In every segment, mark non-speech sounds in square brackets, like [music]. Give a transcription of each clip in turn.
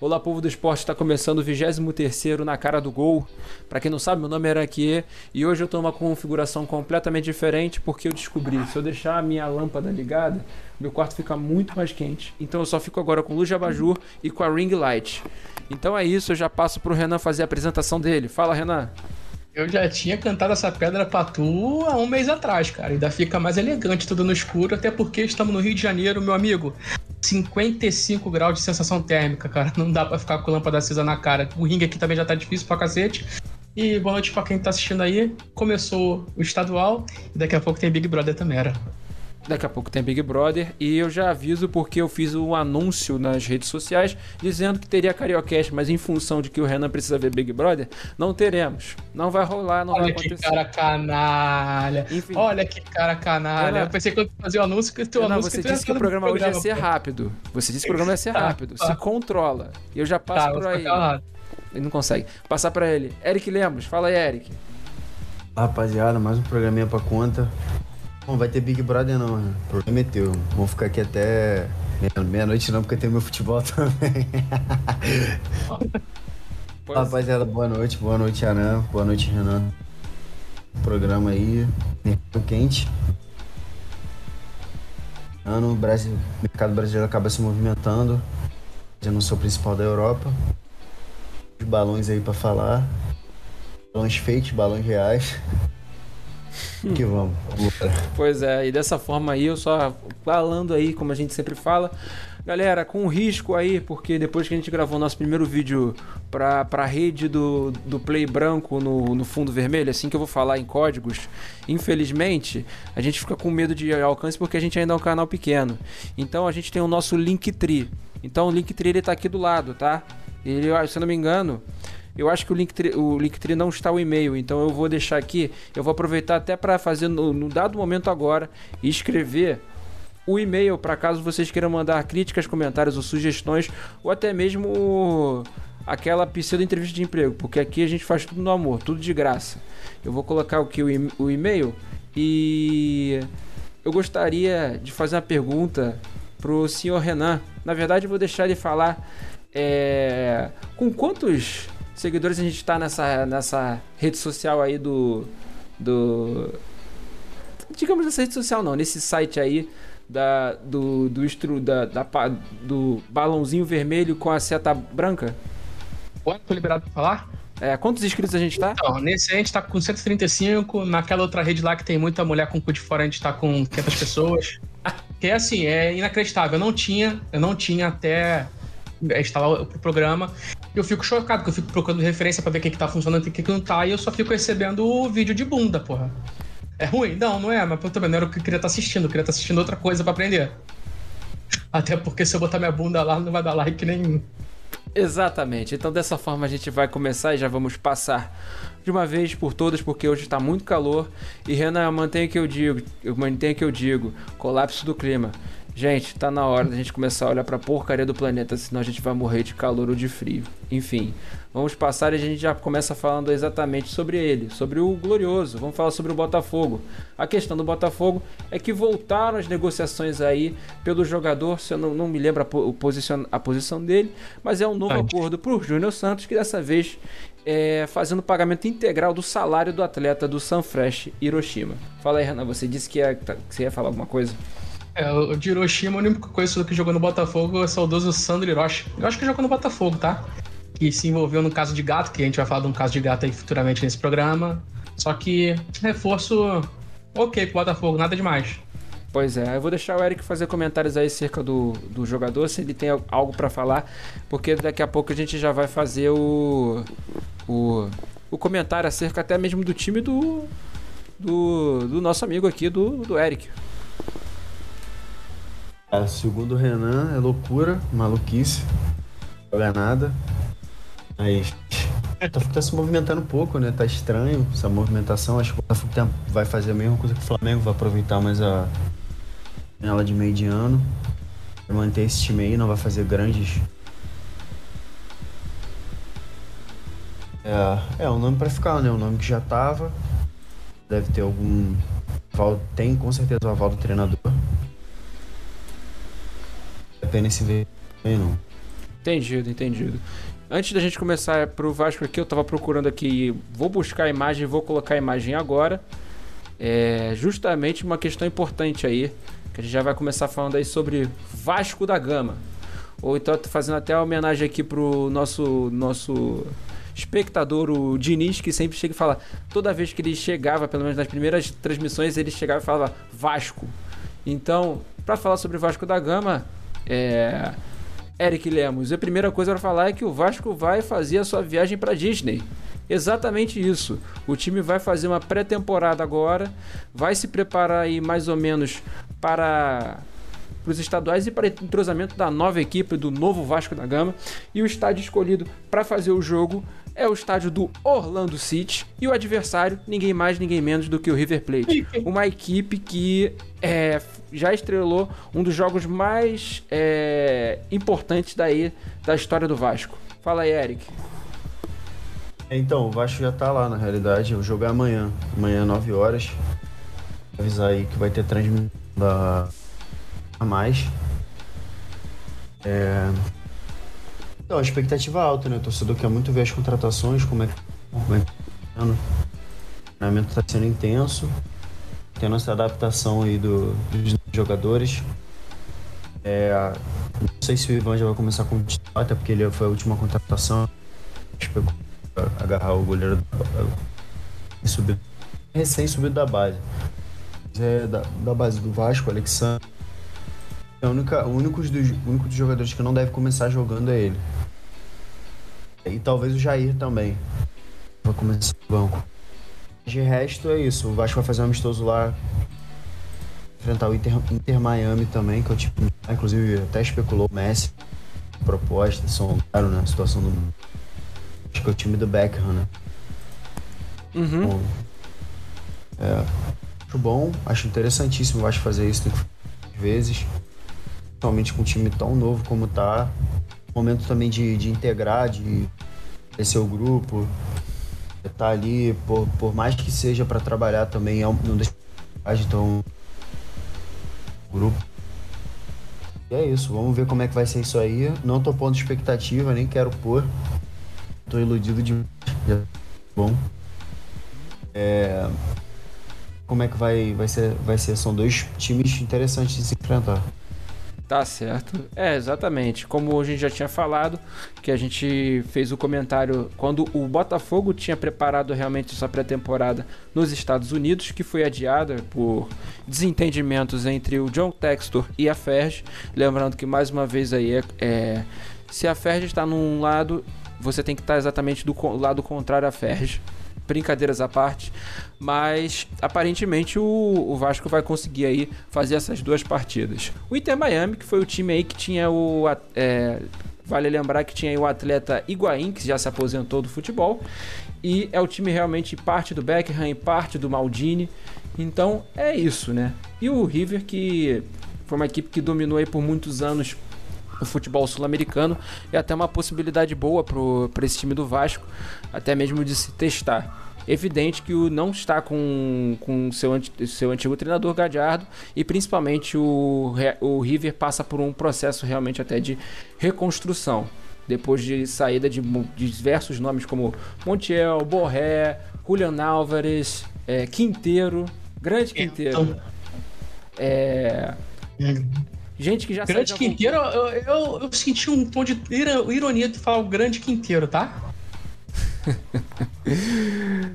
Olá, povo do esporte, está começando o 23 na cara do gol. Para quem não sabe, meu nome é Araquê e hoje eu estou numa configuração completamente diferente porque eu descobri, se eu deixar a minha lâmpada ligada, meu quarto fica muito mais quente. Então eu só fico agora com luz de abajur e com a ring light. Então é isso, eu já passo pro Renan fazer a apresentação dele. Fala, Renan. Eu já tinha cantado essa pedra pra tu há um mês atrás, cara. Ainda fica mais elegante tudo no escuro, até porque estamos no Rio de Janeiro, meu amigo. 55 graus de sensação térmica, cara. Não dá pra ficar com lâmpada acesa na cara. O ringue aqui também já tá difícil pra cacete. E boa noite pra quem tá assistindo aí. Começou o estadual e daqui a pouco tem Big Brother também, era. Daqui a pouco tem Big Brother e eu já aviso porque eu fiz um anúncio nas redes sociais dizendo que teria Cariocast, mas em função de que o Renan precisa ver Big Brother, não teremos. Não vai rolar, não Olha vai acontecer. que cara canalha. Enfim. Olha que cara canalha. Eu pensei que eu fazia o anúncio que teu Renan, anúncio você ia disse que o no programa hoje ia ser rápido. Você disse que o programa ia ser Tá, rápido. tá. Se controla. E eu já passo Tá, por aí. calado. Ele não consegue. Passar pra ele. Eric Lemos. Fala aí, Eric. Rapaziada, mais um programinha pra conta. Não vai ter Big Brother não, né? O problema é teu. Vamos ficar aqui até meia- meia-noite não, porque tem meu futebol [laughs] também. Rapaziada, boa noite, boa noite, Aran, boa noite, Renan. Programa aí, mercado quente. Ano, o Brasil, o mercado brasileiro acaba se movimentando. Eu não sou o principal da Europa. Os balões aí pra falar. Balões fakes, balões reais. Que vamos. Pois é, e dessa forma aí, eu só falando aí, como a gente sempre fala, galera, com risco aí, porque depois que a gente gravou nosso primeiro vídeo pra, pra rede do, do Play branco no, no fundo vermelho, assim que eu vou falar em códigos, infelizmente, a gente fica com medo de alcance porque a gente ainda é um canal pequeno. Então a gente tem o nosso Linktree. Então o Linktree ele tá aqui do lado, tá? Ele, se eu não me engano, eu acho que o Linktree, o Linktree não está o e-mail, então eu vou deixar aqui. Eu vou aproveitar até para fazer no, no dado momento agora e escrever o e-mail para caso vocês queiram mandar críticas, comentários ou sugestões, ou até mesmo aquela pseudo entrevista de emprego, porque aqui a gente faz tudo no amor, tudo de graça. Eu vou colocar aqui o, e-mail e eu gostaria de fazer uma pergunta pro senhor Renan. Na verdade, eu vou deixar ele falar é, com quantos seguidores a gente tá nessa, nessa rede social aí do. do. Digamos nessa rede social não, nesse site aí da, do, do, instru, da, da do balãozinho vermelho com a seta branca. Bora, tô liberado pra falar? É, quantos inscritos a gente tá? Então, nesse a gente tá com 135, naquela outra rede lá que tem muita mulher com cu de fora, a gente tá com 500 pessoas. [laughs] Que é assim, é inacreditável. Eu não tinha, eu não tinha até instalar o programa. Eu fico chocado, porque eu fico procurando referência pra ver o que, que tá funcionando e o que, que não tá, e eu só fico recebendo o vídeo de bunda, porra. É ruim? Não, não é, mas eu também não era o que eu queria estar assistindo, eu queria estar assistindo outra coisa pra aprender. Até porque se eu botar minha bunda lá, não vai dar like nenhum. Exatamente. Então dessa forma a gente vai começar e já vamos passar de uma vez por todas, porque hoje está muito calor. E Renan, mantenha o que eu digo, eu mantenho que eu digo, colapso do clima. Gente, tá na hora da gente começar a olhar pra porcaria do planeta, senão a gente vai morrer de calor ou de frio. Enfim, vamos passar e a gente já começa falando exatamente sobre ele, sobre o Glorioso. Vamos falar sobre o Botafogo. A questão do Botafogo é que voltaram as negociações aí pelo jogador, se eu não, não me lembro a, po- o posicion- a posição dele, mas é um novo Antes. acordo pro Júnior Santos, que dessa vez é fazendo pagamento integral do salário do atleta do Sanfresh Hiroshima. Fala aí, Renan, você disse que, ia, que você ia falar alguma coisa? É, o de Hiroshima, a única coisa que jogou no Botafogo é o saudoso Sandro Hiroshi. Eu acho que jogou no Botafogo, tá? Que se envolveu no caso de gato, que a gente vai falar de um caso de gato aí futuramente nesse programa. Só que reforço ok pro Botafogo, nada demais. Pois é, eu vou deixar o Eric fazer comentários aí acerca do, do jogador, se ele tem al- algo pra falar, porque daqui a pouco a gente já vai fazer o, o, o comentário acerca até mesmo do time do, do, do nosso amigo aqui, do, do Eric. É, segundo o Renan, é loucura, maluquice. Joga nada. Mas. O Botafogo tá se movimentando um pouco, né? Tá estranho essa movimentação. Acho que o Botafogo vai fazer a mesma coisa que o Flamengo, vai aproveitar mais a janela de meio de ano. Vai manter esse time aí, não vai fazer grandes. É, é um nome pra ficar, né? Um nome que já tava. Deve ter algum. Tem com certeza o aval do treinador. Pena esse ver não. Entendido, entendido. Antes da gente começar pro Vasco aqui, eu tava procurando aqui, vou buscar a imagem, vou colocar a imagem agora. É justamente uma questão importante aí, que a gente já vai começar falando aí sobre Vasco da Gama. Ou então tô fazendo até homenagem aqui pro nosso nosso espectador, o Diniz, que sempre chega e fala, toda vez que ele chegava, pelo menos nas primeiras transmissões, ele chegava e falava Vasco. Então, para falar sobre Vasco da Gama, é, Eric Lemos, a primeira coisa para falar é que o Vasco vai fazer a sua viagem para Disney. Exatamente isso. O time vai fazer uma pré-temporada agora, vai se preparar aí mais ou menos para os estaduais e para o entrosamento da nova equipe do novo Vasco da Gama. E o estádio escolhido para fazer o jogo é o estádio do Orlando City e o adversário, ninguém mais, ninguém menos do que o River Plate. Uma equipe que é, já estrelou um dos jogos mais é, importantes daí, da história do Vasco. Fala aí, Eric. Então, o Vasco já tá lá na realidade. O jogo é amanhã. Amanhã, 9 horas. Vou avisar aí que vai ter transmissão da a mais. É, então, a expectativa alta, né? O torcedor quer muito ver as contratações, como é que como é que o treinamento está sendo intenso, tendo essa adaptação aí do, dos jogadores. É, não sei se o Ivan já vai começar com titular, até porque ele foi a última contratação. Agarrar o goleiro da, subir, recém subido da base. É da, da base do Vasco, Alexandre. É única, o único dos, único dos jogadores que não deve começar jogando é ele. E talvez o Jair também. Vai começar no banco. De resto é isso. O Vasco vai fazer um amistoso lá. Enfrentar o Inter, Inter Miami também, que é o tipo. Inclusive até especulou o Messi. Proposta, sondaram, né? A situação do. Acho que é o time do Beckham, né? Uhum. Bom, é, acho bom, acho interessantíssimo o Vasco fazer isso vezes. Principalmente com um time tão novo como tá momento também de, de integrar, de crescer o grupo, tá ali, por, por mais que seja para trabalhar também, é deixa então grupo. E é isso, vamos ver como é que vai ser isso aí. Não tô pondo expectativa, nem quero pôr. Tô iludido de bom. É... Como é que vai, vai, ser, vai ser? São dois times interessantes de se enfrentar. Tá certo. É, exatamente. Como a gente já tinha falado, que a gente fez o comentário quando o Botafogo tinha preparado realmente sua pré-temporada nos Estados Unidos, que foi adiada por desentendimentos entre o John Textor e a Ferg. Lembrando que mais uma vez aí é, é se a Ferg está num lado, você tem que estar exatamente do lado contrário à Ferg brincadeiras à parte, mas aparentemente o, o, Vasco vai conseguir aí fazer essas duas partidas. O Inter Miami, que foi o time aí que tinha o. É, vale lembrar que tinha o atleta Higuaín, que já se aposentou do futebol, e é o time realmente parte do Beckham, parte do Maldini. Então é isso, né? E o River, que foi uma equipe que dominou aí por muitos anos o futebol sul-americano é até uma possibilidade boa para esse time do Vasco, até mesmo de se testar. Evidente que o não está com, com seu, seu antigo treinador Gadiardo e principalmente o, o River passa por um processo realmente até de reconstrução. Depois de saída de, de diversos nomes como Montiel, Borré, Julian Álvares, é, Quinteiro, grande Quinteiro. É, Gente que já Grande Quinteiro, eu, eu, eu, senti um tom de ironia de falar o Grande Quinteiro, tá?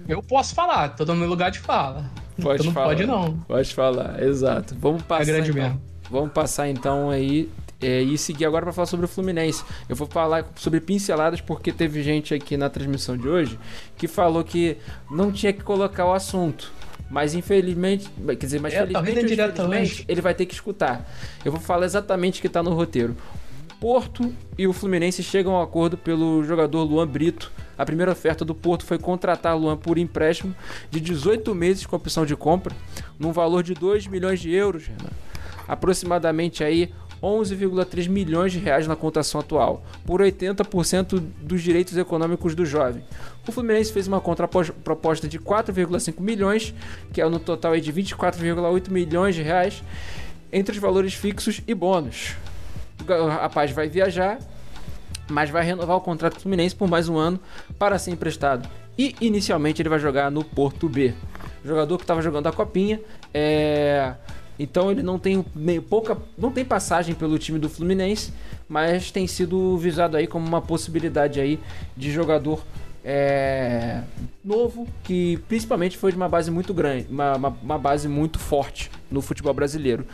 Eu posso falar, tô no meu lugar de fala. Pode não falar. pode não. Pode falar, exato. Vamos é passar. É grande então. mesmo. Vamos passar então aí é, e seguir agora para falar sobre o Fluminense. Eu vou falar sobre pinceladas porque teve gente aqui na transmissão de hoje que falou que não tinha que colocar o assunto. Mas infelizmente, quer dizer, mas é, felizmente, infelizmente ele vai ter que escutar. Eu vou falar exatamente o que está no roteiro. Porto e o Fluminense chegam a um acordo pelo jogador Luan Brito. A primeira oferta do Porto foi contratar Luan por empréstimo de 18 meses com opção de compra, num valor de 2 milhões de euros, Renan. Aproximadamente aí 11,3 milhões de reais na contação atual, por 80% dos direitos econômicos do jovem. O Fluminense fez uma contraproposta de 4,5 milhões, que é no total de 24,8 milhões de reais, entre os valores fixos e bônus. O rapaz vai viajar mas vai renovar o contrato com o Fluminense por mais um ano para ser emprestado. E inicialmente ele vai jogar no Porto B. Jogador que estava jogando a Copinha, é... então ele não tem nem pouca, não tem passagem pelo time do Fluminense, mas tem sido visado aí como uma possibilidade aí de jogador é, novo, que principalmente foi de uma base muito grande, uma, uma, uma base muito forte no futebol brasileiro.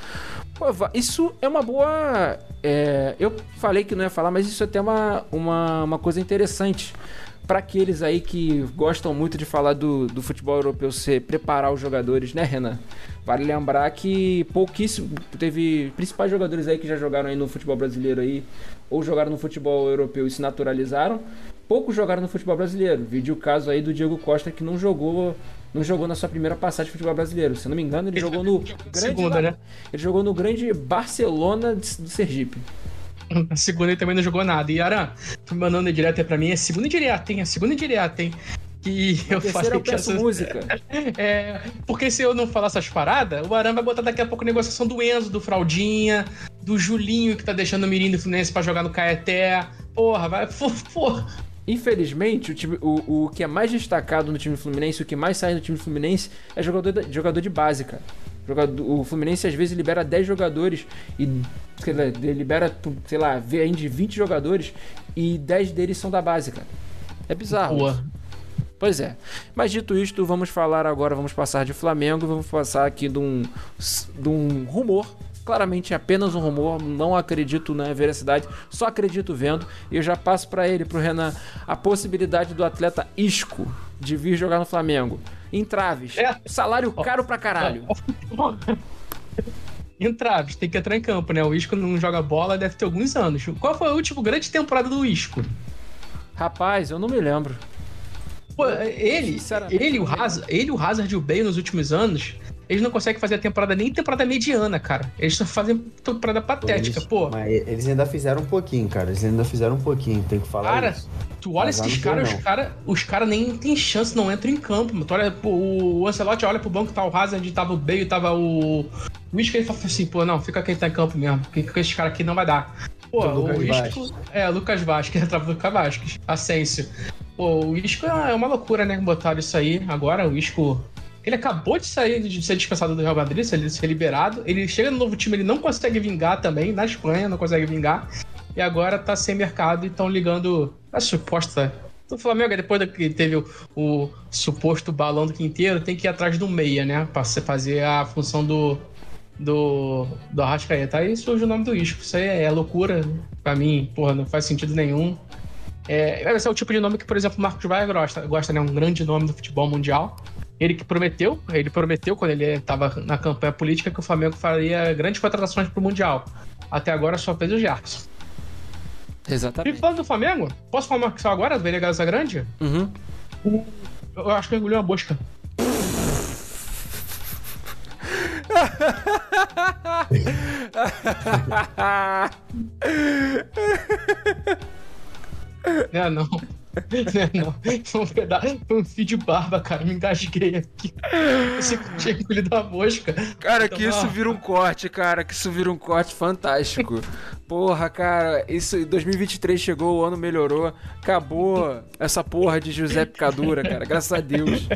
Isso é uma boa. É, eu falei que não ia falar, mas isso é até uma, uma, uma coisa interessante para aqueles aí que gostam muito de falar do, do futebol europeu ser preparar os jogadores, né, Renan? Vale lembrar que pouquíssimo teve principais jogadores aí que já jogaram aí no futebol brasileiro aí ou jogaram no futebol europeu e se naturalizaram poucos jogaram no futebol brasileiro. Vídeo o caso aí do Diego Costa que não jogou, não jogou na sua primeira passagem de futebol brasileiro. Se eu não me engano, ele jogou no [laughs] grande segunda, né? Ele jogou no grande Barcelona do Sergipe. Na [laughs] segunda ele também não jogou nada. E Aran, tu mandando direto pra mim, é segunda indireta, hein? É segunda indireta, hein? Que eu falei eu que essa música. [laughs] É, porque se eu não falar essas paradas, o Aran vai botar daqui a pouco a negociação do Enzo, do Fraldinha, do Julinho que tá deixando o Mirim do Fluminense pra jogar no Caeté. Porra, vai. Porra, Infelizmente, o, time, o, o que é mais destacado no time Fluminense, o que mais sai no time Fluminense é jogador, de, jogador de base, cara. Jogador, o Fluminense às vezes libera 10 jogadores e sei lá, libera, sei lá, vem de 20 jogadores e 10 deles são da base, cara. É bizarro. Boa. Pois é. Mas dito isto, vamos falar agora, vamos passar de Flamengo, vamos passar aqui de um, de um rumor claramente é apenas um rumor, não acredito na veracidade, só acredito vendo. E eu já passo para ele, para o Renan, a possibilidade do atleta Isco de vir jogar no Flamengo. Entraves. É. Salário caro pra caralho. [laughs] Entraves, tem que entrar em campo, né? O Isco não joga bola deve ter alguns anos. Qual foi a última grande temporada do Isco? Rapaz, eu não me lembro. Pô, ele, ele, o Hazard, ele, o Hazard e o Bale nos últimos anos eles não conseguem fazer a temporada nem temporada mediana, cara. Eles só fazem temporada patética, eles, pô. Mas eles ainda fizeram um pouquinho, cara. Eles ainda fizeram um pouquinho, tem que falar cara, isso. tu olha esses caras, os caras os cara nem tem chance, não entram em campo. Mano. Tu olha, pô, o Ancelotti olha pro banco, tá o Hazard, tava o Bale, tava o... O Isco, ele fala assim, pô, não, fica quem tá em campo mesmo, porque com esses caras aqui não vai dar. Pô, o Isco... É, Lucas Vasquez, [laughs] entrava o Lucas Vasquez, Asensio. Pô, o Isco é uma loucura, né, botaram isso aí. Agora o Isco ele acabou de sair de ser dispensado do Real Madrid, ele ser liberado. Ele chega no novo time, ele não consegue vingar também, na Espanha, não consegue vingar. E agora tá sem mercado e estão ligando a suposta. O Flamengo, depois que teve o, o, suposto balão do quinteiro, tem que ir atrás do meia, né? Pra fazer a função do, do, do Arrascaeta. Aí surge o nome do Isco. Isso aí é loucura. Pra mim, porra, não faz sentido nenhum. É, esse é o tipo de nome que, por exemplo, o Marcos Baia gosta, gosta, né? Um grande nome do futebol mundial. Ele que prometeu, ele prometeu quando ele estava na campanha política que o Flamengo faria grandes contratações para o Mundial. Até agora só fez o Gerson. Exatamente. E falando do Flamengo, posso falar uma questão agora do Venegas Grande? Uhum. Eu acho que eu engoli uma bosca. [laughs] é, não. [laughs] não, foi um pedaço, foi um fio de barba, cara. Me engasguei aqui. Você tinha engolido uma mosca. Cara, então, que isso vira um corte, cara. Que isso vira um corte fantástico. Porra, cara, isso 2023 chegou, o ano melhorou. Acabou essa porra de José Picadura, cara. Graças a Deus.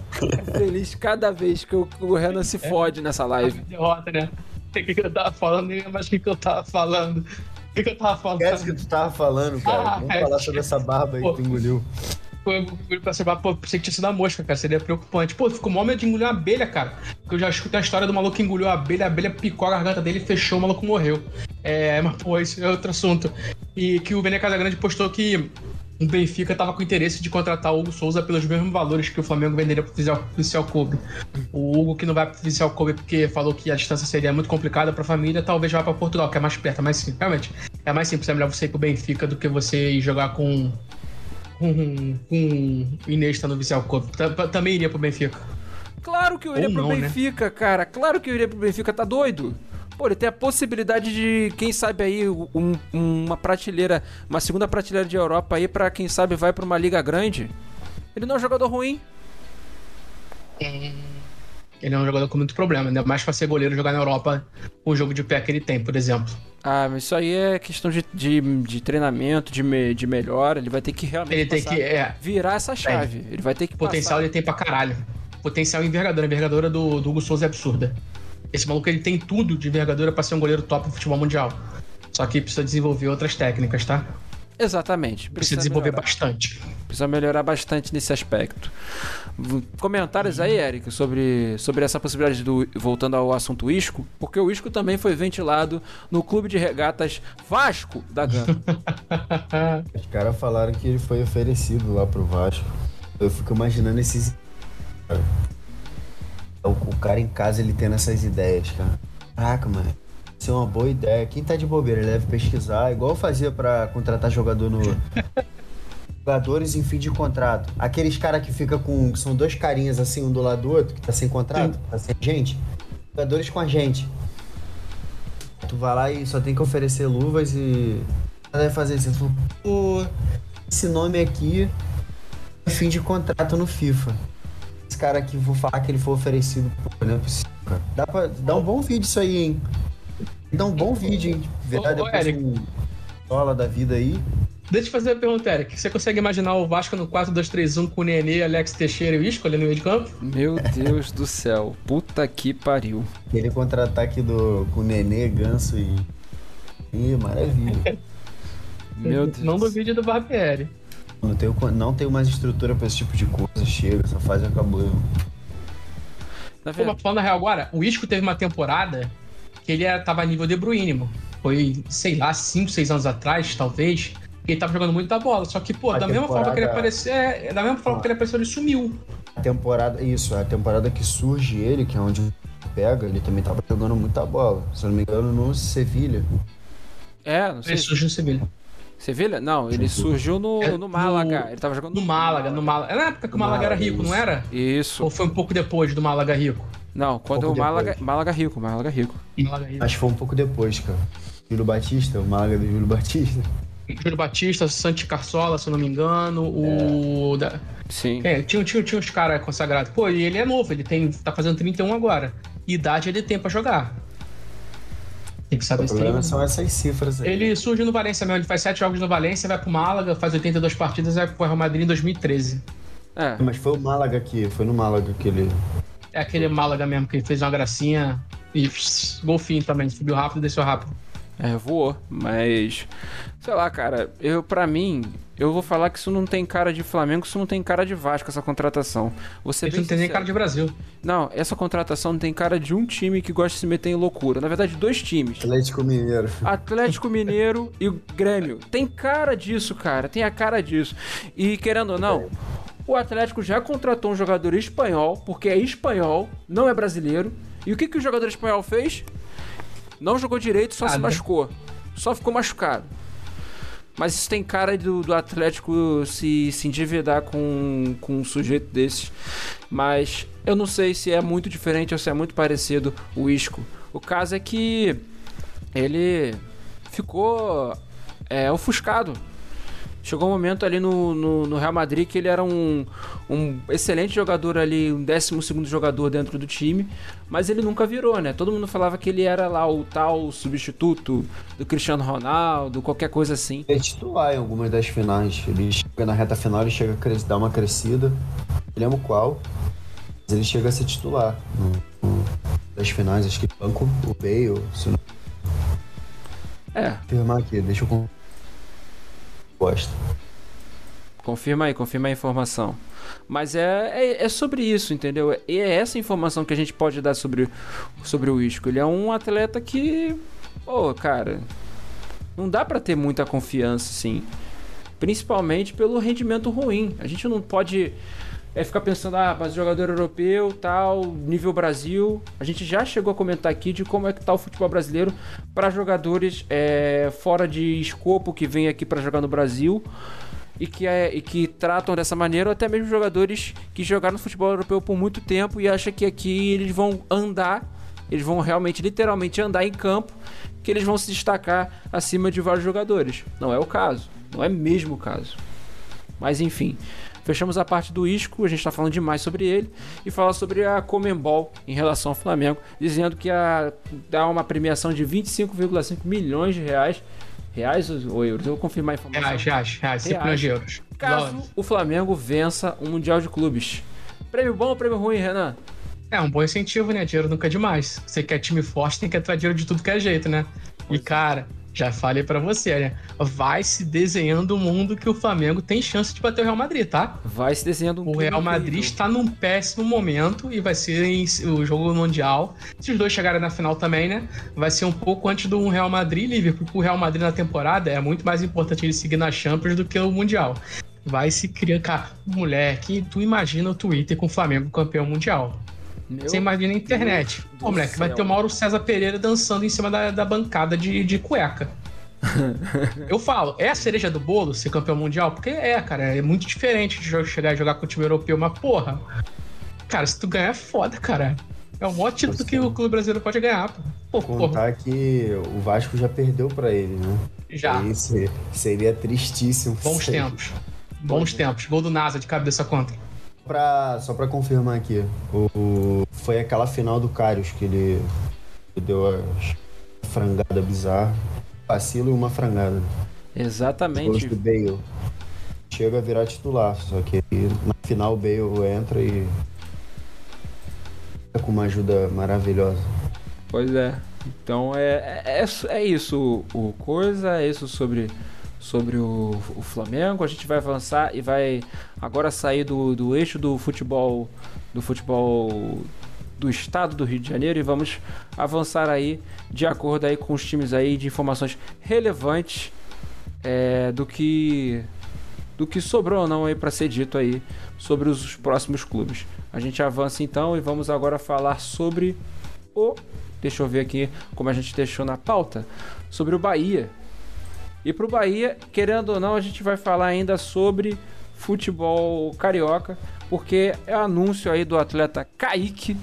Feliz cada vez que o, o Renan se fode nessa live. Derrota, né? O que, que eu tava falando, mas o que, que eu tava falando. O que, que eu tava falando? Esquece que tu tava falando, cara. Ah, Vamos é, falar sobre essa barba aí que tu engoliu. Foi pra ser, pô, pensei que tinha sido a mosca, cara. Seria preocupante. Pô, ficou mó medo de engolir uma abelha, cara. Porque eu já escutei a história do maluco que engoliu a abelha, a abelha picou a garganta dele e fechou, o maluco morreu. É, mas, pô, isso é outro assunto. E que o Vene Casagrande postou que o Benfica estava com interesse de contratar o Hugo Souza pelos mesmos valores que o Flamengo venderia para o Vissel Kobe. O Hugo, que não vai para o Vissel Kobe porque falou que a distância seria muito complicada para a família, talvez vá para Portugal, que é mais perto, é mais simples. Realmente, é mais simples, é melhor você ir para o Benfica do que você ir jogar com com, com Inesta no Vissel Kobe. Também iria para o Benfica. Claro que eu iria para o né? Benfica, né? cara. Claro que eu iria para o Benfica, tá doido? Pô, ele tem a possibilidade de, quem sabe aí, um, uma prateleira, uma segunda prateleira de Europa aí para quem sabe vai para uma liga grande. Ele não é um jogador ruim. É. Ele é um jogador com muito problema, ainda mais para ser goleiro jogar na Europa com o jogo de pé que ele tem, por exemplo. Ah, mas isso aí é questão de, de, de treinamento, de, me, de melhora. Ele vai ter que realmente Ele tem que. É, virar essa chave. Ele vai ter que potencial passar. ele tem pra caralho. Potencial envergadura. A envergadura do, do Hugo Souza é absurda. Esse maluco ele tem tudo de envergadura pra ser um goleiro top no futebol mundial. Só que precisa desenvolver outras técnicas, tá? Exatamente. Precisa desenvolver melhorar. bastante. Precisa melhorar bastante nesse aspecto. Comentários aí, Eric, sobre, sobre essa possibilidade do. Voltando ao assunto Isco, porque o Isco também foi ventilado no clube de regatas Vasco da Gama. [laughs] Os caras falaram que ele foi oferecido lá pro Vasco. Eu fico imaginando esses. O, o cara em casa ele tendo essas ideias, cara. Caraca, mano. Isso é uma boa ideia. Quem tá de bobeira, ele deve pesquisar, igual eu fazia pra contratar jogador no. [laughs] Jogadores em fim de contrato. Aqueles caras que fica com. que são dois carinhas assim, um do lado do outro, que tá sem contrato, tá sem gente. Jogadores com a gente. Tu vai lá e só tem que oferecer luvas e. Vai fazer fala, pô, esse nome aqui é fim de contrato no FIFA. Esse cara aqui, vou falar que ele foi oferecido. Pô, não é possível, cara. Dá, pra, dá um bom vídeo isso aí, hein? Dá um bom vídeo, hein? Virar Ô, ô, depois Eric. um sola da vida aí. Deixa eu fazer uma pergunta, Eric. Você consegue imaginar o Vasco no 4-2-3-1 com o Nenê, Alex Teixeira e o Isco ali no meio de campo? Meu Deus do céu. Puta que pariu. Aquele contra-ataque do, com o Nenê, Ganso e. Ih, maravilha. Meu Deus. Não duvide do Barbieri. Não tenho, não tenho mais estrutura pra esse tipo de coisa. Chega, essa fase acabou. Na Pô, verdade, mas falando na real agora, o Isco teve uma temporada que ele era, tava a nível De Bruyne, mano. Foi, sei lá, 5, 6 anos atrás, talvez. Ele tava jogando muita bola. Só que, pô, A da mesma forma que ele apareceu, é, da mesma forma que ele apareceu, ele sumiu. A temporada, isso, a temporada que surge ele, que é onde pega, ele também tava jogando muita bola. Se eu não me engano, no Sevilha. é, não sei. Ele surgiu no Sevilha. Sevilha? Não, ele surgiu no, É, no Málaga. no- Ele tava jogando No Málaga, no Málaga. Era na época que o No Málaga era Málaga, rico, não isso. era? Isso. Ou foi um pouco depois do Málaga rico? Não, quando pouco o Málaga, depois. Málaga rico, Málaga rico. Málaga rico. Acho que foi um pouco depois, cara. Júlio Batista, o Málaga do Júlio Batista. Júlio Batista, Santi Carsola, se eu não me engano, o. Da... Sim. É, tinha, tinha, tinha uns caras consagrados. Pô, e ele é novo, ele tem, tá fazendo 31 agora. Idade ele tem pra jogar. Tem que O saber se tem. problema são essas cifras aí. Ele surge no Valência mesmo, ele faz 7 jogos no Valência, vai pro Málaga, faz 82 partidas e vai pro Real Madrid em 2013. É. Mas foi o Málaga aqui, foi no Málaga que ele. É aquele Málaga mesmo que fez uma gracinha e pss, golfinho também, subiu rápido e desceu rápido. É, voou, mas sei lá, cara, eu para mim, eu vou falar que isso não tem cara de Flamengo, isso não tem cara de Vasco essa contratação. Você Ele não tem nem cara de Brasil. Não, essa contratação não tem cara de um time que gosta de se meter em loucura. Na verdade, dois times. Atlético Mineiro. Atlético Mineiro e o Grêmio. Tem cara disso, cara. Tem a cara disso. E querendo ou não, o Atlético já contratou um jogador espanhol, porque é espanhol, não é brasileiro. E o que, que o jogador espanhol fez? Não jogou direito, só se Nada. machucou. Só ficou machucado. Mas isso tem cara do, do Atlético se, se endividar com, com um sujeito desses. Mas eu não sei se é muito diferente ou se é muito parecido o Isco. O caso é que ele ficou é, ofuscado. Chegou um momento ali no, no, no Real Madrid que ele era um, um excelente jogador ali, um 12 jogador dentro do time, mas ele nunca virou, né? Todo mundo falava que ele era lá o tal substituto do Cristiano Ronaldo, qualquer coisa assim. Ele é titular em algumas das finais. Ele chega na reta final, ele chega a dar uma crescida. Não lembro qual. Mas ele chega a ser titular. Das finais, acho que banco o Bale. Se não É, confirmar aqui, deixa eu. Gosto. confirma aí, confirma a informação. Mas é, é, é sobre isso, entendeu? E é essa informação que a gente pode dar sobre, sobre o Isco. Ele é um atleta que, pô, cara, não dá pra ter muita confiança, assim. Principalmente pelo rendimento ruim. A gente não pode é, ficar pensando, ah, mas jogador europeu, tal, nível Brasil. A gente já chegou a comentar aqui de como é que tá o futebol brasileiro para jogadores é, fora de escopo que vêm aqui para jogar no Brasil e que, é, e que tratam dessa maneira, ou até mesmo jogadores que jogaram no futebol europeu por muito tempo e acham que aqui eles vão andar, eles vão realmente, literalmente andar em campo, que eles vão se destacar acima de vários jogadores. Não é o caso, não é mesmo o caso. Mas enfim. Fechamos a parte do Isco, a gente está falando demais sobre ele, e falar sobre a Comembol em relação ao Flamengo, dizendo que a, dá uma premiação de 25,5 milhões de reais. Reais ou euros? Eu vou confirmar a informação. Reais, reais, reais, 5 milhões de euros. Caso o Flamengo vença o Mundial de Clubes. Prêmio bom ou prêmio ruim, Renan? É um bom incentivo, né? Dinheiro nunca é demais. Você quer time forte, tem que entrar dinheiro de tudo que é jeito, né? E, cara, já falei para você, né? Vai se desenhando um mundo que o Flamengo tem chance de bater o Real Madrid, tá? Vai se desenhando um O Real Madrid está num péssimo momento e vai ser o jogo mundial. Se os dois chegarem na final também, né? Vai ser um pouco antes do Real Madrid Liverpool, porque o Real Madrid na temporada é muito mais importante ele seguir na Champions do que o Mundial. Vai se criar, cara, moleque, tu imagina o Twitter com o Flamengo campeão mundial. Meu Você imagina a internet. Pô, moleque, céu. vai ter o Mauro César Pereira dançando em cima da, da bancada de, de cueca. [laughs] eu falo, é a cereja do bolo ser campeão mundial? Porque é, cara, é muito diferente de chegar e jogar com o time europeu, mas porra, cara, se tu ganhar é foda, cara. É o maior título que o clube brasileiro pode ganhar. Pô, Contar porra. que o Vasco já perdeu para ele, né? Já. Isso seria tristíssimo. Bons tempos. Bons tempos. Gol do NASA de cabeça contra. Pra, só pra confirmar aqui, o, o, foi aquela final do Carius que ele, ele deu a frangada bizarra. Vacilo e uma frangada. Exatamente. do Bale. Chega a virar titular, só que na final o Bale entra e. com uma ajuda maravilhosa. Pois é. Então é, é, é isso o coisa, é isso sobre sobre o, o, Flamengo. A gente vai avançar e vai agora sair do, do eixo do futebol do futebol do estado do Rio de Janeiro e vamos avançar aí de acordo aí com os times aí de informações relevantes é, do que do que sobrou ou não aí para ser dito aí sobre os próximos clubes. A gente avança então e vamos agora falar sobre o deixa eu ver aqui como a gente deixou na pauta sobre o Bahia e para o Bahia, querendo ou não, a gente vai falar ainda sobre futebol carioca, porque é anúncio aí do atleta Kaique.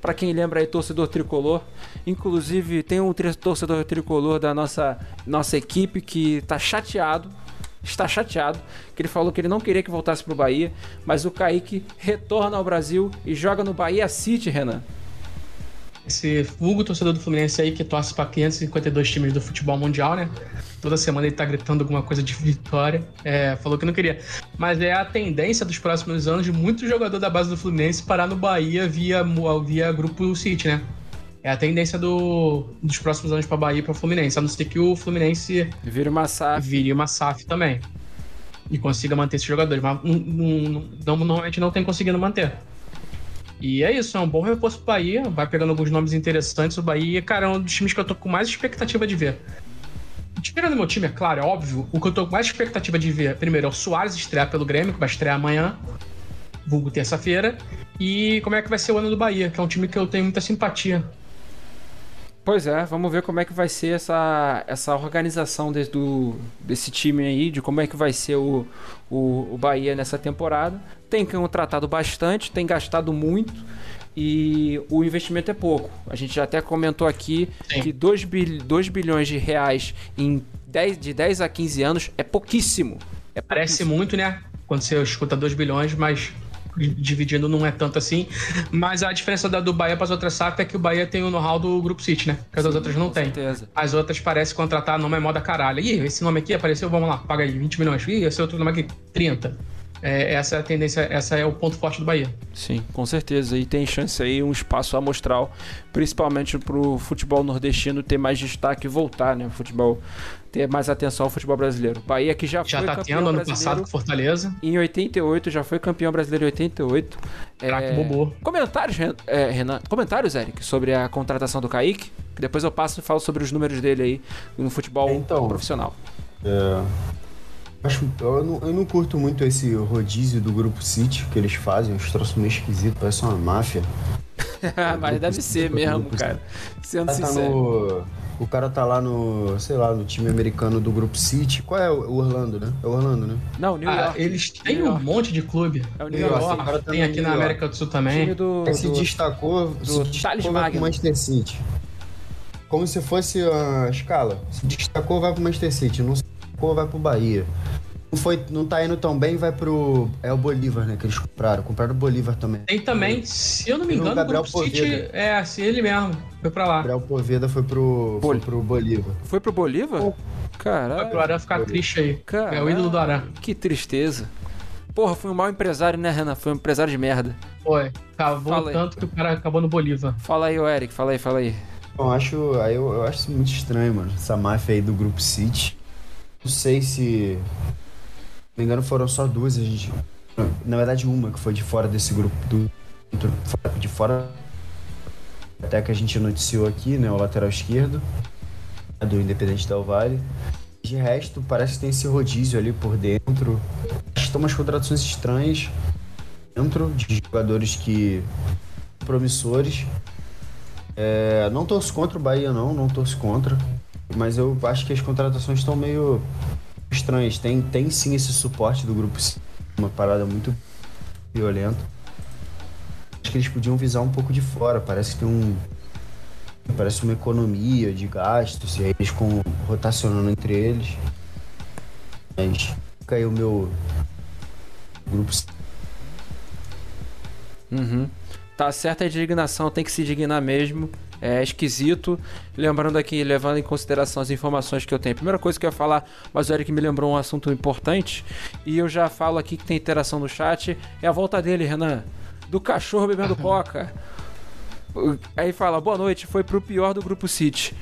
Para quem lembra aí, torcedor tricolor. Inclusive, tem um torcedor tricolor da nossa, nossa equipe que está chateado. Está chateado, que ele falou que ele não queria que voltasse para o Bahia, mas o Kaique retorna ao Brasil e joga no Bahia City, Renan esse vulgo torcedor do Fluminense aí que torce para 552 times do futebol mundial, né? Toda semana ele tá gritando alguma coisa de vitória. É, falou que não queria. Mas é a tendência dos próximos anos de muito jogador da base do Fluminense parar no Bahia via, via Grupo City, né? É a tendência do, dos próximos anos para Bahia e para Fluminense. A não ser que o Fluminense vire uma SAF. Vire uma SAF também. E consiga manter esses jogadores. Mas não, normalmente não tem conseguido manter. E é isso, é um bom reforço pro Bahia. Vai pegando alguns nomes interessantes. O Bahia, cara, é um dos times que eu tô com mais expectativa de ver. Tirando meu time, é claro, é óbvio. O que eu tô com mais expectativa de ver, primeiro, é o Soares estrear pelo Grêmio, que vai estrear amanhã, vulgo terça-feira. E como é que vai ser o ano do Bahia, que é um time que eu tenho muita simpatia. Pois é, vamos ver como é que vai ser essa, essa organização desse, do, desse time aí, de como é que vai ser o, o, o Bahia nessa temporada. Tem contratado bastante, tem gastado muito e o investimento é pouco. A gente já até comentou aqui Sim. que 2 bil, bilhões de reais em 10, de 10 a 15 anos é pouquíssimo. É pouquíssimo. Parece muito, né? Quando você escuta 2 bilhões, mas dividindo não é tanto assim. Mas a diferença da do Bahia para as outras SAF é que o Bahia tem o know-how do Grupo City, né? Que as Sim, outras não tem. Certeza. As outras parece contratar nome é moda caralho. Ih, esse nome aqui apareceu, vamos lá, paga aí 20 milhões. Ih, esse outro nome aqui, 30. É, essa é a tendência, essa é o ponto forte do Bahia. Sim, com certeza. E tem chance aí, um espaço amostral, principalmente para o futebol nordestino ter mais destaque e voltar, né? O futebol ter mais atenção ao futebol brasileiro. Bahia que já, já foi tá campeão tendo ano passado com Fortaleza. Em 88, já foi campeão brasileiro em 88. Craque é... Bobô. Comentários, é, Renan, comentários, Eric, sobre a contratação do Kaique, que depois eu passo e falo sobre os números dele aí no futebol então, profissional. É, acho, eu, não, eu não curto muito esse rodízio do Grupo City que eles fazem, uns troços meio esquisitos, parece uma máfia. [laughs] Mas deve ser mesmo, cara. Sendo tá sincero. No o cara tá lá no, sei lá, no time americano do Grupo City. Qual é o Orlando, né? É o Orlando, né? Não, New ah, York. Ah, eles têm um monte de clube. É o New, New York. York. Tá tem aqui na América do Sul também. Do, se do, destacou, do se destacou vai pro Manchester City. Como se fosse a escala. Se destacou, vai pro Manchester City. Não se destacou, vai pro Bahia. não, foi, não tá indo tão bem, vai pro. É o Bolívar, né? Que eles compraram. Compraram o Bolívar também. Tem também, se eu não me engano, o Gabriel Grupo City Poveda. é assim, ele mesmo. Foi pra lá. Gabriel Poveda foi pro, foi pro Bolívar. Foi pro Bolívar? Foi Caralho. pro Arã ficar triste aí. Caralho. É o ídolo do Arã. Que tristeza. Porra, foi um mau empresário, né, Renan? Foi um empresário de merda. Foi. Acabou Fala aí. tanto que o cara acabou no Bolívar. Fala aí, ô Eric, fala aí, fala aí. Então, acho, aí eu, eu acho isso muito estranho, mano. Essa máfia aí do Grupo City. Não sei se. Não me engano, foram só duas. A gente, na verdade, uma que foi de fora desse grupo. Do, de fora. Até que a gente noticiou aqui, né? O lateral esquerdo. Do Independente Del Vale. De resto, parece que tem esse rodízio ali por dentro. Tem umas contratações estranhas dentro de jogadores que. promissores. É, não torço contra o Bahia, não, não torço contra. Mas eu acho que as contratações estão meio estranhas. Tem, tem sim esse suporte do grupo, uma parada muito violenta. Acho que eles podiam visar um pouco de fora. Parece que tem um. Parece uma economia de gastos, e aí eles com, rotacionando entre eles. Mas fica aí o meu grupo. Uhum. Tá certa a indignação, tem que se indignar mesmo. É esquisito. Lembrando aqui, levando em consideração as informações que eu tenho. Primeira coisa que eu ia falar, mas o Eric me lembrou um assunto importante. E eu já falo aqui que tem interação no chat. É a volta dele, Renan. Do cachorro bebendo coca. [laughs] Aí fala, boa noite, foi pro pior do grupo City.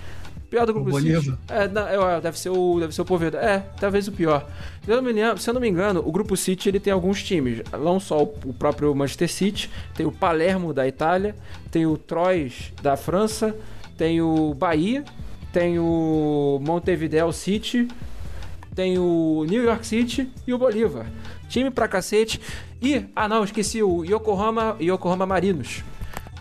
Pior do grupo O City. É, não, é, deve ser o deve ser o Poveda. É, talvez o pior. Se eu, não me lembro- se eu não me engano, o grupo City ele tem alguns times. Não só o, o próprio Manchester City, tem o Palermo da Itália, tem o Troyes da França, tem o Bahia, tem o Montevideo City, tem o New York City e o Bolívar. Time pra cacete. E, ah não, esqueci o Yokohama, Yokohama Marinos.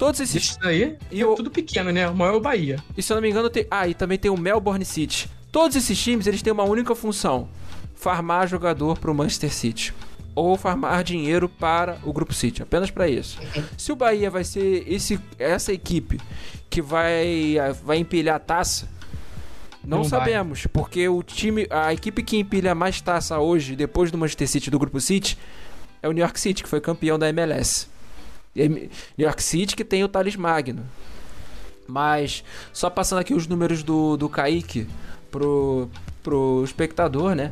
Todos esses Isso aí E é o- tudo pequeno, né? O maior é o Bahia. e se eu não me engano, tem. Ah, e também tem o Melbourne City. Todos esses times eles têm uma única função: farmar jogador para o Manchester City. Ou farmar dinheiro para o Grupo City. Apenas para isso. Se o Bahia vai ser esse, essa equipe que vai, vai empilhar a taça, não, Não vai. sabemos. Porque o time. A equipe que empilha mais taça hoje, depois do Manchester City do Grupo City, é o New York City, que foi campeão da MLS. New York City que tem o Thales Magno. Mas, só passando aqui os números do, do Kaique pro, pro espectador, né?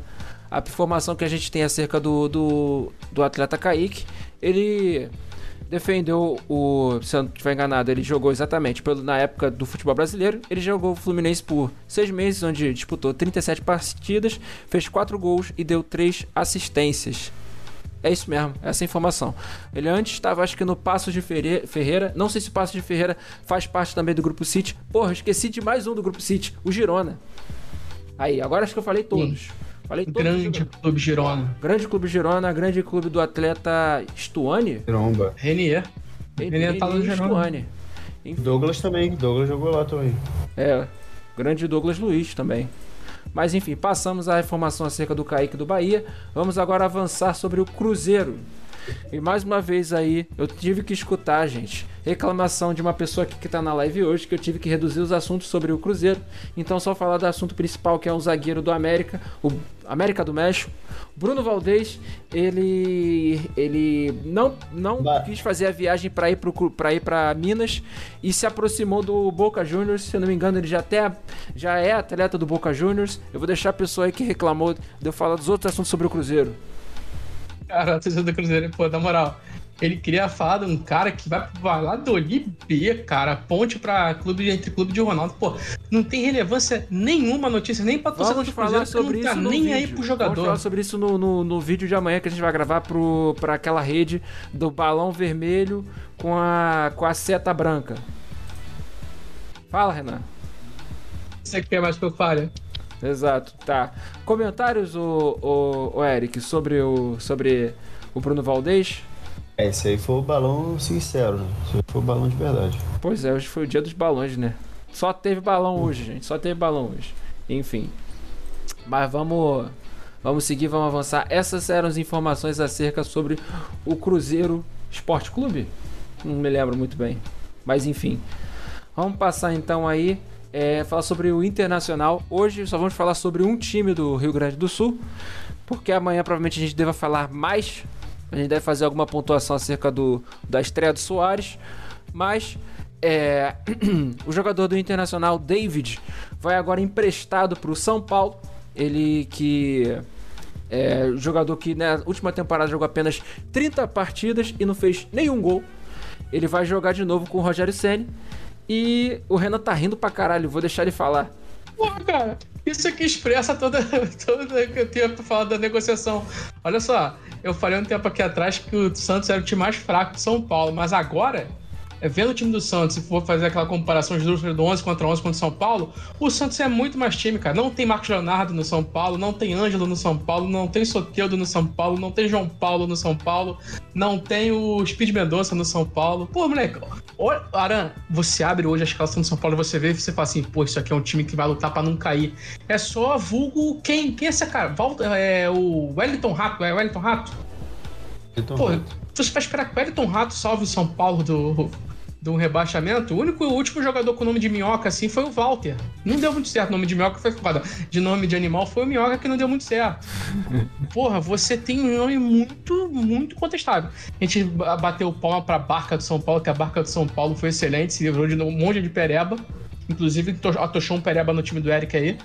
A informação que a gente tem acerca do, do, do atleta Kaique, ele defendeu o. Se eu não estiver enganado, ele jogou exatamente pelo, na época do futebol brasileiro. Ele jogou o Fluminense por seis meses, onde disputou 37 partidas, fez 4 gols e deu 3 assistências. É isso mesmo, essa informação. Ele antes estava, acho que no Passo de Ferre- Ferreira. Não sei se o Passo de Ferreira faz parte também do Grupo City. Porra, esqueci de mais um do Grupo City, o Girona. Aí, agora acho que eu falei todos. Falei todos. os Grande. Clube Girona. Grande Clube Girona, grande clube do atleta Stuani. Tromba. Renier. Renier tá no Girona. Stuani. Douglas também, Douglas jogou lá também. É, grande Douglas Luiz também. Mas enfim, passamos a informação acerca do Kaique do Bahia. Vamos agora avançar sobre o Cruzeiro. E mais uma vez aí, eu tive que escutar, gente, reclamação de uma pessoa aqui que tá na live hoje, que eu tive que reduzir os assuntos sobre o Cruzeiro. Então só falar do assunto principal, que é um zagueiro do América, o América do México. Bruno Valdez, ele ele não não quis fazer a viagem para ir para ir para Minas e se aproximou do Boca Juniors, se eu não me engano, ele já até já é atleta do Boca Juniors. Eu vou deixar a pessoa aí que reclamou de eu falar dos outros assuntos sobre o Cruzeiro. Cara, a torcida do Cruzeiro, pô, na moral. Ele queria falar de um cara que vai pro Valladolid B, cara. Ponte pra clube entre clube de Ronaldo. Pô, não tem relevância nenhuma notícia, nem pra torcida Vamos do Cruzeiro, sobre não tá isso nem vídeo. aí pro Vamos jogador. falar sobre isso no, no, no vídeo de amanhã que a gente vai gravar pro, pra aquela rede do balão vermelho com a, com a seta branca. Fala, Renan. Você quer mais que eu fale? Exato, tá. Comentários, o, o, o Eric, sobre o, sobre o Bruno Valdez? É, esse aí foi o balão sincero, né? Esse aí foi o balão de verdade. Pois é, hoje foi o dia dos balões, né? Só teve balão hoje, gente. Só teve balão hoje. Enfim. Mas vamos. Vamos seguir, vamos avançar. Essas eram as informações acerca sobre o Cruzeiro Esporte Clube. Não me lembro muito bem. Mas enfim. Vamos passar então aí. É, falar sobre o Internacional. Hoje só vamos falar sobre um time do Rio Grande do Sul. porque amanhã provavelmente a gente deva falar mais. A gente deve fazer alguma pontuação acerca do, da estreia do Soares. Mas é, [clears throat] o jogador do Internacional, David, vai agora emprestado para o São Paulo. Ele que é jogador que na última temporada jogou apenas 30 partidas e não fez nenhum gol. Ele vai jogar de novo com o Rogério Senni. E o Renan tá rindo pra caralho, vou deixar ele falar. Porra, cara, isso aqui expressa toda, [laughs] toda que eu tenho pra falar da negociação. Olha só, eu falei um tempo aqui atrás que o Santos era o time mais fraco de São Paulo, mas agora vendo o time do Santos, se for fazer aquela comparação de números do 11 contra 11 contra São Paulo, o Santos é muito mais time, cara. Não tem Marcos Leonardo no São Paulo, não tem Ângelo no São Paulo, não tem Soteudo no São Paulo, não tem João Paulo no São Paulo, não tem o Speed Mendonça no São Paulo. Pô, moleque, olha, Aran, você abre hoje a escalação do São Paulo, você vê e você fala assim, pô, isso aqui é um time que vai lutar para não cair. É só vulgo quem? Quem é esse cara? Volta, é o Wellington Rato, é o Wellington Rato? Wellington Pô, Rato. você vai esperar que o Wellington Rato salve o São Paulo do, do rebaixamento, o único o último jogador com nome de minhoca assim foi o Walter. Não deu muito certo. O nome de minhoca foi foda. De nome de animal foi o minhoca que não deu muito certo. [laughs] Porra, você tem um nome muito, muito contestável. A gente bateu palma pra Barca do São Paulo, que a Barca do São Paulo foi excelente, se livrou de um monte de pereba. Inclusive, atochou um pereba no time do Eric aí.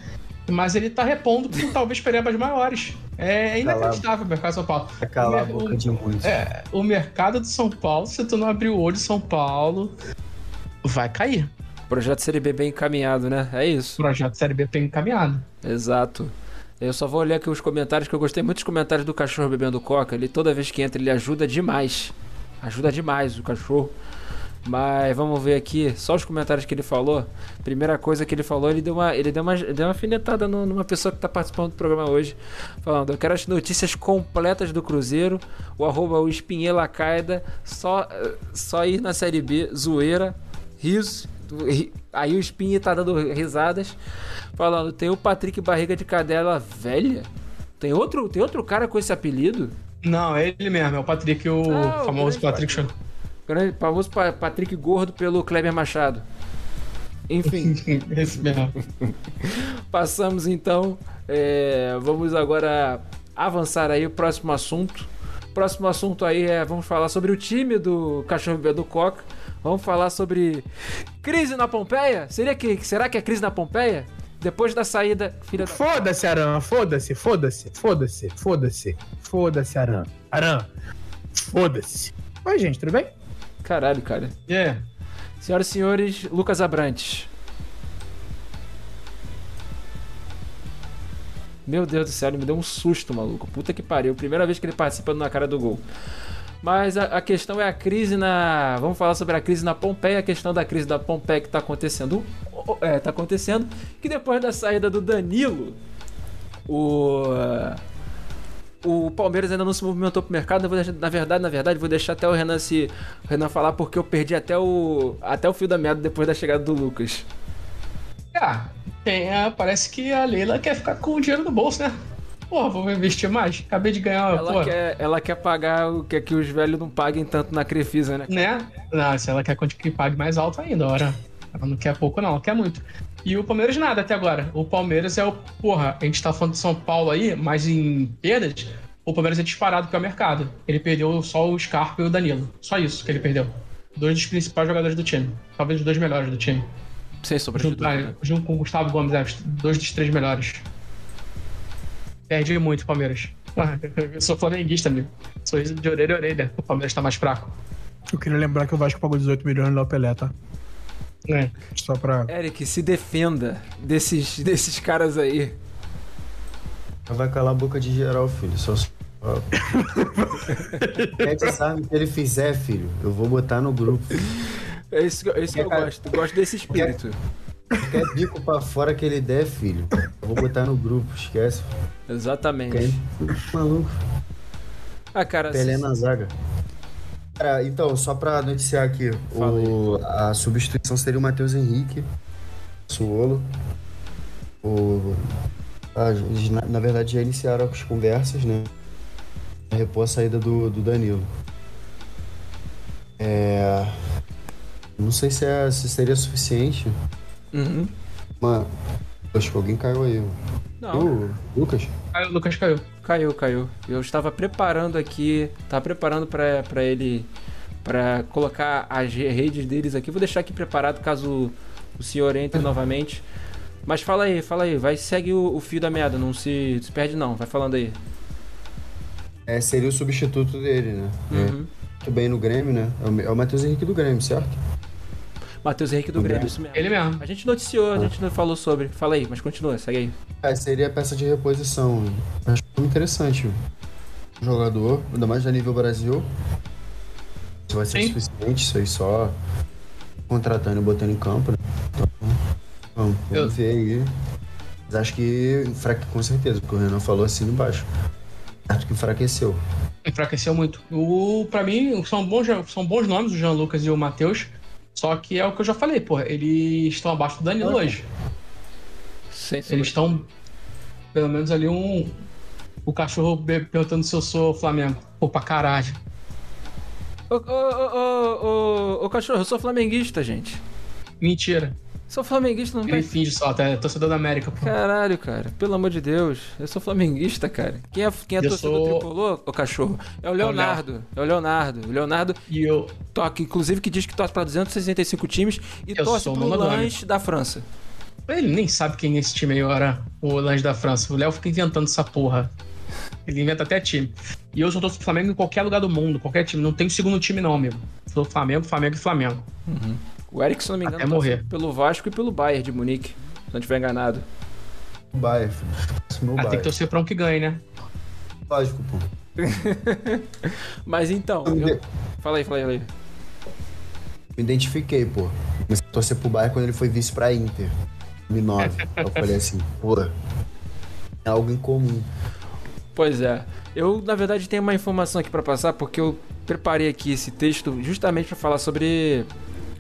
Mas ele tá repondo com talvez perebas maiores. É inacreditável o mercado de São Paulo. É calar a boca de muitos. É, o mercado de São Paulo, se tu não abrir o olho de São Paulo, vai cair. Projeto Série B bem encaminhado, né? É isso. Projeto Série B bem encaminhado. Exato. Eu só vou olhar aqui os comentários, que eu gostei muito dos comentários do cachorro bebendo coca. Ele toda vez que entra, ele ajuda demais. Ajuda demais o cachorro. Mas vamos ver aqui, só os comentários que ele falou. Primeira coisa que ele falou, ele deu uma, ele deu uma, deu uma afinetada numa pessoa que está participando do programa hoje, falando: Eu quero as notícias completas do Cruzeiro, o arroba o Espinhela Caida, só, só ir na Série B, zoeira, riso. Aí o Espinha tá dando risadas, falando: Tem o Patrick Barriga de Cadela Velha? Tem outro, tem outro cara com esse apelido? Não, é ele mesmo, é o Patrick, o ah, famoso Patrick. Patrick. Grande, famoso Patrick Gordo pelo Kleber Machado. Enfim. [laughs] Esse mesmo. [laughs] Passamos então. É, vamos agora avançar aí o próximo assunto. Próximo assunto aí é vamos falar sobre o time do Cachorro do Coca. Vamos falar sobre crise na Pompeia. Seria que será que é crise na Pompeia? Depois da saída, filha da... Foda-se, Aran, foda-se, foda-se, foda-se, foda-se, foda-se, Aran. Aran, foda-se. Oi, gente, tudo bem? Caralho, cara. É. Yeah. Senhoras e senhores, Lucas Abrantes. Meu Deus do céu, ele me deu um susto, maluco. Puta que pariu. Primeira vez que ele participa na cara do gol. Mas a, a, questão é a crise na. Vamos falar sobre a crise na Pompeia, a questão da crise da Pompeia que tá acontecendo. É, tá acontecendo. Que depois da saída do Danilo, o o Palmeiras ainda não se movimentou pro mercado. Deixar, na verdade, na verdade, vou deixar até o Renan se o Renan falar porque eu perdi até o até o fio da meada depois da chegada do Lucas. Ah, tem, é, parece que a Leila quer ficar com o dinheiro no bolso, né? Porra, vou investir mais. Acabei de ganhar. Ela, porra. quer, ela quer pagar o que, que os velhos não paguem tanto na Crefisa, né? Né? Não, se ela quer que pague mais alto ainda, ora. Ela não quer pouco, não, ela quer muito. E o Palmeiras nada até agora. O Palmeiras é o. Porra, a gente tá falando de São Paulo aí, mas em perdas, o Palmeiras é disparado que é o mercado. Ele perdeu só o Scarpa e o Danilo. Só isso que ele perdeu. Dois dos principais jogadores do time. Talvez os dois melhores do time. Sem sombra junto, ah, junto com o Gustavo Gomes, é, dois dos três melhores. Perdi muito o Palmeiras. Ah, [laughs] eu sou flamenguista, amigo. Sorriso de orelha a orelha. O Palmeiras tá mais fraco. Eu queria lembrar que o Vasco pagou 18 milhões no Pelé, tá? É. Só pra. Eric, se defenda desses, desses caras aí. Vai calar a boca de geral, filho. Só. Pede [laughs] sabe que ele fizer, filho. Eu vou botar no grupo. É isso, é isso que eu gosto. Eu gosto desse espírito. Quer, bico pra fora que ele der, filho. Eu vou botar no grupo, esquece. Exatamente. Quer... Maluco. Ah, cara. Pelé na zaga. Cara, então, só pra noticiar aqui, o, a substituição seria o Matheus Henrique, Suolo. O, a, na, na, verdade, já iniciaram as conversas, né? Pra repor a saída do, do Danilo. É, não sei se, é, se seria suficiente. Uhum. Mano, acho que alguém caiu aí. Não, O Lucas? O Lucas caiu. caiu, caiu. Eu estava preparando aqui, estava preparando pra pra ele pra colocar as re- redes deles aqui. Vou deixar aqui preparado caso o senhor entre novamente. Mas fala aí, fala aí, vai segue o, o fio da meada, não se, se perde não, vai falando aí. É, seria o substituto dele, né? É, Uhum. muito bem no Grêmio, né? É o, é o Matheus Henrique do Grêmio, certo? Matheus Henrique do Grêmio, isso mesmo. Ele mesmo. A gente noticiou, a gente não falou sobre. Fala aí, mas continua, segue aí. É, seria a peça de reposição. Acho muito interessante. O jogador, ainda mais a nível Brasil. Isso vai ser Sim. suficiente, isso aí só contratando e botando em campo, né? Então, vamos, vamos Eu- ver aí. Mas acho que enfraque com certeza, porque o Renan falou assim embaixo. Certo que enfraqueceu. Enfraqueceu muito. O, pra mim, são bons, são bons nomes, o Jean Lucas e o Matheus. Só que é o que eu já falei, pô. Eles estão abaixo do Danilo hoje. Sem Eles estão, pelo menos ali, um. O cachorro perguntando se eu sou Flamengo. Pô, pra caralho. Ô, ô, ô, ô, ô, ô, cachorro, eu sou flamenguista, gente. Mentira. Sou flamenguista, não Ele vai. finge só, até torcedor da América, pô. Caralho, cara. Pelo amor de Deus. Eu sou flamenguista, cara. Quem é, quem é Eu torcedor sou- tricolor, ô cachorro? É o Léo. Leonardo. É o Leonardo. O Leonardo E eu. toca, inclusive, que diz que torce pra 265 times e Eu torce sou o pro lanche da França. Ele nem sabe quem é esse time aí agora, o Lange da França. O Léo fica inventando essa porra. Ele inventa até time. E eu só torço pro Flamengo em qualquer lugar do mundo, qualquer time. Não tem segundo time, não, amigo. Sou Flamengo, Flamengo e Flamengo. O Eric, se não me engano, Até torce morrer. pelo Vasco e pelo Bayern de Munique. Se não estiver enganado. O Bayern, meu Ah, tem que torcer pra um que ganhe, né? Lógico, pô. [laughs] Mas então. eu- Fala aí, fala aí, fala aí. Me identifiquei, pô. Comecei a torcer pro Bayern quando ele foi vice pra Inter. 2009. eu falei assim, [laughs] pô, é algo em comum. Pois é. Eu, na verdade, tenho uma informação aqui pra passar, porque eu preparei aqui esse texto justamente pra falar sobre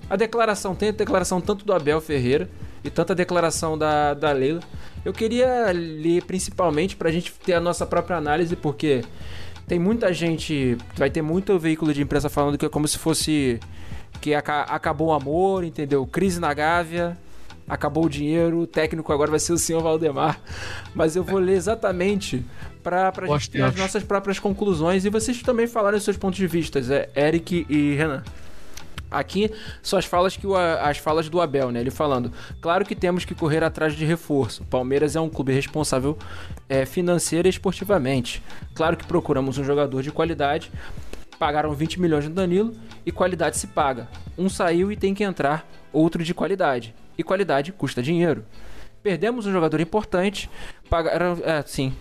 a declaração. Tem a declaração tanto do Abel Ferreira e tanto a declaração da, da Leila. Eu queria ler principalmente pra gente ter a nossa própria análise, porque tem muita gente, vai ter muito veículo de imprensa falando que é como se fosse que aca- acabou o amor, entendeu? Crise na Gávea, acabou o dinheiro, o técnico agora vai ser o senhor Valdemar. Mas eu vou ler exatamente para a gente ter as nossas próprias conclusões e vocês também falarem os seus pontos de vista, é, Eric e Renan. Aqui são as falas que o, as falas do Abel, né? Ele falando: "Claro que temos que correr atrás de reforço. Palmeiras é um clube responsável é, financeira e esportivamente. Claro que procuramos um jogador de qualidade. Pagaram 20 milhões no Danilo e qualidade se paga. Um saiu e tem que entrar outro de qualidade. E qualidade custa dinheiro. Perdemos um jogador importante, pagaram, é, sim,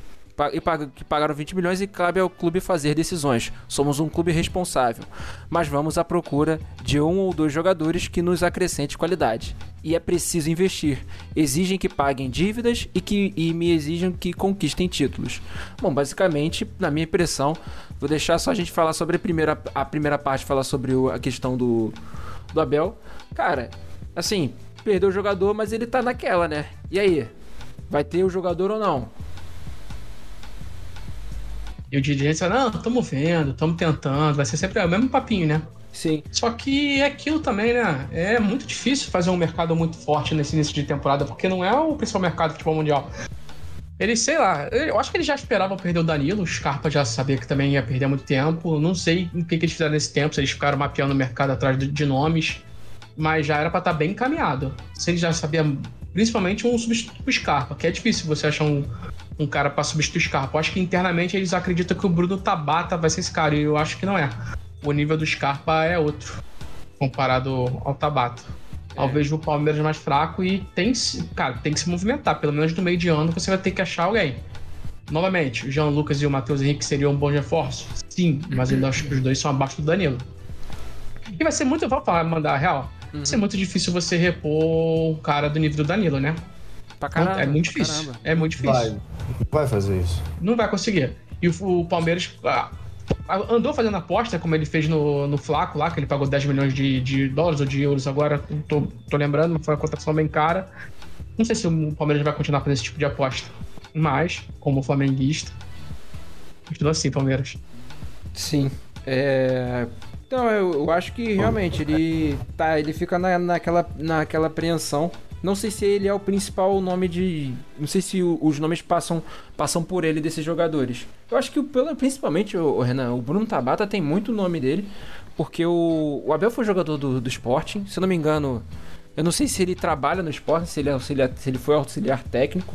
que pagaram 20 milhões e cabe ao clube fazer decisões. Somos um clube responsável, mas vamos à procura de um ou dois jogadores que nos acrescente qualidade. E é preciso investir. Exigem que paguem dívidas e que e me exijam que conquistem títulos. Bom, basicamente, na minha impressão, vou deixar só a gente falar sobre a primeira, a primeira parte, falar sobre a questão do, do Abel. Cara, assim, perdeu o jogador, mas ele tá naquela, né? E aí? Vai ter o jogador ou não? E o dirigente não, tamo vendo, tamo tentando. Vai ser sempre o mesmo papinho, né? Sim. Só que é aquilo também, né? É muito difícil fazer um mercado muito forte nesse início de temporada, porque não é o principal mercado do futebol mundial. Ele, sei lá, eu acho que eles já esperavam perder o Danilo, o Scarpa já sabia que também ia perder muito tempo. Não sei o que, que eles fizeram nesse tempo, se eles ficaram mapeando o mercado atrás de, de nomes, mas já era pra estar bem encaminhado. Se eles já sabiam, principalmente um substituto pro Scarpa, que é difícil você achar um, um cara pra substituir o Scarpa. Eu acho que internamente eles acreditam que o Bruno Tabata vai ser esse cara, e eu acho que não é. O nível do Scarpa é outro, comparado ao Tabata. Eu vejo o Palmeiras mais fraco e tem, se- cara, tem que se movimentar. Pelo menos no meio de ano você vai ter que achar alguém. Novamente, o Jean Lucas e o Matheus Henrique seriam um bom reforço? Sim, mas eu acho que os dois são abaixo do Danilo. E vai ser muito, vou falar, mandar a real, vai ser muito difícil você repor um cara do nível do Danilo, né? Pra caramba. é muito difícil. caramba. É muito difícil. Vai. Não vai fazer isso. Não vai conseguir. E o, o Palmeiras ah, andou fazendo aposta, como ele fez no, no Flaco lá, que ele pagou 10 milhões de, de dólares ou de euros agora, não tô, tô lembrando, foi uma contratação bem cara. Não sei se o Palmeiras vai continuar fazendo esse tipo de aposta. Mas, como flamenguista, continua assim, Palmeiras. Sim. É... Então, eu, eu acho que realmente ele tá, ele fica na, naquela, naquela apreensão Não sei se ele é o principal nome de. Não sei se os nomes passam, passam por ele desses jogadores. Eu acho que o, principalmente o, Renan, o Bruno Tabata tem muito nome dele. Porque o, o Abel foi jogador do, do Sporting. Se eu não me engano, eu não sei se ele trabalha no Sporting, se ele, é auxiliar, se ele foi auxiliar técnico.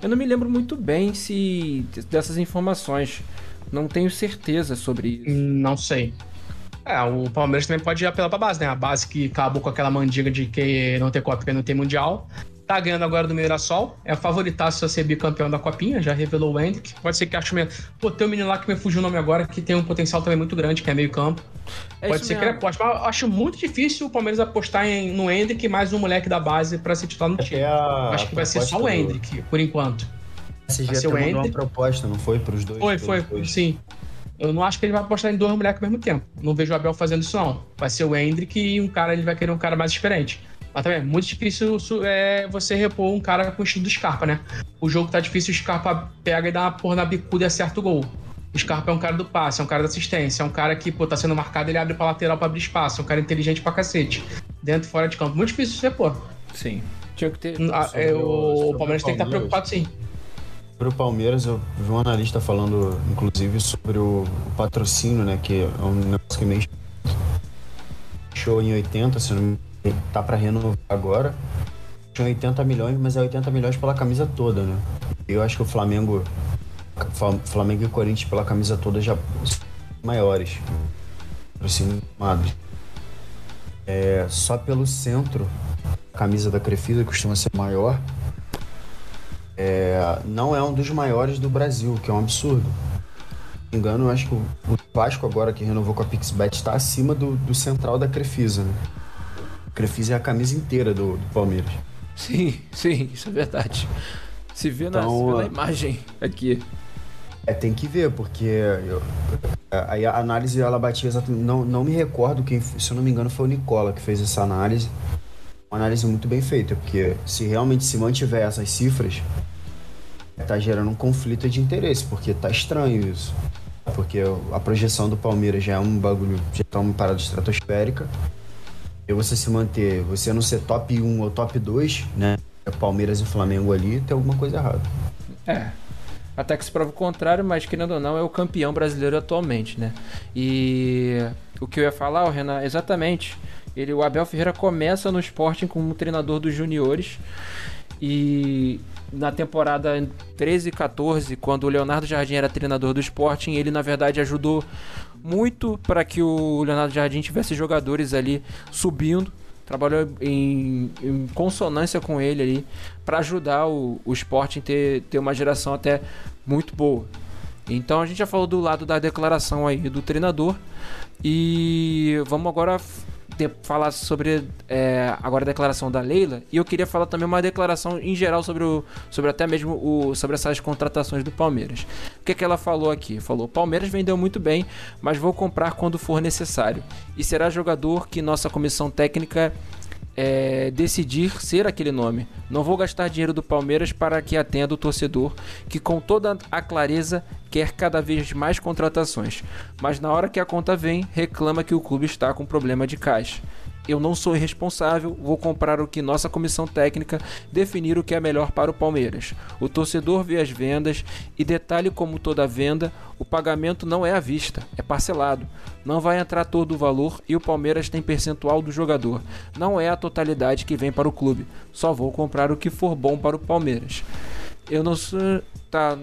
Eu não me lembro muito bem se dessas informações. Não tenho certeza sobre isso. Não sei. É, o Palmeiras também pode apelar pra base, né? A base que acabou com aquela mandiga de que não ter Copa porque não tem Mundial. Tá ganhando agora do Mirassol. É a favoritaço a ser bicampeão da Copinha, já revelou o Hendrick. Pode ser que ache mesmo. Pô, tem um menino lá que me fugiu o nome agora, que tem um potencial também muito grande, que é meio campo. É Pode ser que ele mesmo. aposte, mas eu acho muito difícil o Palmeiras apostar em, no Hendrick mais um moleque da base pra se titular no time. Até a, Acho que vai ser só o do- Hendrick, por enquanto. O mandou uma proposta, não foi? Pros dois? Foi, foi, dois. sim. Eu não acho que ele vai apostar em dois moleques ao mesmo tempo. Não vejo o Abel fazendo isso, não. Vai ser o Hendrick e um cara, ele vai querer um cara mais experiente. Mas também é muito difícil é, você repor um cara com o estilo do Scarpa, né? O jogo tá difícil, o Scarpa pega e dá uma porra na bicuda e acerta o gol. O Scarpa é um cara do passe, é um cara da assistência, é um cara que, pô, tá sendo marcado, ele abre pra lateral pra abrir espaço, é um cara inteligente pra cacete. Dentro e fora de campo. Muito difícil você repor. Sim. Tinha que ter. Ah, é, o- o, Palmeiras tem que estar Palmeiras. preocupado sim. Pro Palmeiras, eu vi um analista falando, inclusive, sobre o, o patrocínio, né? Que é um negócio que meio show em 80, se não tá pra renovar agora. Tinha 80 milhões, mas é 80 milhões pela camisa toda, né? Eu acho que o Flamengo, Fla- Flamengo e Corinthians pela camisa toda já são maiores. Patrocínio tomados. É, só pelo centro, a camisa da Crefisa costuma ser maior. É, não é um dos maiores do Brasil, que é um absurdo. Se não me engano, eu acho que o, Vasco agora que renovou com a Pixbet está acima do, do central da Crefisa, né? Crefisa é a camisa inteira do, do Palmeiras. Sim, sim, isso é verdade. Se vê, na, Então, se vê na ó. imagem aqui. É, tem que ver, porque eu- aí a análise ela batia exatamente. Não, não me recordo quem, se eu não me engano, foi o Nicola que fez essa análise. Uma análise muito bem feita, porque se realmente se mantiver essas cifras, tá gerando um conflito de interesse, porque tá estranho isso. Porque a projeção do Palmeiras já é um bagulho, já tá uma parada estratosférica. E você se manter, você não ser top 1 ou top 2, né? Palmeiras e Flamengo ali, tem alguma coisa errada. É. Até que se prova o contrário, mas querendo ou não, é o campeão brasileiro atualmente, né? E o que eu ia falar, Renan, exatamente. Ele, o Abel Ferreira começa no Sporting como treinador dos juniores. E na temporada 13 e 14, quando o Leonardo Jardim era treinador do Sporting, ele na verdade ajudou muito para que o Leonardo Jardim tivesse jogadores ali subindo. Trabalhou em, em consonância com ele ali para ajudar o, o Sporting ter, ter uma geração até muito boa. Então a gente já falou do lado da declaração aí do treinador e vamos agora falar sobre é, agora a declaração da Leila e eu queria falar também uma declaração em geral sobre o sobre até mesmo o sobre essas contratações do Palmeiras. O que, que ela falou aqui? Falou: Palmeiras vendeu muito bem, mas vou comprar quando for necessário e será jogador que nossa comissão técnica é, decidir ser aquele nome. Não vou gastar dinheiro do Palmeiras para que atenda o torcedor, que com toda a clareza quer cada vez mais contratações, mas na hora que a conta vem, reclama que o clube está com problema de caixa. Eu não sou irresponsável, vou comprar o que nossa comissão técnica definir o que é melhor para o Palmeiras. O torcedor vê as vendas e detalhe como toda venda, o pagamento não é à vista, é parcelado. Não vai entrar todo o valor e o Palmeiras tem percentual do jogador. Não é a totalidade que vem para o clube. Só vou comprar o que for bom para o Palmeiras. Eu não sou. Tá.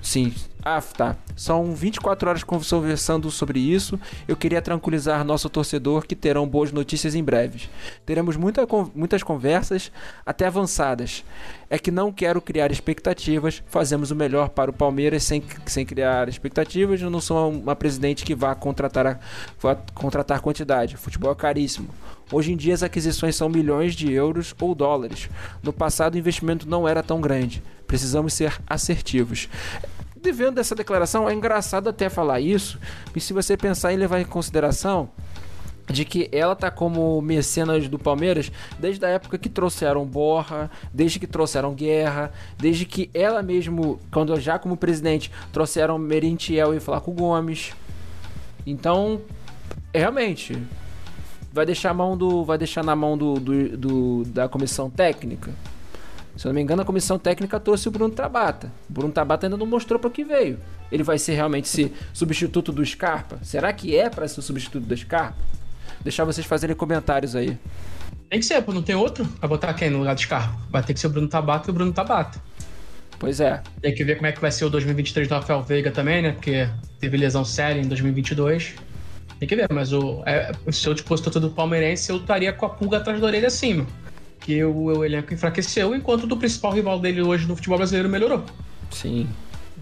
Sim. Ah, tá. São 24 horas conversando sobre isso. Eu queria tranquilizar nosso torcedor que terão boas notícias em breve. Teremos muita, muitas conversas, até avançadas. É que não quero criar expectativas. Fazemos o melhor para o Palmeiras sem, sem criar expectativas. Eu não sou uma presidente que vá contratar, vá contratar quantidade. Futebol é caríssimo. Hoje em dia as aquisições são milhões de euros ou dólares. No passado o investimento não era tão grande. Precisamos ser assertivos. Devendo dessa declaração, é engraçado até falar isso, e se você pensar em levar em consideração de que ela tá como mecenas do Palmeiras desde a época que trouxeram Borra, desde que trouxeram Guerra, desde que ela mesmo, quando já como presidente, trouxeram Merentiel e Flaco Gomes. Então, realmente, vai deixar a mão do. Vai deixar na mão do, do, do- da comissão técnica? Se eu não me engano, a comissão técnica trouxe o Bruno Tabata. O Bruno Tabata ainda não mostrou para que veio. Ele vai ser realmente ser substituto do Scarpa? Será que é para ser o substituto do Scarpa? Deixar vocês fazerem comentários aí. Tem que ser, pô, não tem outro? Vai botar quem no lugar do Scarpa? Vai ter que ser o Bruno Tabata e o Bruno Tabata. Pois é. Tem que ver como é que vai ser o 2023 do Rafael Veiga também, né? Porque teve lesão séria em 2022. Tem que ver, mas o, é, se eu fosse torcedor do Palmeirense, eu estaria com a pulga atrás da orelha acima. Que o, o elenco enfraqueceu, enquanto o do principal rival dele hoje no futebol brasileiro melhorou. Sim.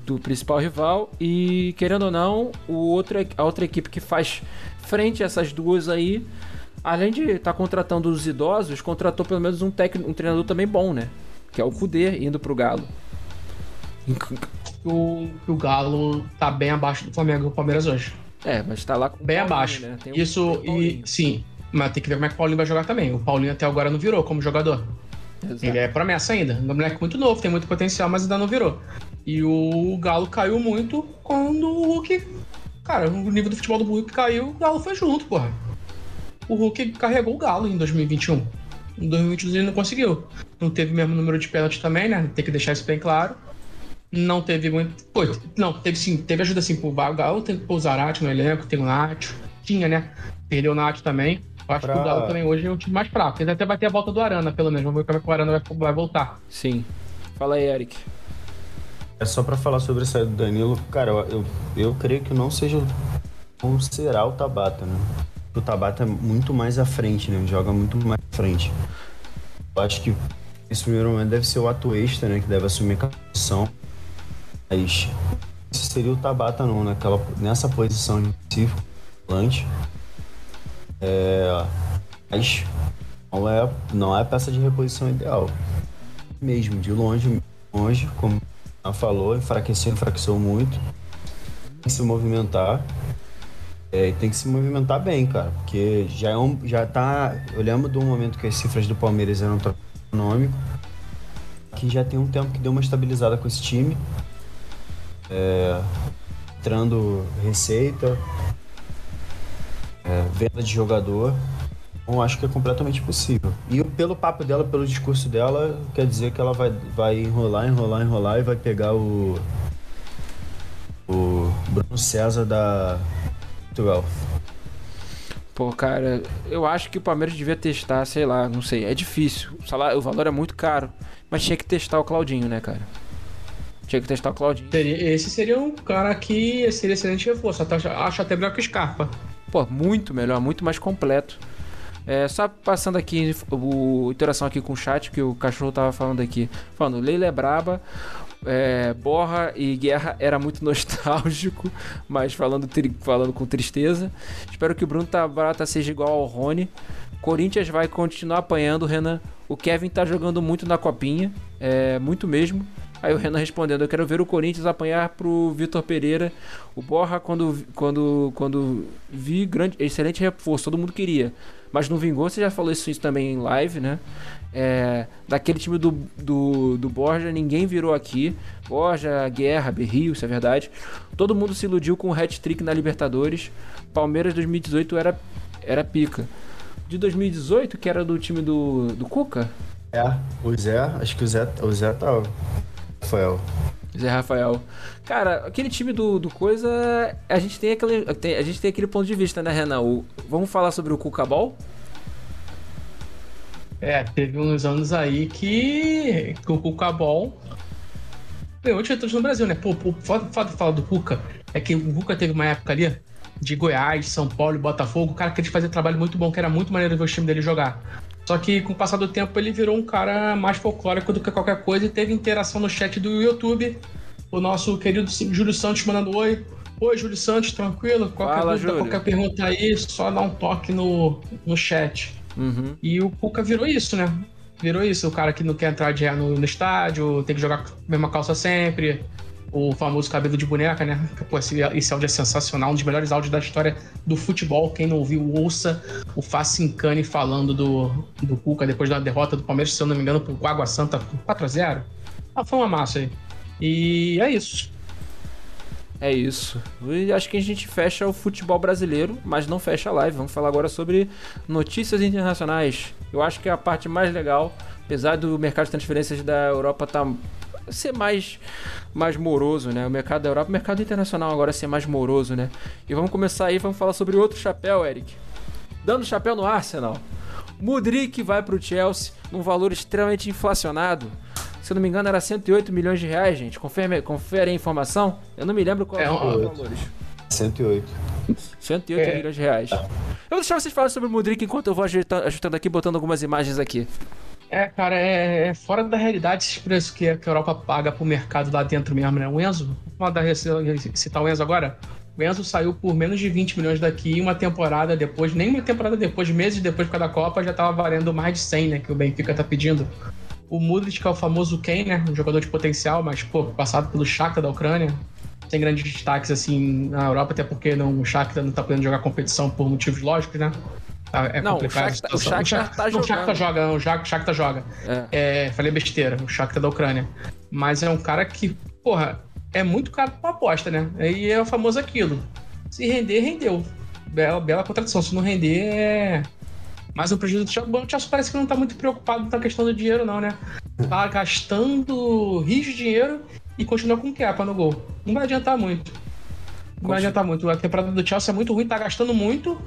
Do principal rival. E, querendo ou não, o outro, a outra equipe que faz frente a essas duas aí, além de estar contratando os idosos, contratou pelo menos um, técnico, um treinador também bom, né? Que é o Kudê indo pro Galo. O, o Galo tá bem abaixo do Flamengo e do Palmeiras hoje. É, mas tá lá com o Bem Paulinho, abaixo. né? Isso, e sim. Mas tem que ver como é que o Paulinho vai jogar também. O Paulinho até agora não virou como jogador. Exato. Ele é promessa ainda. Um moleque muito novo, tem muito potencial, mas ainda não virou. E o Galo caiu muito quando o Hulk. Cara, o nível do futebol do Hulk caiu, o Galo foi junto, porra. O Hulk carregou o Galo em 2021. Em 2022 ele não conseguiu. Não teve o mesmo número de pênaltis também, né? Tem que deixar isso bem claro. Não teve muito. Pô, não, teve sim, teve ajuda sim pro Galo, tem o Zarate no elenco, tem o Nacho. Tinha, né? Perdeu o Nacho também. Eu acho Pra- que o Galo também hoje é um time mais fraco. Ele até vai ter a volta do Arana, pelo menos. Vamos ver como é que o Arana vai, vai voltar. Sim. Fala aí, Eric. É só pra falar sobre a saída do Danilo, cara, eu, eu, eu creio que não seja o- ou será o Tabata, né? O Tabata é muito mais à frente, né? Joga muito mais à frente. Eu acho que esse primeiro momento deve ser o Atuesta, né? Que deve assumir a posição. Mas esse seria o Tabata não, naquela, nessa posição de específico, volante. É, mas não é, não é a peça de reposição ideal. Mesmo, de longe, longe, como ela falou, enfraqueceu, enfraqueceu muito. Tem que se movimentar. É, tem que se movimentar bem, cara. Porque já, é um, já tá. Eu lembro do momento que as cifras do Palmeiras eram econômico. Que já tem um tempo que deu uma estabilizada com esse time. É, entrando receita, é, venda de jogador. Então, acho que é completamente possível. E pelo papo dela, pelo discurso dela, quer dizer que ela vai, vai enrolar, enrolar, enrolar e vai pegar o. O Bruno César da Portugal. Pô, cara, eu acho que o Palmeiras devia testar, sei lá, não sei. É difícil. O, salário, o valor é muito caro. Mas tinha que testar o Claudinho, né, cara? Tinha que testar o Claudinho. Seria- esse seria um cara que seria excelente reforço. Acho até melhor que o Scarpa. Pô, muito melhor, muito mais completo. É, só passando aqui, o interação aqui com o chat, que o cachorro tava falando aqui. Falando, Leila é braba, é, Borra e Guerra era muito [laughs] nostálgico, mas falando, falando com tristeza. Espero que o Bruno Tabata seja igual ao Rony. Corinthians vai continuar apanhando, Renan. O Kevin tá jogando muito na copinha, é, muito mesmo. Aí o Renan respondendo: Eu quero ver o Corinthians apanhar pro Vitor Pereira. O Borra, quando, quando, quando vi, grande, excelente reforço, todo mundo queria. Mas não vingou, você já falou isso, isso também em live, né? É, daquele time do, do, do Borja, ninguém virou aqui. Borja, Guerra, Berrio, isso é verdade. Todo mundo se iludiu com o hat-trick na Libertadores. Palmeiras 2018 era, era pica. De 2018, que era do time do, do Cuca, É, o Zé, acho que o Zé, o Zé tá. Rafael. Zé Rafael. Cara, aquele time do, do Coisa, a gente tem aquele, tem- a gente tem aquele ponto de vista, né, Renan? O- vamos falar sobre o Cuca Ball? É, teve uns anos aí que, que o Cuca Ball ganhou títulos no Brasil, né? Pô, pô foda, foda falar do Cuca é que o Cuca teve uma época ali de Goiás, São Paulo e Botafogo, cara que ele fazia trabalho muito bom, que era muito maneiro ver o time dele jogar. Só que com o passar do tempo ele virou um cara mais folclórico do que qualquer coisa e teve interação no chat do YouTube. O nosso querido Júlio Santos mandando oi. Oi, Júlio Santos, tranquilo? Qualquer Fala, dúvida, Júlio. qualquer pergunta aí, só dá um toque no, no chat. Uhum. E o Cuca virou isso, né? Virou isso, o cara que não quer entrar de no, no estádio, tem que jogar com a mesma calça sempre. O famoso cabelo de boneca, né? Pô, esse, esse áudio é sensacional, um dos melhores áudios da história do futebol. Quem não ouviu, ouça o Facincani falando do, do Cuca depois da derrota do Palmeiras, se eu não me engano, pro Água Santa por 4x0. Ah, foi uma massa aí. E é isso. É isso. E acho que a gente fecha o futebol brasileiro, mas não fecha a live. Vamos falar agora sobre notícias internacionais. Eu acho que é a parte mais legal, apesar do mercado de transferências da Europa tá ser mais mais moroso, né? O mercado da Europa, o mercado internacional agora ser mais moroso, né? E vamos começar aí, vamos falar sobre outro chapéu, Eric. Dando chapéu no Arsenal. Mudrik vai pro Chelsea num valor extremamente inflacionado. Se eu não me engano, era 108 milhões de reais, gente. Confere, confere a informação. Eu não me lembro qual É, um- os valores. 108. 108 É. milhões de reais. Eu vou deixar vocês falarem sobre o Mudrik enquanto eu vou ajustando aqui, botando algumas imagens aqui. É, cara, é, é fora da realidade esses preços que, a Europa paga pro mercado lá dentro mesmo, né? O Enzo, da- citar o Enzo agora. O Enzo saiu por menos de 20 milhões daqui uma temporada depois, nem uma temporada depois, meses depois da Copa, já tava valendo mais de 100, né? Que o Benfica tá pedindo. O Mudrik, que é o famoso Ken, né? Um jogador de potencial, mas, pô, passado pelo Shakhtar da Ucrânia. Sem grandes destaques, assim, na Europa, até porque não, o Shakhtar não tá podendo jogar competição por motivos lógicos, né? Tá- É Não, o complicado a Shakhtar- o. Shakhtar tá o Shakhtar joga, o Shak- Shakhtar joga. É. É, falei besteira, o Shakhtar da Ucrânia. Mas é um cara que, porra, é muito caro pra uma aposta, né? E é o famoso aquilo. Se render, rendeu. Bela, bela contradição. Se não render, é. Mais um prejuízo do Chelsea. O Chelsea parece que não tá muito preocupado com a questão do dinheiro, não, né? Tá gastando rios de dinheiro e continua com capa no gol. Não vai adiantar muito. Não vai adiantar muito. A temporada do Chelsea é muito ruim, tá gastando muito.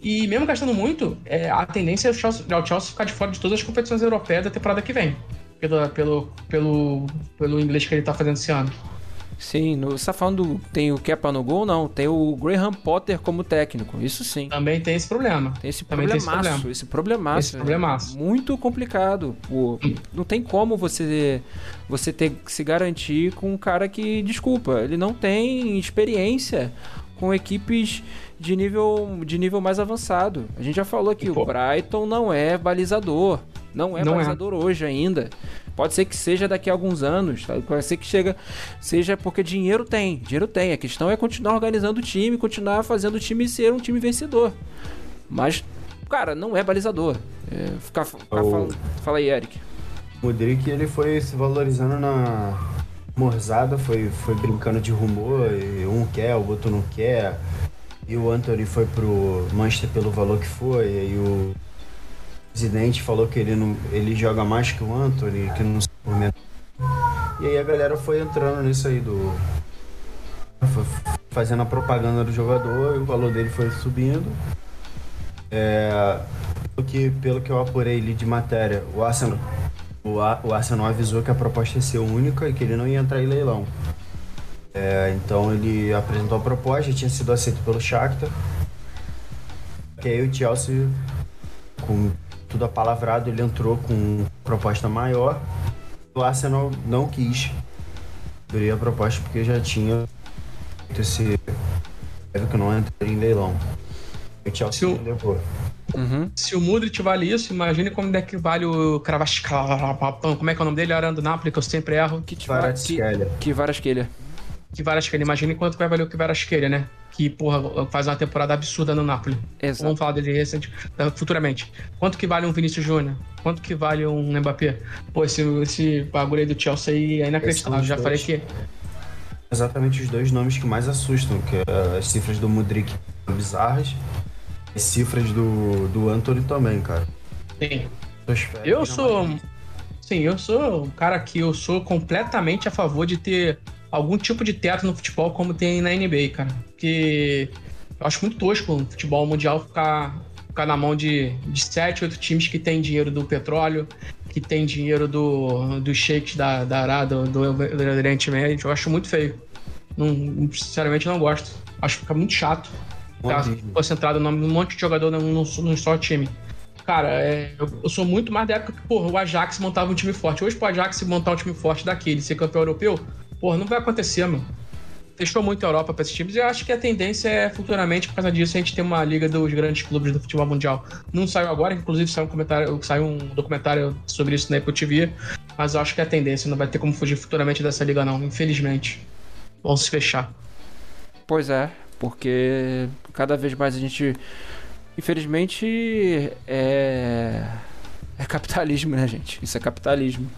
E mesmo gastando muito, é, a tendência é o, Chelsea, é o Chelsea ficar de fora de todas as competições europeias da temporada que vem. Pelo, pelo, pelo, pelo inglês que ele tá fazendo esse ano. Sim, no, você tá falando tem o Kepa no gol? Não, tem o Graham Potter como técnico. Isso sim. Também tem esse problema. Tem esse Também tem esse problemaço, problema. esse problemaço. Esse problemaço. Muito complicado. Pô, não tem como você você ter que se garantir com um cara que, desculpa, ele não tem experiência com equipes de nível de nível mais avançado. A gente já falou que E, o pô. Brighton não é balizador. Não é Não é. balizador hoje ainda. Pode ser que seja daqui a alguns anos, tá? pode ser que chega, seja porque dinheiro tem, dinheiro tem. A questão é continuar organizando o time, continuar fazendo o time ser um time vencedor. Mas, cara, não é balizador. É, ficar, ficar O- falando- Fala aí, Eric. O Mudrik, ele foi se valorizando na morzada, foi, foi brincando de rumor, e um quer, o outro não quer. E o Anthony foi pro Manchester pelo valor que foi, e aí o presidente falou que ele, não, ele joga mais que o Anthony, que não se movimenta. E aí a galera foi entrando nisso aí do. fazendo a propaganda do jogador e o valor dele foi subindo. É, que, pelo que eu apurei ali de matéria, o Arsenal, o, o Arsenal avisou que a proposta ia ser única e que ele não ia entrar em leilão. É, então ele apresentou a proposta, tinha sido aceito pelo Shakhtar. Que aí o Chelsea, com tudo apalavrado, ele entrou com proposta maior. O Arsenal não quis abrir a proposta porque já tinha esse que não entraria em leilão. O Chelsea Se o- levou. Uhum. Se o Mudrik vale isso, imagine como é que vale o Kravaskhapam. Como é que é o nome dele? Arando do Napoli, que eu sempre erro. Que, que, Kvaratskhelia. que Varasquelha. Que Varasquelha. Imagine quanto que vai valer o que Varasquelha, né? Que, porra, faz uma temporada absurda no Napoli. Exato. Vamos falar dele recente, futuramente. Quanto que vale um Vinícius Júnior? Quanto que vale um Mbappé? Pô, esse, esse bagulho aí do Chelsea aí é inacreditável. Já dois. falei que exatamente os dois nomes que mais assustam, que é as cifras do Mudrik são bizarras, as cifras do, do Anthony também, cara. sim. Eu sou. Sim, eu sou um cara que eu sou completamente a favor de ter algum tipo de teto no futebol como tem na NBA, cara. Porque eu acho muito tosco o futebol mundial ficar, ficar na mão de, de 7, 8 times que tem dinheiro do petróleo, que tem dinheiro do, dos sheiks da, da Arábia, do, do Oriente Médio. Eu acho muito feio. Não, sinceramente, não gosto. Acho que fica muito chato. Tá concentrado num monte de jogador num, num, num só time. Cara, é, eu, eu sou muito mais da época que, porra, o Ajax montava um time forte. Hoje, pro Ajax montar um time forte daquele, ser campeão europeu, porra, não vai acontecer, mano. Testou muito a Europa pra esses times e eu acho que a tendência é futuramente, por causa disso, a gente ter uma liga dos grandes clubes do futebol mundial. Não saiu agora, inclusive saiu um, comentário, saiu um documentário sobre isso na Apple TV, mas eu acho que é a tendência, não vai ter como fugir futuramente dessa liga, não, infelizmente. Vamos se fechar. Pois é, porque cada vez mais a gente. Infelizmente é. É capitalismo, né, gente? Isso é capitalismo.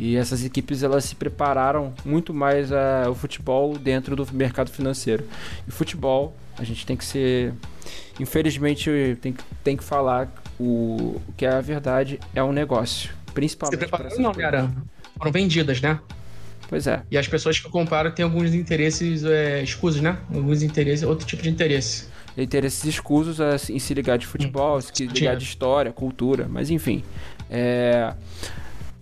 E essas equipes elas se prepararam muito mais ao futebol dentro do mercado financeiro. E futebol, a gente tem que ser. Infelizmente, tem, tem que falar o, o que é a verdade, é um negócio. Principalmente. Se prepararam, não, cara. Foram vendidas, né? Pois é. E as pessoas que compraram têm alguns interesses é, escusos, né? Alguns interesses, outro tipo de interesse. Interesses escusos é, em se ligar de futebol, hum, se ligar de história, cultura, mas enfim. É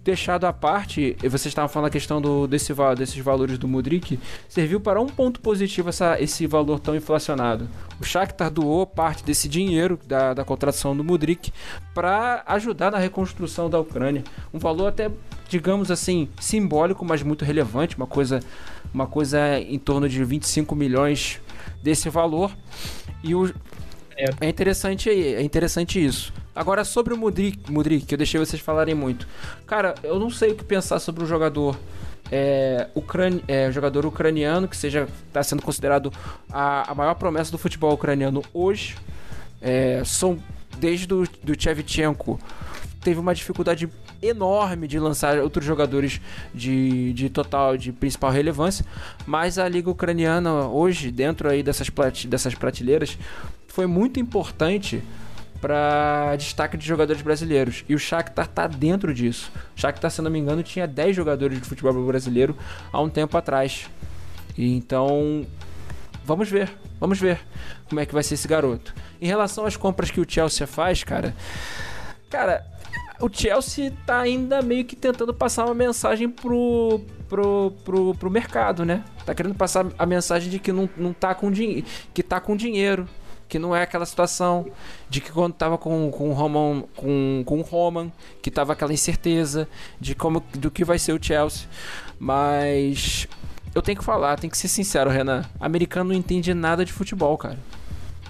deixado à parte, vocês estavam falando a questão do, desse, desses valores do Mudrik, serviu para um ponto positivo essa, esse valor tão inflacionado. O Shakhtar doou parte desse dinheiro da, da contratação do Mudrik para ajudar na reconstrução da Ucrânia. Um valor até, digamos assim, simbólico, mas muito relevante, uma coisa, uma coisa em torno de 25 milhões desse valor. E o, é. interessante é interessante isso. Agora, sobre o Mudrik, Mudrik, que eu deixei vocês falarem muito. Cara, eu não sei o que pensar sobre o jogador. É, ucrani é, jogador ucraniano que seja está sendo considerado a, a maior promessa do futebol ucraniano hoje. É, são desde do, do Chevchenko teve uma dificuldade enorme de lançar outros jogadores de, de total, de principal relevância, mas a liga ucraniana hoje, dentro aí dessas, dessas prateleiras, foi muito importante para destaque de jogadores brasileiros. E o Shakhtar tá dentro disso. O Shakhtar, se não me engano, tinha 10 jogadores de futebol brasileiro há um tempo atrás. E então, vamos ver. Vamos ver como é que vai ser esse garoto. Em relação às compras que o Chelsea faz, cara, cara, o Chelsea tá ainda meio que tentando passar uma mensagem pro, pro, pro, pro mercado, né? Tá querendo passar a mensagem de que não, não tá com dinheiro, que tá com dinheiro que não é aquela situação de que quando tava com, com o Roman, com, com o Roman, que tava aquela incerteza de como do que vai ser o Chelsea. Mas eu tenho que falar, tenho que ser sincero, Renan. Americano não entende nada de futebol, cara.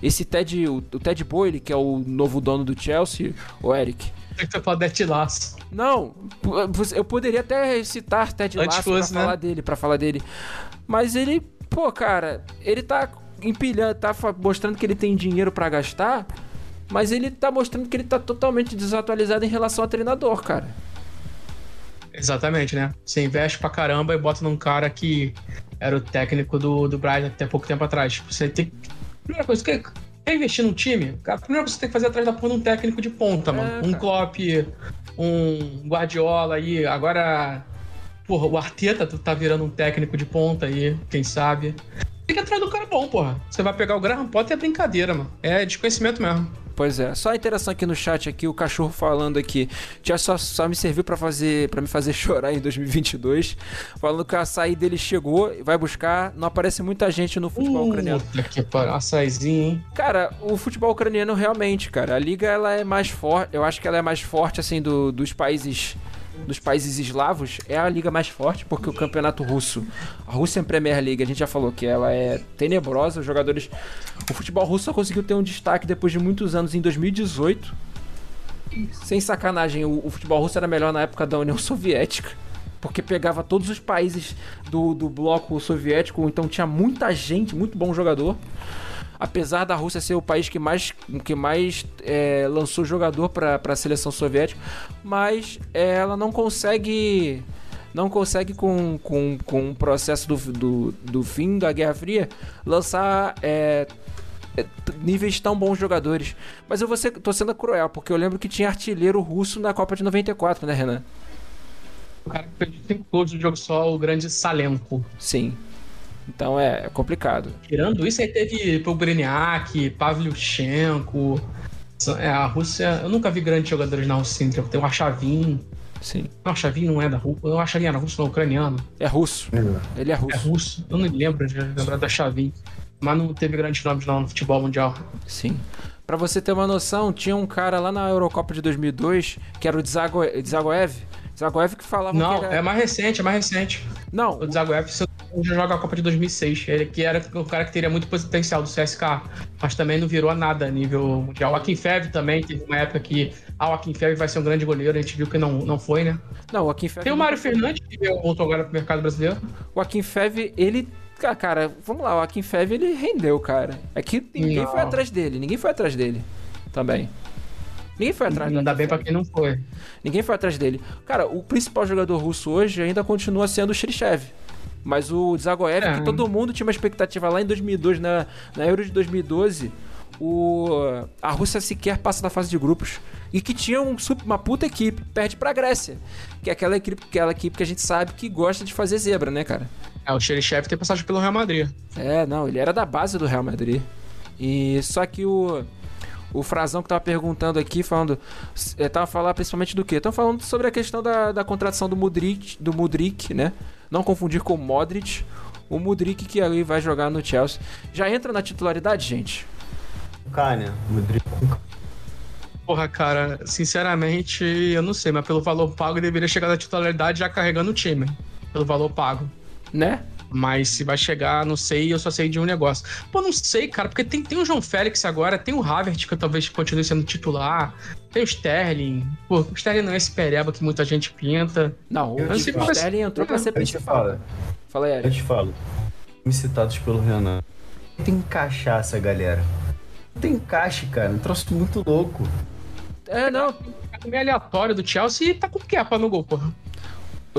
Esse Ted, o, o Ted Boyle, que é o novo dono do Chelsea, o Eric. Tem que Ted Lasso. Não, eu poderia até citar Ted Lasso pra né? falar dele, para falar dele. Mas ele, pô, cara, ele tá empilhando, tá mostrando que ele tem dinheiro para gastar, mas ele tá mostrando que ele tá totalmente desatualizado em relação ao treinador, cara. Exatamente, né? Você investe pra caramba e bota num cara que era o técnico do, do Brighton até pouco tempo atrás. Tipo, você tem. Primeira coisa, quer, quer investir num time? A primeira coisa que você tem que fazer é atrás da porra de um técnico de ponta, mano. É, um Klopp, um Guardiola aí. Agora, porra, o Arteta tá virando um técnico de ponta aí, quem sabe. Tem que atrás do cara bom, porra. Você vai pegar o Graham Potter é brincadeira, mano. É desconhecimento mesmo. Pois é, só a interação aqui no chat aqui, o cachorro falando aqui, já só, só me serviu para fazer para me fazer [laughs] chorar em 2022, falando que a açaí dele chegou, vai buscar, não aparece muita gente no futebol uh, ucraniano. Que par... açaizinho, hein? Cara, o futebol ucraniano realmente, cara, a liga ela é mais forte, eu acho que ela é mais forte assim do, dos países dos países eslavos é a liga mais forte, porque o campeonato russo, a Russian Premier League, a gente já falou que ela é tenebrosa, os jogadores. O futebol russo só conseguiu ter um destaque depois de muitos anos em 2018. Sem sacanagem, o, o futebol russo era melhor na época da União Soviética porque pegava todos os países do, do bloco soviético, então tinha muita gente, muito bom jogador apesar da Rússia ser o país que mais, que mais é, lançou jogador para a seleção soviética, mas é, ela não consegue não consegue com, com, com o processo do, do, do fim da Guerra Fria lançar é, é níveis tão bons jogadores. Mas eu vou ser, tô sendo cruel, porque eu lembro que tinha artilheiro russo na Copa de 94, né, Renan? O cara que fez 5 gols no jogo só, o grande Salenko. Sim. Então é, é complicado. Tirando isso, aí teve Pogreniak, Pavlyuchenko. É, a Rússia. Eu nunca vi grandes jogadores na Rússia. Tem o Achavin. Sim. Não, Achavin não é da Rússia. Eu Achavin era russo, não, ucraniano. É russo. É. Ele é russo. É russo. Eu não lembro de lembrar da Achavin. Mas não teve grandes nomes não no futebol mundial. Sim. Para você ter uma noção, tinha um cara lá na Eurocopa de 2002 que era o Dzagoev. Dzagoev que falava não, que era... é mais recente, é mais recente. Não. O Dzagoev, já joga a Copa de 2006. Ele que era o cara que teria muito potencial do CSK, mas também não virou a nada a nível mundial. O Akin Fev também teve uma época que ah, o Akin Fev vai ser um grande goleiro, a gente viu que não, não foi, né? Não, o Akin Fev. Tem o Mário Fernandes que voltou agora pro mercado brasileiro. O Akin Fev, ele cara, vamos lá, o Akin Fev ele rendeu, cara. É que ninguém não. foi atrás dele, ninguém foi atrás dele também. Ninguém foi atrás Ainda do bem pra quem não foi. Ninguém foi atrás dele. Cara, o principal jogador russo hoje ainda continua sendo o Sherichev. Mas o Zagoev, É. que todo mundo tinha uma expectativa lá em 2002, na, na Euro de 2012, o, a Rússia sequer passa da fase de grupos. E que tinha um, uma puta equipe, perde pra Grécia. Que é aquela equipe, aquela equipe que a gente sabe que gosta de fazer zebra, né, cara? É, o Xerichef tem passagem pelo Real Madrid. É, não, ele era da base do Real Madrid. E só que o o Frazão que tava perguntando aqui, falando, é, tava falando principalmente do quê? Estão falando sobre a questão da, da contratação do Mudrik, do Mudrik, né? Não confundir com o Modric. O Mudrik que ali vai jogar no Chelsea. Já entra na titularidade, gente? K, né? Modric com K. Porra, cara, sinceramente, eu não sei, mas pelo valor pago ele deveria chegar na titularidade já carregando o time. Pelo valor pago. Né? Mas se vai chegar, não sei, eu só sei de um negócio. Pô, não sei, cara, porque tem, tem o João Félix agora, tem o Havertz, que talvez continue sendo titular, tem o Sterling. Pô, o Sterling não é esse pereba que muita gente pinta. Não, Eu o o. Sterling entrou pra ser Eu te principal. falo, Fala aí, eu te falo. Me citados pelo Renan. Tem que encaixar essa galera. Não tem encaixe, cara. Um troço muito louco. É, não, É meio aleatório do Chelsea e tá com Kepa no gol, porra.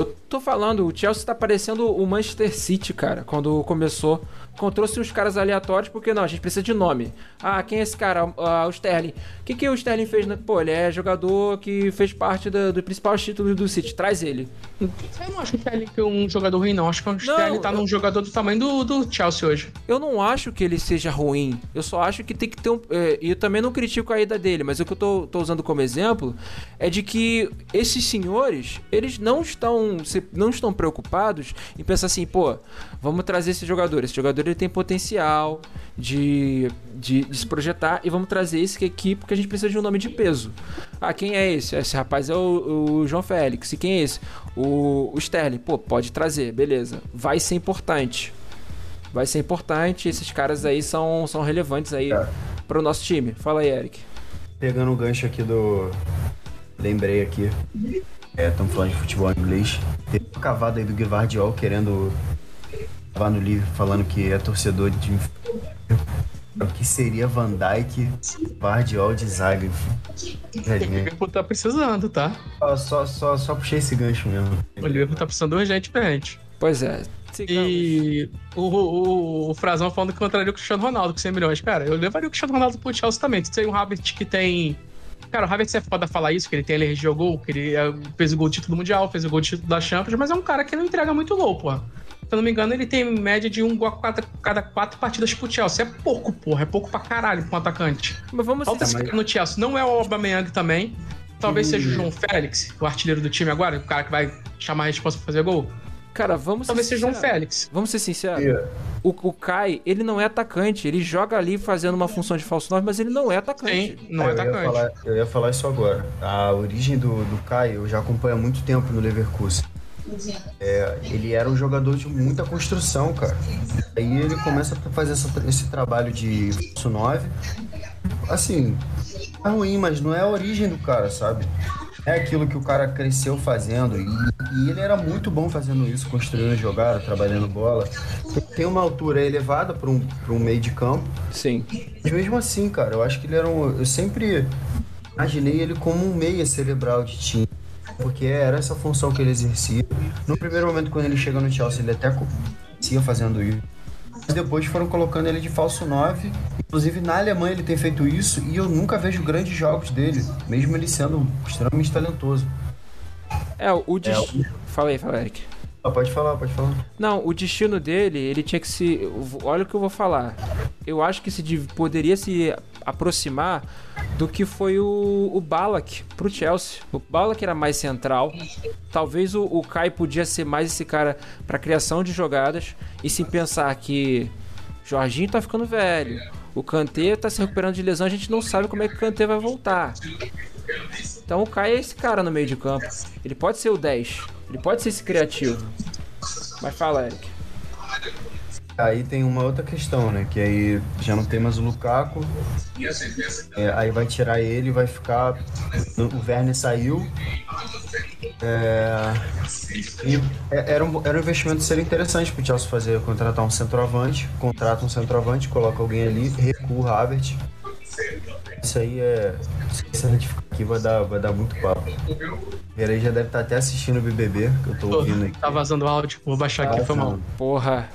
Eu tô falando, o Chelsea tá parecendo o Manchester City, cara, quando começou. Quando trouxe uns caras aleatórios, porque não, a gente precisa de nome. Ah, quem é esse cara? Ah, o Sterling. O que, que o Sterling fez? né? Pô, ele é jogador que fez parte do, do principal título do City. Traz ele. Eu não acho o Sterling que é um jogador ruim, não. Acho que o Sterling tá eu- num jogador do tamanho do, do Chelsea hoje. Eu não acho que ele seja ruim. Eu só acho que tem que ter um. é, E eu também não critico a ida dele, mas o que eu tô, tô usando como exemplo é de que esses senhores, eles não estão, não estão preocupados em pensar assim, pô, vamos trazer esse jogador. Esse jogador ele tem potencial de, de, de se projetar e vamos trazer esse aqui porque a gente precisa de um nome de peso. Ah, quem é esse? Esse rapaz é o, o João Félix. E quem é esse? O, o Sterling. Pô, pode trazer, beleza. Vai ser importante vai ser importante. Esses caras aí são, são relevantes aí É. para o nosso time. Fala aí, Eric. Pegando o gancho aqui do. Lembrei aqui. É, estamos falando de futebol inglês. Teve uma cavada aí do Guivardiol querendo. Tava no livro falando que é torcedor de. O que seria Van Dyke, Guardiol de zaga. O. Liverpool tá precisando, tá? Só, só, só, só puxei esse gancho mesmo. O Liverpool tá precisando urgentemente. Pois é. sigamos. E o, o, o Frazão falando que contraria o Cristiano Ronaldo com 100 milhões. Cara, eu levaria o Cristiano Ronaldo pro Chelsea também. Tem um Havertz que tem. Cara, o Havertz é foda falar isso, que ele tem ao gol, que ele é, fez o gol de título mundial, fez o gol de título da Champions, mas é um cara que não entrega muito gol, porra. Se eu não me engano, ele tem média de um gol a cada, cada quatro partidas pro Chelsea. É pouco, porra. É pouco pra caralho pra um atacante. Mas vamos Falta esse cara no Chelsea. Não é o Aubameyang também. Talvez seja o João Félix, o artilheiro do time agora, o cara que vai chamar a resposta pra fazer gol. Cara, vamos Talvez ser seja sinceros. Félix. Vamos ser sinceros. O, o Kai, ele não é atacante. Ele joga ali fazendo uma função de falso 9, mas ele não é atacante. Sim, não é eu, ia atacante. falar, eu ia falar isso agora. A origem do, do Kai eu já acompanho há muito tempo no Leverkusen. É, ele era um jogador de muita construção, cara. Aí ele começa a fazer essa- esse trabalho de falso 9. Assim, é ruim, mas não é a origem do cara, sabe? É aquilo que o cara cresceu fazendo. E, e ele era muito bom fazendo isso, construindo jogada, trabalhando bola. Tem uma altura elevada para um, pra um meio de campo. Sim. Mas mesmo assim, cara, eu acho que ele era um. Eu sempre imaginei ele como um meia cerebral de time. Porque era essa função que ele exercia. No primeiro momento, quando ele chega no Chelsea, ele até fazendo isso. Mas depois foram colocando ele de falso 9. Inclusive na Alemanha ele tem feito isso e eu nunca vejo grandes jogos dele, mesmo ele sendo extremamente talentoso. É, o destino. Fala aí, fala, Eric. Ah, pode falar, pode falar. Não, o destino dele, ele tinha que se. Olha o que eu vou falar. Eu acho que se poderia se aproximar do que foi o, o Balak pro Chelsea. O Balak era mais central. Talvez o, o Kai podia ser mais esse cara pra criação de jogadas. E se pensar que Jorginho tá ficando velho. O Kanté tá se recuperando de lesão, a gente não sabe como é que o Kanté vai voltar. Então o Kai é esse cara no meio de campo. Ele pode ser o 10. Ele pode ser esse criativo. Mas fala, Eric. Aí tem uma outra questão, né? Que aí já não tem mais o Lukaku. É, aí vai tirar ele, vai ficar. O Werner saiu. É, é- era, um, era um investimento seria interessante pro Chelsea fazer, contratar um centroavante, contrata um centroavante, coloca alguém ali, recua o Havertz. Isso aí é. Se a gente ficar aqui vai dar, vai dar muito papo. Ele aí já deve estar até assistindo o BBB, que eu tô ouvindo aqui. Tá vazando áudio, vou baixar aqui, Tá foi mal. vazando. Porra.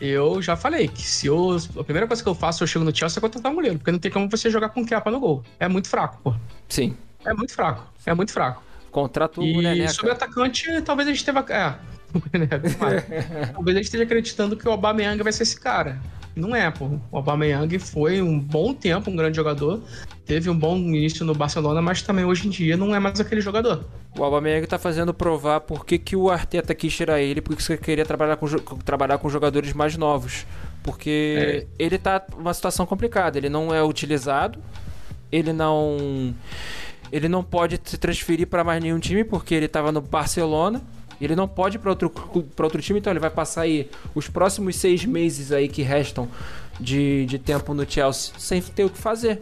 Eu já falei que se eu. A primeira coisa que eu faço, eu chego no Chelsea é contratar um goleiro, porque não tem como você jogar com Kepa no gol. É muito fraco, pô. Sim. É muito fraco. É muito fraco. Contrato o E sobre atacante, talvez a gente teve. É. [laughs] o [laughs] talvez a gente esteja acreditando que o Aubameyang vai ser esse cara. Não é, pô. O Aubameyang foi um bom tempo um grande jogador. Teve um bom início no Barcelona, mas também hoje em dia não é mais aquele jogador. O Aubameyang tá fazendo provar por que, que o Arteta quis tirar ele, porque você queria trabalhar com, trabalhar com jogadores mais novos. Porque ele tá numa situação complicada, ele não é utilizado, ele não ele não pode se transferir para mais nenhum time porque ele tava no Barcelona. Ele não pode ir para outro, pra outro time, então ele vai passar aí os próximos seis meses aí que restam de, de tempo no Chelsea sem ter o que fazer.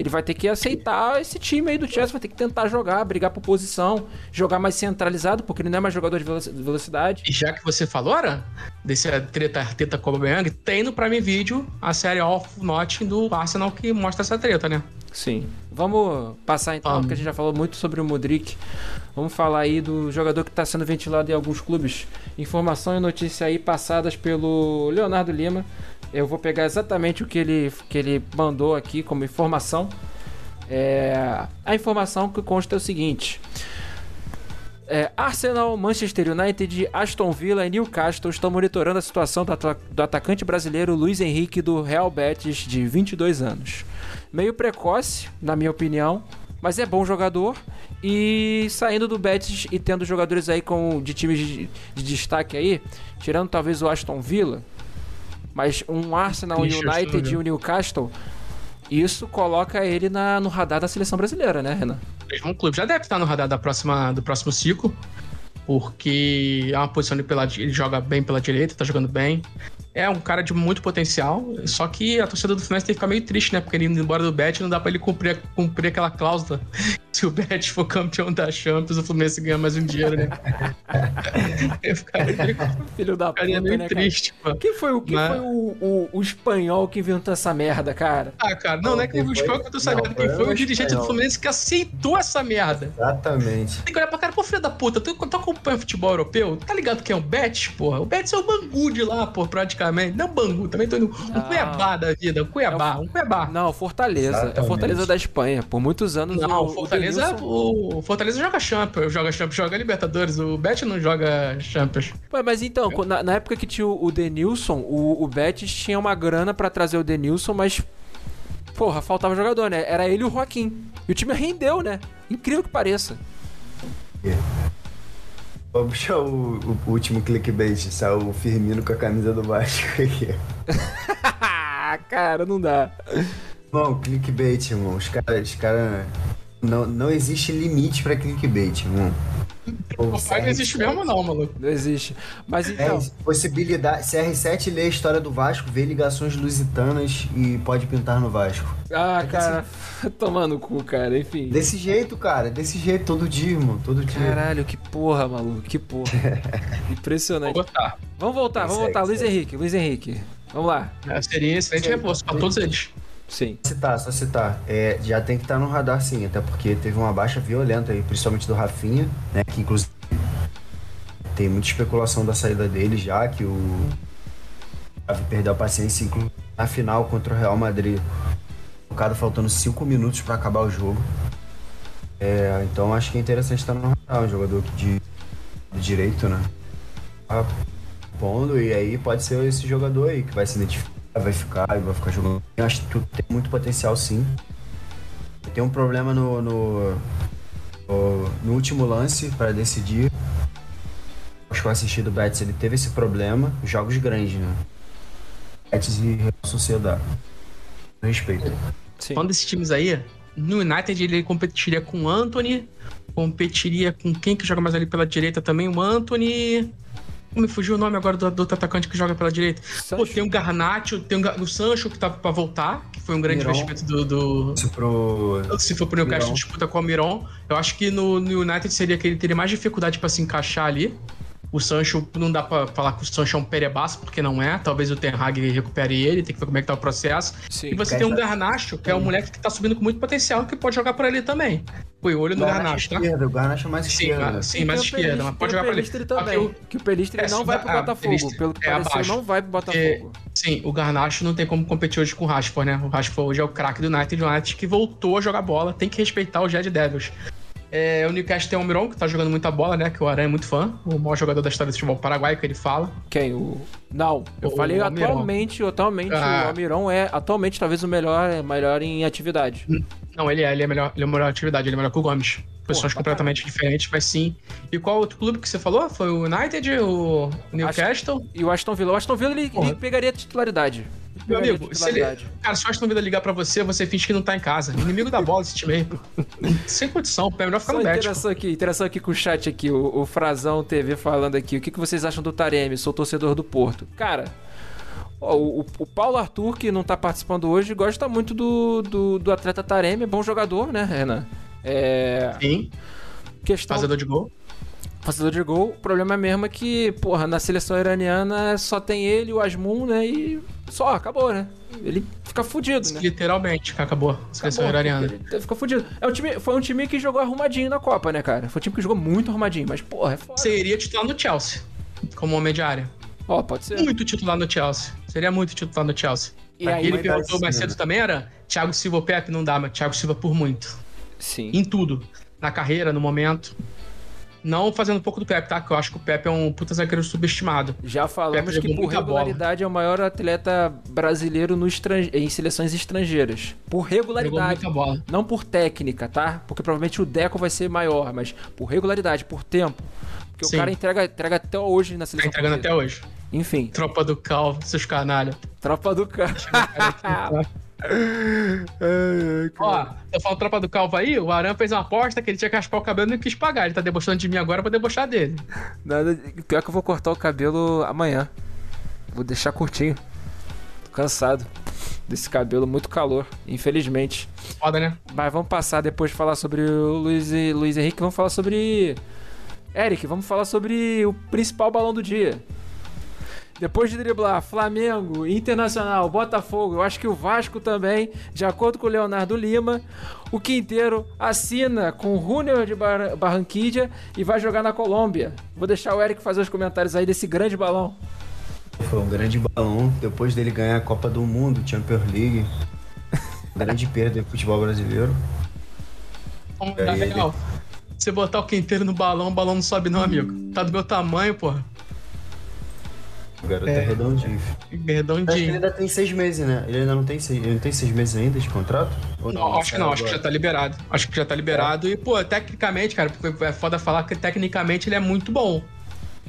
Ele vai ter que aceitar esse time aí do Chelsea, vai ter que tentar jogar, brigar por posição, jogar mais centralizado, porque ele não é mais jogador de veloci- velocidade. E já que você falou, ora, desse treta Arteta com o tem no Prime Video a série Off Notch do Arsenal que mostra essa treta, né? Sim. Vamos passar então, Vamos. porque a gente já falou muito sobre o Modric. Vamos falar aí do jogador que está sendo ventilado em alguns clubes. Informação e notícia aí passadas pelo Leonardo Lima. Eu vou pegar exatamente o que ele, que ele mandou aqui como informação. É, a informação que consta é o seguinte. É, Arsenal, Manchester United, Aston Villa e Newcastle estão monitorando a situação do, do atacante brasileiro Luiz Henrique do Real Betis, de 22 anos. Meio precoce, na minha opinião, mas é bom jogador. E saindo do Betis e tendo jogadores aí com, de times de, de destaque aí, tirando talvez o Aston Villa, mas um Arsenal, Ixi, United e o Newcastle, isso coloca ele na, no radar da seleção brasileira, né, Renan? mesmo clube. Já deve estar no radar da próxima, do próximo ciclo, porque é uma posição de pela, ele joga bem pela direita, tá jogando bem. É um cara de muito potencial, só que a torcida do Fluminense tem que ficar meio triste, né? Porque ele indo embora do Bet não dá pra ele cumprir, cumprir aquela cláusula. [laughs] Se o Bet for campeão da Champions, o Fluminense ganha mais um dinheiro, né? [laughs] Eu ficaria meio, Filho da puta, ficaria meio né, cara? triste, pô. Quem foi, o, quem Mas- foi o, o, o espanhol que inventou essa merda, cara? Ah, cara, não, não, é que quem o espanhol que eu tô sabendo não, quem foi o dirigente do. Fluminense que aceitou essa merda. Exatamente. Tem que olhar pra cara, pô, filho da puta, tu, tu acompanha futebol europeu? Tá ligado que é um bet, porra? O bet é o Bangu de lá, pô, praticamente. Não Bangu, também tô indo. Um. Cuiabá da vida, um Cuiabá, um Cuiabá. Não, Fortaleza. É Exatamente. Fortaleza da Espanha. Por muitos anos Não, o, o Fortaleza, Denilson- o Fortaleza joga Champions, joga Champions, joga Libertadores, o Bet não joga Champions. Ué, mas então, na, na época que tinha o, o Denilson, o, o Betis tinha uma grana pra trazer o Denilson, mas. Porra, faltava jogador, né? Era ele e o Joaquim. E o time rendeu, né? Incrível que pareça. Vamos puxar o, o último clickbait, saiu o Firmino com a camisa do Vasco aqui. [laughs] cara, não dá. Irmão, clickbait, irmão. Os caras. Os cara, não, não existe limite pra clickbait. Pô, O pai não existe mesmo, não, maluco. Não existe. Mas É, então. possibilidade. CR7 lê a história do Vasco, vê ligações lusitanas e pode pintar no Vasco. Ah, cara. [laughs] Tomando o cu, cara. Enfim. Desse jeito, cara. Desse jeito, todo dia, irmão. Todo dia. Caralho, que porra, maluco. Que porra. [laughs] Vou Impressionante. botar. Vamos voltar, vamos Segue, voltar. Luiz. Henrique, Luiz Henrique. Vamos lá. É, seria excelente reforço pra todos eles. Sim. Citar, só citar. É, já tem que estar no radar sim, até porque teve uma baixa violenta aí, principalmente do Rafinha, né? Que inclusive tem muita especulação da saída dele já, que o Xavi perdeu a paciência, inclusive na final contra o Real Madrid. O cara faltando 5 minutos para acabar o jogo. É, então acho que é interessante estar no radar, um jogador de, de direito, né? Tá pondo, e aí pode ser esse jogador aí que vai se identificar, vai ficar e vai ficar jogando. Eu acho que tem muito potencial sim. Tem um problema no, no, no, no último lance para decidir. Acho que eu assisti do Betis, ele teve esse problema. Jogos grandes, né? Betis e Real Sociedade. Respeito. Sim. Falando desses times aí, no United ele competiria com o Anthony, competiria com quem que joga mais ali pela direita também, o Anthony. Me fugiu o nome agora do, do outro atacante que joga pela direita? Pô, tem o Garnacho, tem o, Sancho que tá pra voltar, que foi um grande Miron. investimento do. do- Isso pro. se for pro Newcastle, disputa com o Miron. Eu acho que no, no United seria que ele teria mais dificuldade pra se encaixar ali. O Sancho, não dá pra falar que o Sancho é um perebaço, porque não é. Talvez o Ten Hag recupere ele, tem que ver como é que tá o processo. Sim. E você tem um Garnacho, que é um moleque que tá subindo com muito potencial, que pode jogar por ali também. Põe olho no Garnacho, tá? esquerda, o Garnacho é mais esquerda. sim, mais esquerda, Pelistri- mas pode jogar pra ali. Pelistri Só que também. o- Que o Pelistri É, não vai o- pro ah, Botafogo. Pelistri Pelo que é pareceu, abaixo. não vai pro Botafogo. Sim, o Garnacho não tem como competir hoje com o Rashford, né? O Rashford hoje é o craque do United, o United que voltou a jogar bola, tem que respeitar o Red Devils. É, o Newcastle tem o Almiron, que tá jogando muita bola, né? Que o Aranha é muito fã, o maior jogador da história do futebol paraguai, que ele fala. Quem? O. Não, eu O falei Almiron. atualmente, atualmente Ah. o Almirão é atualmente talvez o melhor, melhor em atividade. Não, ele é, ele é melhor, ele é melhor atividade, ele é melhor que o Gomes. Posições pra completamente diferentes, mas sim. E qual outro clube que você falou? Foi o United, o Newcastle? E o Aston Villa, o Aston Villa ele, ele pegaria titularidade. Meu amigo, se ele, cara, se o Aston Villa ligar pra você, você finge que não tá em casa. Inimigo da bola esse time aí. [laughs] Sem condição, é melhor ficar Só no interação aqui, interação aqui com o chat aqui, o, o Frazão TV falando aqui. O que, que vocês acham do Taremi? Sou torcedor do Porto. Cara, o, o Paulo Arthur, que não tá participando hoje, gosta muito do, do, do atleta Taremi, é bom jogador, né, Renan? É. Sim, Questão. fazedor de gol. Fazedor de gol. O problema é mesmo é que, porra, na seleção iraniana só tem ele, o Asmun, né? E só, acabou, né? Ele fica fudido, né? Literalmente, acabou. a Seleção iraniana. Ele fica fudido. É um time, foi um time que jogou arrumadinho na Copa, né, cara? Foi um time que jogou muito arrumadinho, mas, porra, é foda. Seria titular no Chelsea, como homem de área. Ó, pode ser. Muito titular no Chelsea. Seria muito titular no Chelsea. E aí ele perguntou mais cedo também era Thiago Silva ou Pepe? Não dá, mas Thiago Silva por muito. Sim. Em tudo. Na carreira, no momento. Não fazendo um pouco do Pepe, tá? Que eu acho que o Pepe é um puta zagueiro subestimado. Já falamos que por muita bola. regularidade é o maior atleta brasileiro no em seleções estrangeiras. Por regularidade. Não por técnica, tá? Porque provavelmente o Deco vai ser maior, mas por regularidade, por tempo. Porque Sim. o cara entrega, entrega até hoje na Tá seleção. entregando até hoje. Enfim, Tropa do Calvo, seus canalha. tropa do [laughs] [laughs] Ó, eu falo tropa do calvo aí, o Aran fez uma aposta que ele tinha que raspar o cabelo e não quis pagar. Ele tá debochando de mim agora pra debochar dele. Nada, pior que eu vou cortar o cabelo amanhã. Vou deixar curtinho. Tô cansado desse cabelo, muito calor, infelizmente. Foda, né? Mas vamos passar depois de falar sobre o Luiz, Luiz Henrique, vamos falar sobre. Eric, vamos falar sobre o principal balão do dia. Depois de driblar Flamengo, Internacional, Botafogo, eu acho que o Vasco também, de acordo com o Leonardo Lima, o Quinteiro assina com o Junior de Bar Barranquilla e vai jogar na Colômbia. Vou deixar o Eric fazer os comentários aí desse grande balão. Foi um grande balão. Depois dele ganhar a Copa do Mundo, Champions League. [laughs] grande perda do futebol brasileiro. É, ele- legal. Você botar o quinteiro no balão, o balão não sobe não, amigo. Tá do meu tamanho, porra. O garoto é, redondinho. filho. Acho que ele Redondinho. ainda tem seis meses, né? Ele ainda não tem seis, ele não tem seis meses ainda de contrato? Ou Não, acho que não, acho que já tá liberado. Acho que já tá liberado. E, pô, tecnicamente, cara, porque é foda falar que tecnicamente ele é muito bom.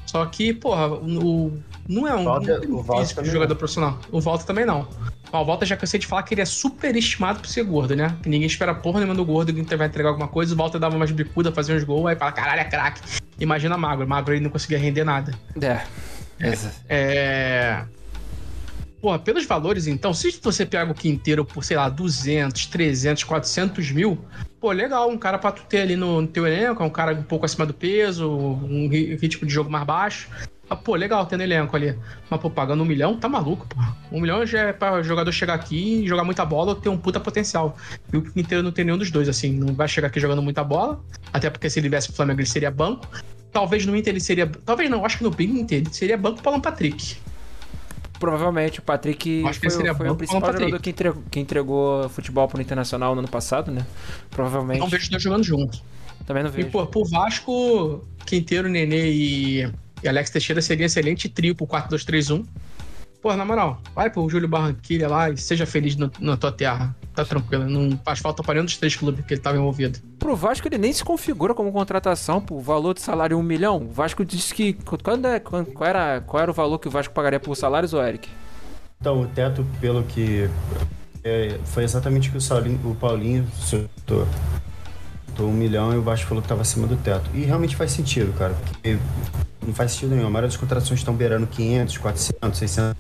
Só que, porra, o, não é um, não tem um físico de jogador não. profissional. O Walter também não. Ó, O Walter já cansei de falar que ele é super estimado por ser gordo, né? Que ninguém espera porra nenhuma do gordo que vai entregar alguma coisa. O Walter dava umas bicudas, fazia uns gols, aí fala, caralho, é craque. Imagina magro. Magro ele não conseguia render nada. É. É. Porra, pelos valores, então, se você pega o quinteiro por, sei lá, 200, 300, 400 mil, pô, legal, um cara pra tu ter ali no, no teu elenco, é um cara um pouco acima do peso, um ri- ritmo de jogo mais baixo. Ah, pô, legal ter no elenco ali. Mas, pô, pagando um milhão, tá maluco, pô. Um milhão já é pra jogador chegar aqui, jogar muita bola ou ter um puta potencial. E o Quinteiro não tem nenhum dos dois, assim. Não vai chegar aqui jogando muita bola. Até porque se ele viesse pro Flamengo, ele seria banco. Talvez no Inter ele seria. Talvez não, acho que no Inter ele seria banco pro Alan Patrick. Provavelmente o Patrick Acho que foi, seria foi o o principal Patrick. jogador que entregou, que entregou futebol pro Internacional no ano passado, né? Provavelmente. Não vejo os dois jogando juntos. Também não E, vejo. pô, pro Vasco, Quinteiro, Nenê e, e Alex Teixeira seria excelente trio pro 4-2-3-1. Pô, na moral, vai pro Júlio Barranquilha lá e seja feliz no- na tua terra. Tá tranquilo, não faz falta pra nenhum dos três clubes que ele tava envolvido. Pro Vasco ele nem se configura como contratação. O valor de salário é um milhão. O Vasco disse que. Quando é, quando- qual, era, qual era o valor que o Vasco pagaria por salários, Eric? Então, o teto, pelo que. é, foi exatamente o que o, Saulinho, o Paulinho soltou. Soltou um milhão e o Vasco falou que estava acima do teto. E realmente faz sentido, cara. Porque não faz sentido nenhum. A maioria das contratações estão beirando 500, 400, 600.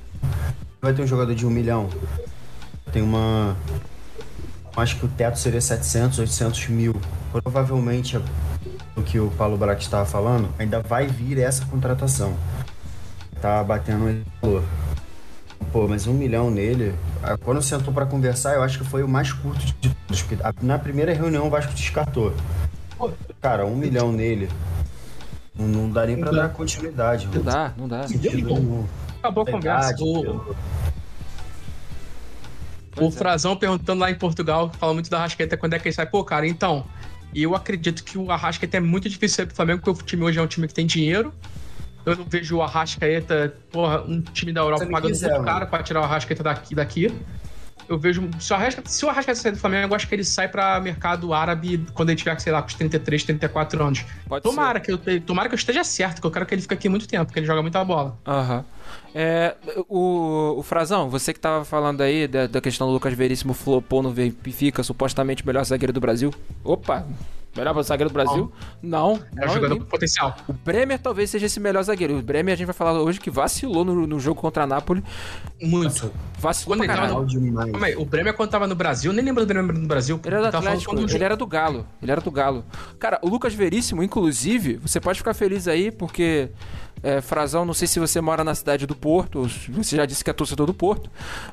Vai ter um jogador de um milhão. Tem uma. Acho que o teto seria 700, 800 mil. Provavelmente, o que o Paulo Brax estava falando, ainda vai vir essa contratação. Tá batendo esse valor. Pô, mas um milhão nele, ah, quando sentou para conversar, eu acho que foi o mais curto de todos. Na primeira reunião o Vasco descartou. Cara, um milhão nele. Não, não dá nem pra Não dá. dar continuidade. Não mano. dá, não dá. Sentido Não. nenhum. Acabou a conversa. O, o é. Frazão perguntando lá em Portugal, fala muito da Arrascaeta, quando é que ele sai. Pô, cara, então, eu acredito que o Arrascaeta é muito difícil sair pro Flamengo, porque o time hoje é um time que tem dinheiro. Eu não vejo o Arrascaeta, porra, um time da Europa pagando quiser, muito caro pra tirar o Arrascaeta daqui. daqui. Eu vejo. Se o, Arrascaeta, se o Arrascaeta sair do Flamengo, eu acho que ele sai pra mercado árabe quando ele tiver, sei lá, com os 33, 34 anos. Pode Tomara que, eu, tomara que eu esteja certo, que eu quero que ele fique aqui muito tempo, porque ele joga muita bola. Aham. É, o, o Frazão, você que tava falando aí da, da questão do Lucas Veríssimo flopou no Benfica, supostamente o melhor zagueiro do Brasil. Opa! Melhor zagueiro do Brasil? Não. É um não, jogador com potencial. O Bremer talvez seja esse melhor zagueiro. O Bremer a gente vai falar hoje que vacilou no, no jogo contra a Napoli. Muito. Vacilou Quando pra caralho. Demais. Calma aí, o Bremer quando tava no Brasil, nem lembro do Bremer no Brasil. Ele era do Atlético, ele era do Galo. Ele era do Galo. Cara, o Lucas Veríssimo, inclusive, você pode ficar feliz aí, porque. É, Frazão, não sei se você mora na cidade do Porto, ou se você já disse que é torcedor do Porto,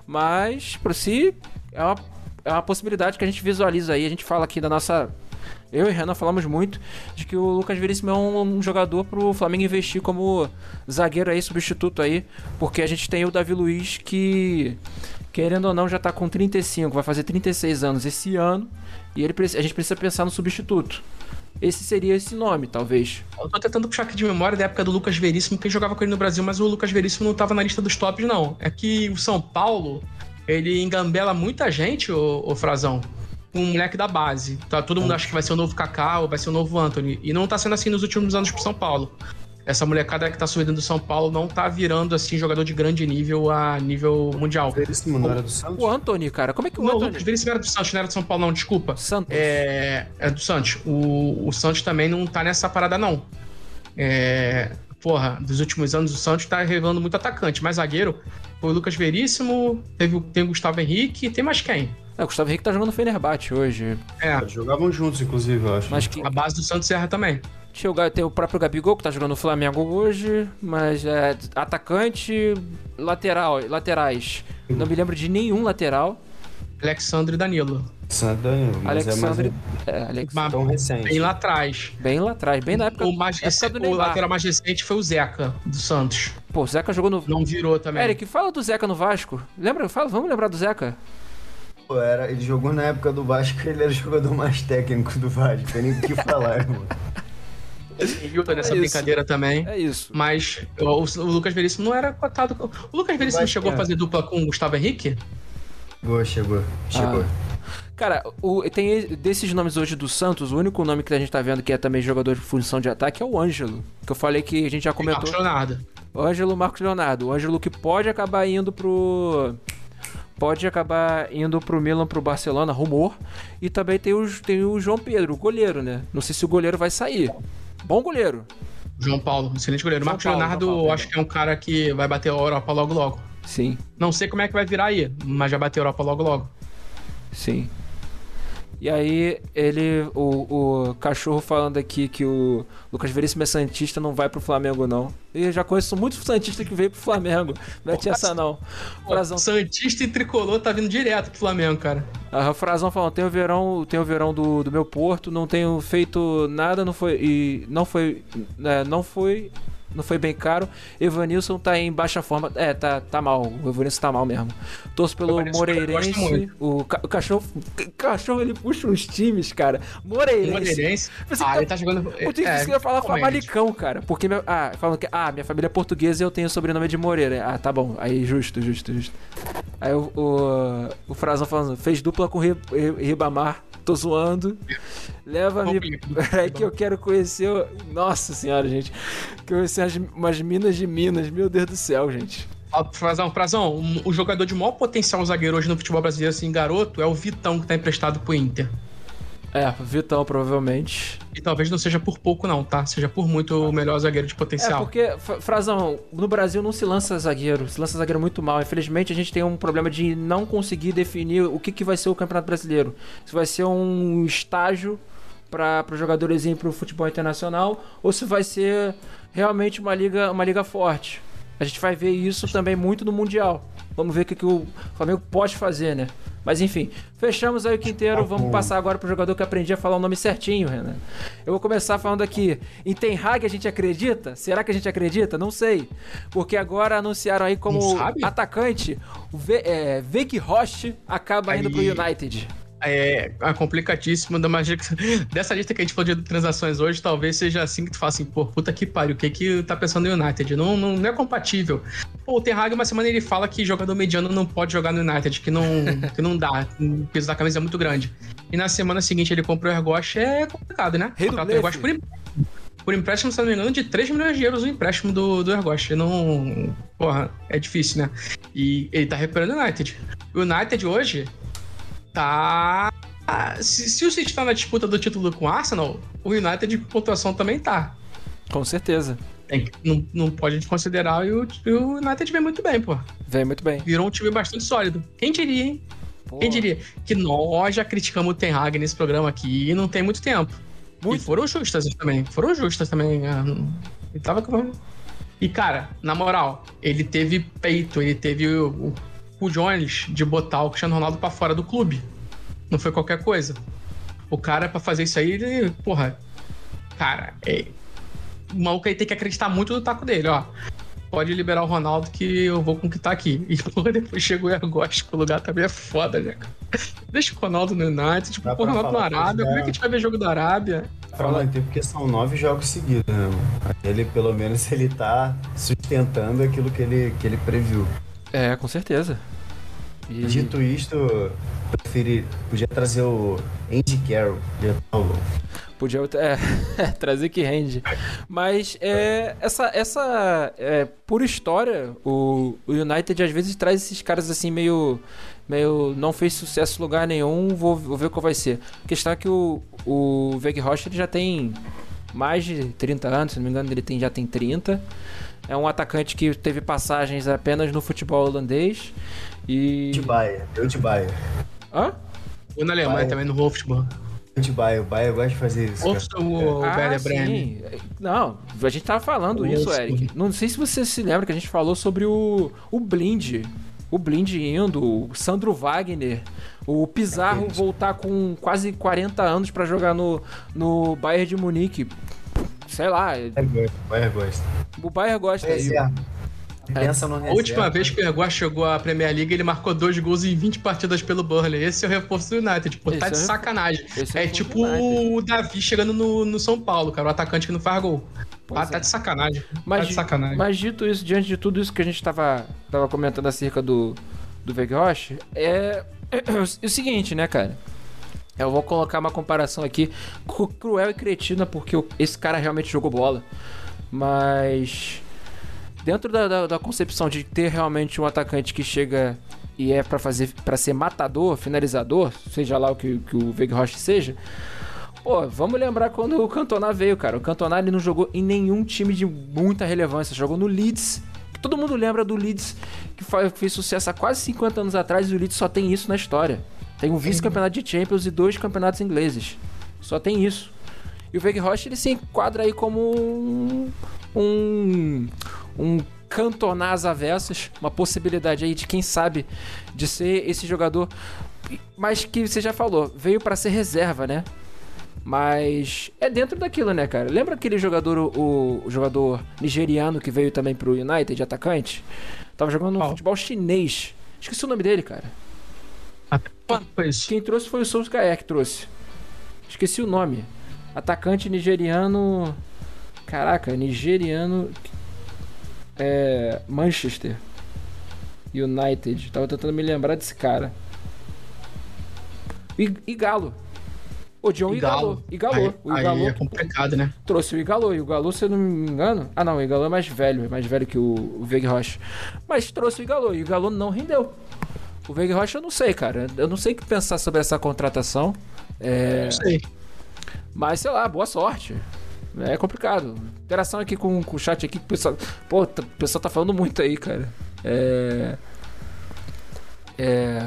mas por si é uma, é uma possibilidade que a gente visualiza aí. A gente fala aqui da nossa. Eu e Renan falamos muito de que o Lucas Veríssimo é um, jogador pro Flamengo investir como zagueiro aí, substituto aí, porque a gente tem o Davi Luiz que, querendo ou não, já tá com 35, vai fazer 36 anos esse ano, e ele, a gente precisa pensar no substituto. Esse seria esse nome, talvez. Eu tô tentando puxar aqui de memória da época do Lucas Veríssimo, que jogava com ele no Brasil, mas o Lucas Veríssimo não tava na lista dos tops, não. É que o São Paulo, ele engambela muita gente, ô, ô Frazão, um moleque da base. Tá, todo mundo acha que vai ser o novo Kaká ou vai ser o novo Anthony. E não tá sendo assim nos últimos anos pro São Paulo. Essa molecada que tá subindo do São Paulo não tá virando, assim, jogador de grande nível a nível mundial. Veríssimo não era do Santos? O Anthony, cara, como é que o Não, o Anthony... Lucas Veríssimo era do Santos, não era do São Paulo, não, desculpa. Santos. É, é do Santos. O, o Santos também não tá nessa parada, não. É, porra, dos últimos anos o Santos tá revelando muito atacante, mas zagueiro foi o Lucas Veríssimo, teve, o- tem o Gustavo Henrique tem mais quem? É, o Gustavo Henrique tá jogando no Fenerbahçe hoje. É, Jogavam juntos, inclusive, eu acho. Mas que, a base do Santos erra também. Tinha tem o próprio Gabigol, que tá jogando no Flamengo hoje, mas é atacante, lateral, laterais. Não me lembro de nenhum lateral. Alexandre e Danilo. Danilo, mas Alexandre. é É, Alex, Mas mais tão recente. bem lá atrás. bem lá atrás, bem na época, O, mais época recente, o lateral mais recente foi o Zeca, do Santos. Pô, o Zeca jogou no. Não virou também. Eric, fala do Zeca no Vasco. Lembra? Fala, vamos lembrar do Zeca? Era, ele jogou na época do Vasco, [laughs] ele era o jogador mais técnico do Vasco. Tem nem o que falar, [laughs] irmão. Hilton nessa É isso. brincadeira também. É isso. Mas o, o Lucas Veríssimo não era cotado. O Lucas Veríssimo Mas, chegou a é. fazer dupla com o Gustavo Henrique? Chegou, chegou, chegou. Cara, o- tem desses nomes hoje do Santos, o único nome que a gente tá vendo que é também jogador de função de ataque é o Ângelo. Que eu falei que a gente já comentou. Marcos Leonardo. O Ângelo Marcos Leonardo. O Ângelo que pode acabar indo pro. Pode acabar indo pro Milan, pro Barcelona, rumor. E também tem o, tem o João Pedro, o goleiro, né? Não sei se o goleiro vai sair. Bom goleiro. João Paulo, excelente goleiro. João Marcos Paulo, Leonardo, Paulo, acho que é um cara que vai bater a Europa logo logo. Sim, Não sei como é que vai virar aí, mas já bateu a Europa logo logo. sim. E aí, ele. O, o cachorro falando aqui que o Lucas Veríssimo é Santista, não vai pro Flamengo, não. E eu já conheço muitos Santistas que veio pro Flamengo. Não é tia essa, não. Frazão Santista e Tricolor tá vindo direto pro Flamengo, cara. A Frazão falando, tem o verão, tem o verão do, do meu porto, não tenho feito nada, não foi e não foi, né, não foi, não foi bem caro. Evanilson tá em baixa forma, é, tá, tá mal. O Evanilson tá mal mesmo. Torço pelo eu Moreirense. O, ca- o cachorro, o cachorro ele puxa uns times, cara. Moreirense. Moreirense. Você Ah, tá- ele tá jogando. Eu tenho é, que ia falar. Famalicão, cara. Porque ah, falando que ah, minha família é portuguesa e eu tenho o sobrenome de Moreira. Ah, tá bom. Aí justo, justo, justo. Aí o, o, o Frazão falando, fez dupla com Ribamar. Tô zoando. Leva-me. Peraí [laughs] que eu quero conhecer. o- Nossa senhora, gente. Conhecer as, umas minas de Minas. Meu Deus do céu, gente. Frazão, Frazão, o jogador de maior potencial zagueiro hoje no futebol brasileiro, assim, garoto, é o Vitão, que tá emprestado pro Inter. É, Vitão, provavelmente. E talvez não seja por pouco, não, tá? Seja por muito o melhor zagueiro de É, potencial. porque, Fra- Frazão, no Brasil não se lança zagueiro, se lança zagueiro muito mal. Infelizmente, a gente tem um problema de não conseguir definir o que, que vai ser o Campeonato Brasileiro. Se vai ser um estágio para os jogadores irem para o futebol internacional ou se vai ser realmente uma liga, uma liga forte. A gente vai ver isso também muito no Mundial. Vamos ver o que, que o Flamengo pode fazer, né? Mas enfim, fechamos aí o quinteiro. Vamos passar agora pro jogador que aprendi a falar o nome certinho, Renan. Eu vou começar falando aqui. Em Ten Hag a gente acredita? Será que a gente acredita? Não sei. Porque agora anunciaram aí como atacante o Ve é, Veg Roche acaba indo pro Aí- United. É, é complicadíssimo. Da magia [laughs] Dessa lista que a gente falou de transações hoje, talvez seja assim que tu fala assim, pô, puta que pariu, o que que tá pensando no United? Não, não, não é compatível. Pô, o Ten Hag, uma semana ele fala que jogador mediano não pode jogar no United, que não, [laughs] que não dá, o peso da camisa é muito grande. E na semana seguinte ele comprou o Ergosh, é complicado, né? Contrata o. Ergosh por, por empréstimo, se não me engano, de 3 milhões de euros o empréstimo do, do Ergosh. Não... Porra, é difícil, né? E ele tá recuperando o United. O United hoje tá. ah, Se, se o City tá na disputa do título com o Arsenal, o United de pontuação também tá. Com certeza. Tem não, não pode desconsiderar e o, e o United vem muito bem, pô. Vem muito bem. Virou um time bastante sólido. Quem diria, hein? Pô, Quem diria? Que nós já criticamos o Ten Hag nesse programa aqui e não tem muito tempo. Muito. E foram justas também. Foram justas também. ah, Ele tava com. E, cara, na moral, ele teve peito, ele teve o, o, o Jones de botar o Cristiano Ronaldo pra fora do clube. Não foi qualquer coisa. O cara, pra fazer isso aí, ele. Porra. Cara, é. O maluco aí tem que acreditar muito no taco dele, ó. Pode liberar o Ronaldo que eu vou conquistar aqui. [laughs] E porra, depois chegou o Ergost pro lugar também é foda, né? cara? Deixa o Ronaldo no United, tipo, pô, o pra Ronaldo na que Arábia. já- Como é que a gente vai ver jogo da Arábia? Pra manter, porque são nove jogos seguidos, né, mano? Ele, pelo menos, [laughs] ele tá sustentando aquilo que ele, que ele previu. É, com certeza. E- Dito isto, preferi, podia trazer o Andy Carroll. Tá louco. Podia é, [laughs] trazer que rende. Mas é, essa, essa é, por história, o, o United às vezes traz esses caras assim meio. meio não fez sucesso em lugar nenhum, vou, vou ver qual vai ser. A questão é que o, o Veg Rocha ele já tem mais de 30 anos, se não me engano, ele tem, já tem 30. É um atacante que teve passagens apenas no futebol holandês. E. De Baia, eu de Baia. Hã? Ou na Alemanha também, no Wolfsburg. De Baia, o Baia gosta de fazer isso. cara. Wolfsburg, o Ah, Werder Bremen. Não, a gente tava falando Nossa. isso, Eric. Não sei se você se lembra que a gente falou sobre o, o Blind. O Blind indo, o Sandro Wagner, o Pizarro Aqueles. voltar com quase 40 anos pra jogar no, no Bayern de Munique. Sei lá, O gosta, o Baia gosta. o Bayern gosta. Reserva. É. Pensa no reserva. A última vez que o Ergost chegou à Premier League, ele marcou dois gols em 20 partidas pelo Burnley. Esse é o reforço do United. Pô, tá de é o- sacanagem. esse é É tipo o Davi chegando no, no São Paulo, cara. O atacante que não faz gol. Pois Ah, tá é. de sacanagem. Mas, tá de sacanagem. mas dito isso, diante de tudo isso que a gente tava, tava comentando acerca do, do Vegrosh, é, é [clears throat] o seguinte, né, cara? Eu vou colocar uma comparação aqui cru- cruel e cretina, porque esse cara realmente jogou bola. Mas dentro da, da, da concepção de ter realmente um atacante que chega e é pra fazer para ser matador, finalizador, seja lá o que, que o Vegrosh seja, Pô, vamos lembrar quando o Cantona veio, cara. O Cantona ele não jogou em nenhum time de muita relevância. Jogou no Leeds. que Todo mundo lembra do Leeds, que fez sucesso há quase 50 anos atrás. E o Leeds só tem isso na história. Tem um vice-campeonato de Champions e dois campeonatos ingleses. Só tem isso. E o Rocha ele se enquadra aí como um. Um. Um Cantona às avessas. Uma possibilidade aí de quem sabe de ser esse jogador. Mas que você já falou, veio pra ser reserva, né? Mas é dentro daquilo, né, cara? Lembra aquele jogador, o, o jogador nigeriano que veio também pro United, de atacante? Tava jogando no Qual? futebol chinês. Esqueci o nome dele, cara. Até quando foi isso? Quem trouxe foi o Solskjaer que trouxe. Esqueci o nome. Atacante nigeriano. Caraca, nigeriano. É. Manchester. United. Tava tentando me lembrar desse cara. E, e Galo. O John Igalo. Igalou. O Aí, Igalou aí é complicado, né? trouxe o Igalo. E o Igalo, se eu não me engano. Ah, não, o Igalo é mais velho. É mais velho que o, o Veg Rocha. Mas trouxe o Igalo. E o Igalo não rendeu. O Veg Rocha eu não sei, cara. Eu não sei o que pensar sobre essa contratação. É, Não sei. mas sei lá, boa sorte. É complicado. Interação aqui com, com o chat aqui. que O pessoal, pô, tá- o pessoal tá falando muito aí, cara. É. É.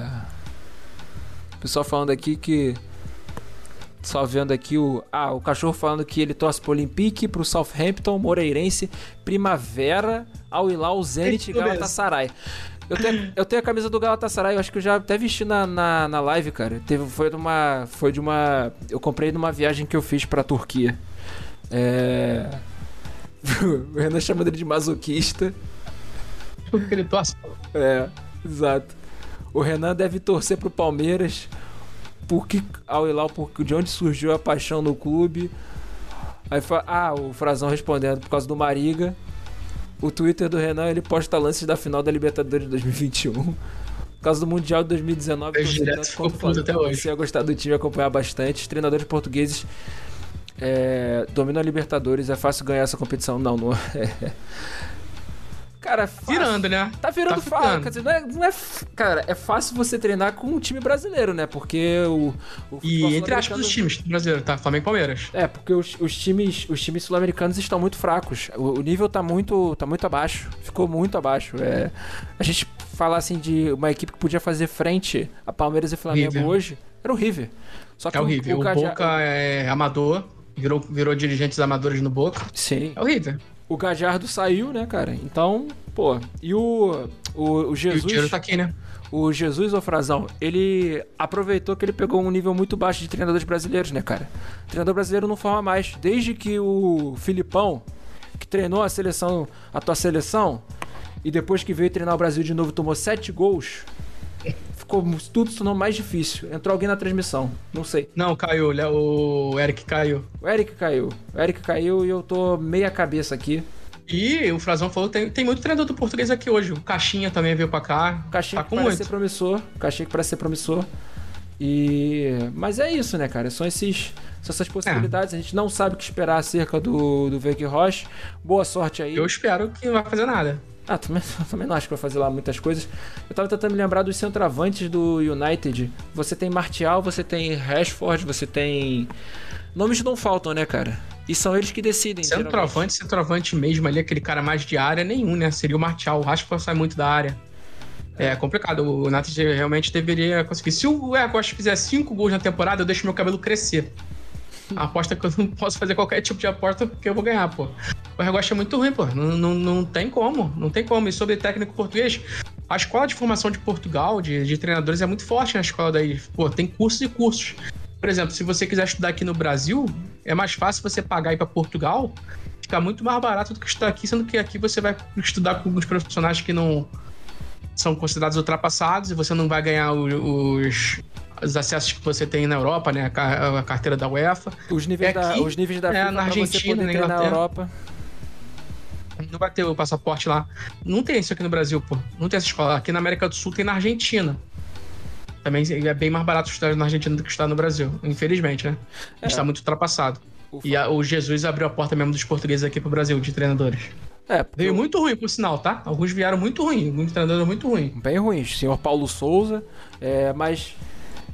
O pessoal falando aqui que. Só vendo aqui o. Ah, o cachorro falando que ele torce pro Olympique, pro Southampton, Moreirense, Primavera, Al Hilal, Zenit e. Galatasaray. Eu tenho, eu tenho a camisa do Galatasaray, eu acho que eu já até vesti na, na, na live, cara. Teve, foi de uma. Foi de uma. Eu comprei numa viagem que eu fiz pra Turquia. É. [laughs] O Renan chamando ele de masoquista. Porque ele torce. É, exato. O Renan deve torcer pro Palmeiras. Porque ao Hilal, porque de onde surgiu a paixão no clube. Aí fa... Ah, o Frazão respondendo por causa do Mariga. O Twitter do Renan ele posta lances da final da Libertadores de 2021. Por causa do Mundial de 2019, Fez torcedor direto, ficou puto até hoje. Comecei a gostar do time acompanhar bastante. Os treinadores portugueses é, dominam a Libertadores. É fácil ganhar essa competição? Não, não [laughs] é. Cara, é fácil. Virando, né? Tá virando Tá fácil. Quer dizer, não é, não é Cara, é fácil você treinar com um time brasileiro, né? Porque o. o E entre aspas, os times brasileiros, tá? Flamengo e Palmeiras. É, porque os, os times, os times sul-americanos estão muito fracos. O, o nível tá muito, tá muito abaixo. Ficou muito abaixo. É, a gente falar assim de uma equipe que podia fazer frente a Palmeiras e Flamengo River. hoje era o River. Só que É horrível. O, Gaja- Boca é amador, virou, virou dirigentes amadores no Boca. Sim. É horrível. O Gajardo saiu, né, cara? Então, pô. E o, o, o E Jesus. o dinheiro tá aqui, né? O Jesus, ô Frazão, ele aproveitou que ele pegou um nível muito baixo de treinadores brasileiros, né, cara? treinador brasileiro não forma mais. Desde que o Filipão, que treinou a seleção, a tua seleção, e depois que veio treinar o Brasil de novo, tomou sete gols, ficou tudo se tornou mais difícil. Entrou alguém na transmissão, não sei. Não, caiu. o O Eric caiu. O Eric caiu. O Eric caiu e eu tô meia cabeça aqui. E o Frazão falou que tem, tem muito treinador do português aqui hoje. O Caixinha também veio pra cá. Caixinha tá que parece muito. ser promissor. Caixinha que parece ser promissor. E. Mas é isso, né, cara? São esses, são essas possibilidades. A gente não sabe o que esperar acerca do, do Vake Roche. Boa sorte aí. Eu espero que não vai fazer nada. Ah, também, [laughs] também não acho que vai fazer lá muitas coisas. Eu tava tentando me lembrar dos centroavantes do United. Você tem Martial, você tem Rashford, você tem. Nomes não faltam, né, cara? E são eles que decidem. Centroavante, centroavante mesmo ali, aquele cara mais de área, nenhum, né? Seria o Martial. O Rashford sai muito da área. É complicado. O United realmente deveria conseguir. Se o Eagos fizer cinco gols na temporada, eu deixo meu cabelo crescer. Aposta que eu não posso fazer qualquer tipo de aposta porque eu vou ganhar, pô. O Eagos é muito ruim, pô. Não, não, não tem como. Não tem como. E sobre técnico português, a escola de formação de Portugal, de, de treinadores, é muito forte na escola daí. Pô, tem cursos e cursos. Por exemplo, se você quiser estudar aqui no Brasil, é mais fácil você pagar ir para Portugal, fica muito mais barato do que estudar aqui, sendo que aqui você vai estudar com alguns profissionais que não são considerados ultrapassados e você não vai ganhar os, os acessos que você tem na Europa, né? A, ca- a carteira da UEFA. Os níveis, É da, aqui, os níveis da é, FIFA na pra você Argentina, na treinar na Inglaterra. Europa. Não vai ter o passaporte lá. Não tem isso aqui no Brasil, pô. Não tem essa escola. Aqui na América do Sul tem na Argentina. Também é bem mais barato estudar na Argentina do que estudar no Brasil. Infelizmente, né? A gente É. tá muito ultrapassado. O E a- o Jesus abriu a porta mesmo dos portugueses aqui pro Brasil, de treinadores. É, Veio o- muito ruim, por sinal, tá? Alguns vieram muito ruim, alguns treinadores muito ruim. bem ruins. Senhor Paulo Souza, é, mas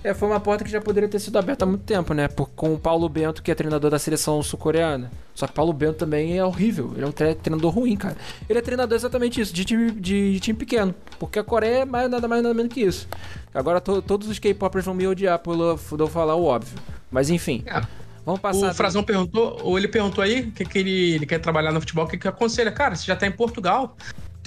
é, foi uma porta que já poderia ter sido aberta há muito tempo, né? Por, com o Paulo Bento, que é treinador da seleção sul-coreana. Só que Paulo Bento também é horrível. Ele é um tre- treinador ruim, cara. Ele é treinador exatamente isso, de time, de, de time pequeno. Porque a Coreia é mais, nada mais nada menos que isso. Agora to- todos os K-popers vão me odiar por eu por eu falar o óbvio. Mas enfim, É. vamos passar. O Frazão perguntou, ou ele perguntou aí, que, que ele, ele quer trabalhar no futebol, o que, que aconselha? Cara, você já tá em Portugal,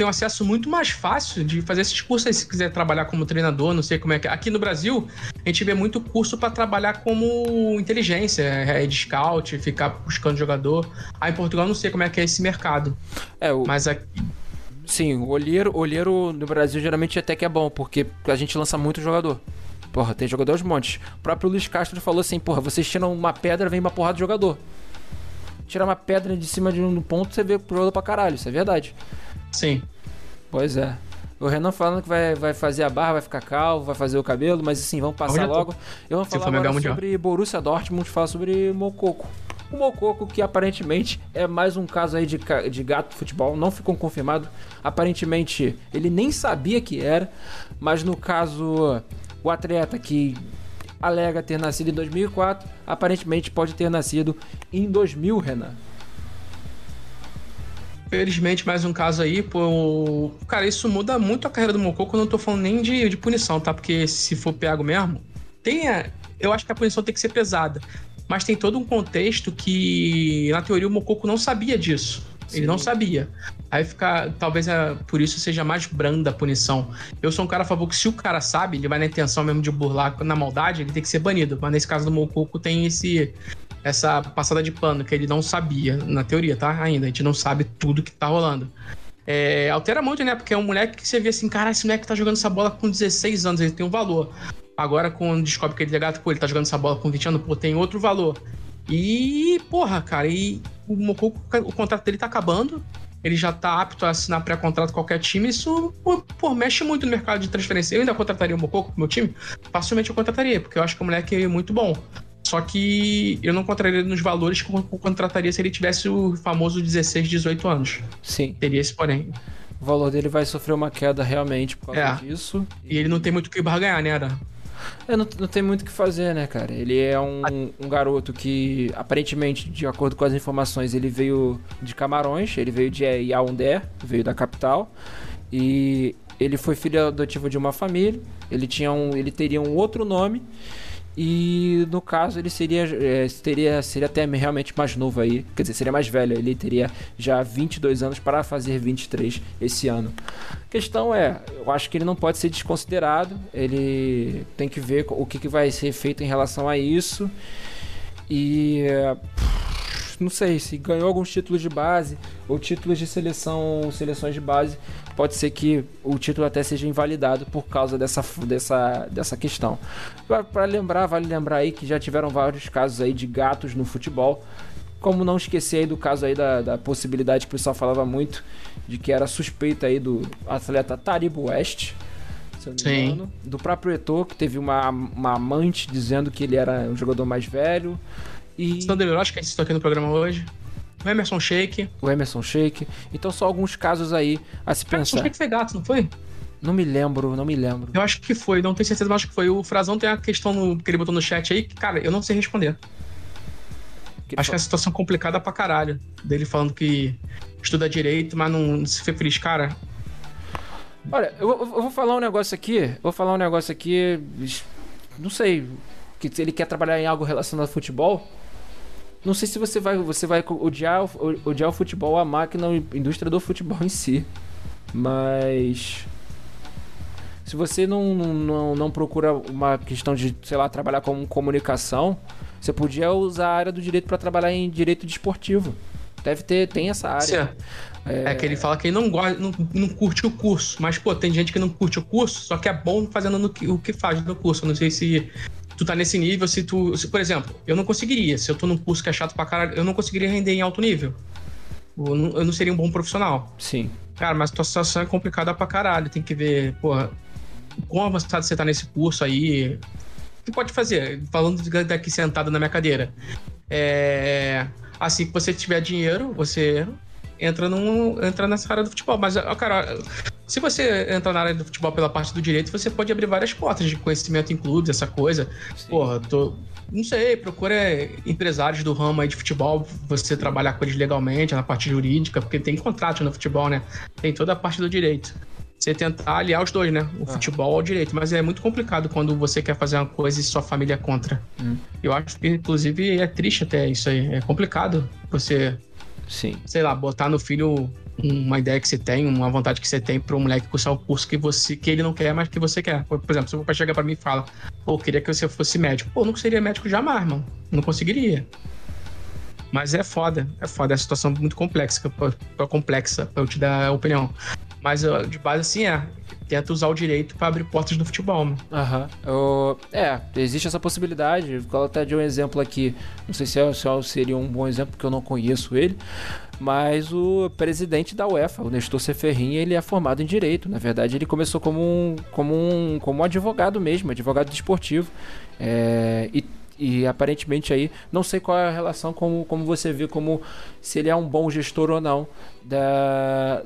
tem um acesso muito mais fácil de fazer esses cursos aí, se quiser trabalhar como treinador, não sei como é que é. Aqui no Brasil, a gente vê muito curso para trabalhar como inteligência, é, de scout, ficar buscando jogador. Aí em Portugal, não sei como é que é esse mercado, É, o, mas aqui, Sim, o olheiro, olheiro no Brasil geralmente até que é bom, porque a gente lança muito jogador. Porra, tem jogador aos montes. O próprio Luiz Castro falou assim, porra, vocês tiram uma pedra, vem uma porrada de jogador. Tirar uma pedra de cima de um ponto, você vê jogador pra caralho, isso é verdade. Sim. Pois é. O Renan falando que vai, vai fazer a barra, vai ficar calvo, vai fazer o cabelo, mas assim, vamos passar logo. Eu vou falar agora Mega Mundial. sobre Borussia Dortmund, falar sobre Mococo. O Mococo, que aparentemente é mais um caso aí de, de gato futebol, não ficou confirmado. Aparentemente, ele nem sabia que era, mas no caso, o atleta que alega ter nascido em 2004, aparentemente pode ter nascido em 2000, Renan. Felizmente, mais um caso aí, pô. Cara, isso muda muito a carreira do Mococo. Eu não tô falando nem de, de punição, tá? Porque se for pego mesmo, tem a- Eu acho que a punição tem que ser pesada. mas tem todo um contexto que, na teoria, o Mococo não sabia disso. Ele não sabia. Aí fica. Talvez é, por isso seja mais branda a punição. Eu sou um cara a favor que se o cara sabe, ele vai na intenção mesmo de burlar na maldade, ele tem que ser banido. Mas nesse caso do Mococo tem esse. Essa passada de pano que ele não sabia, na teoria, tá? Ainda. A gente não sabe tudo que tá rolando. É, altera muito, né? Porque é um moleque que você vê assim, cara, esse moleque tá jogando essa bola com 16 anos, ele tem um valor. Agora, quando descobre que ele é gato, pô, ele tá jogando essa bola com 20 anos, pô, tem outro valor. E, porra, cara, e o Mococo, o contrato dele tá acabando. Ele já tá apto a assinar pré-contrato com qualquer time. Isso, pô, mexe muito no mercado de transferência. Eu ainda contrataria o Mococo pro meu time? Facilmente eu contrataria, porque eu acho que o moleque é muito bom. Só que eu não contrataria nos valores que eu contrataria se ele tivesse o famoso 16, 18 anos. Sim. Teria esse porém. O valor dele vai sofrer uma queda realmente por causa É. disso. E ele não tem muito o que barganhar, né, Ara? É, não, não tem muito o que fazer, né, cara? Ele é um, um garoto que, aparentemente, de acordo com as informações, ele veio de Camarões, ele veio de Yaoundé, veio da capital, e ele foi filho adotivo de uma família, ele, tinha um, ele teria um outro nome, e no caso ele seria, é, teria, seria até realmente mais novo aí, quer dizer, seria mais velho, ele teria já 22 anos para fazer 23 esse ano. A questão é, eu acho que ele não pode ser desconsiderado, ele tem que ver o que, que vai ser feito em relação a isso. E é, não sei se ganhou alguns títulos de base ou títulos de seleção, seleções de base, pode ser que o título até seja invalidado por causa dessa, dessa, dessa questão. Para lembrar, vale lembrar aí que já tiveram vários casos aí de gatos no futebol. Como não esquecer aí do caso aí da, da possibilidade que o pessoal falava muito de que era suspeita aí do atleta Taribo West, Sim. engano, do próprio Eto'o, que teve uma, uma amante dizendo que ele era um jogador mais velho. E Hiroshi, que gente citou aqui no programa hoje. O Emerson Shake. o Emerson Sheik. Então só alguns casos aí a se O Emerson pensar. Shake foi gato, não foi? Não me lembro, não me lembro. Eu acho que foi, não tenho certeza, mas acho que foi. O Frazão tem a questão no- que ele botou no chat aí, que, cara, eu não sei responder. Que Acho que é uma situação complicada pra caralho. Dele falando que estuda direito, mas não, não se foi feliz. Cara, Olha, eu, eu- vou falar um negócio aqui. Vou falar um negócio aqui. Não sei. Que se ele quer trabalhar em algo relacionado ao futebol. Não sei se você vai, você vai odiar, o- odiar o futebol, a máquina, a indústria do futebol [laughs] em si. Mas. Se você não, não, não procura uma questão de, sei lá, trabalhar com comunicação, você podia usar a área do direito para trabalhar em direito desportivo. Deve ter, tem essa área. Sim. É... que ele fala que ele não gosta, não, não curte o curso. Mas, pô, tem gente que não curte o curso, só que é bom fazendo no o que faz no curso. Eu não sei se tu tá nesse nível, se tu. se, por exemplo, eu não conseguiria. Se eu tô num curso que é chato pra caralho, eu não conseguiria render em alto nível. Eu não, eu não seria um bom profissional. Sim. Cara, mas a tua situação é complicada pra caralho. Tem que ver, porra, quão avançado você tá nesse curso aí. O que pode fazer? Falando de- daqui sentado na minha cadeira. É. Assim que você tiver dinheiro, você entra, num, entra nessa área do futebol. Mas, cara, se você entrar na área do futebol pela parte do direito, você pode abrir várias portas de conhecimento em clubes, essa coisa. Porra, tô. Não sei, procura empresários do ramo aí de futebol, você trabalhar com eles legalmente, na parte jurídica, porque tem contrato no futebol, né? Tem toda a parte do direito. Você tentar aliar os dois, né? O futebol ao direito. Mas é muito complicado quando você quer fazer uma coisa e sua família é contra. Hum. Eu acho que, inclusive, é triste até isso aí. É complicado você, Sim. sei lá, botar no filho uma ideia que você tem, uma vontade que você tem para um moleque cursar o curso que você que ele não quer, mas que você quer. Por exemplo, se o pai chegar para mim e fala, pô, eu queria que você fosse médico. Pô, eu não seria médico jamais, mano. Não conseguiria. Mas é foda, é foda, é uma situação muito complexa, pra- complexa pra eu te dar a opinião. Mas de base assim é, tenta usar o direito para abrir portas no futebol, mano. Aham. Eu- É, existe essa possibilidade. Vou até de um exemplo aqui. Não sei se, é- se é- seria um bom exemplo, porque eu não conheço ele. Mas o presidente da UEFA, o Nestor Seferrin, ele é formado em Direito. Na verdade, ele começou como um, como um, como um advogado mesmo, advogado desportivo. É, e, e aparentemente aí, não sei qual é a relação, como, como você vê, como se ele é um bom gestor ou não da,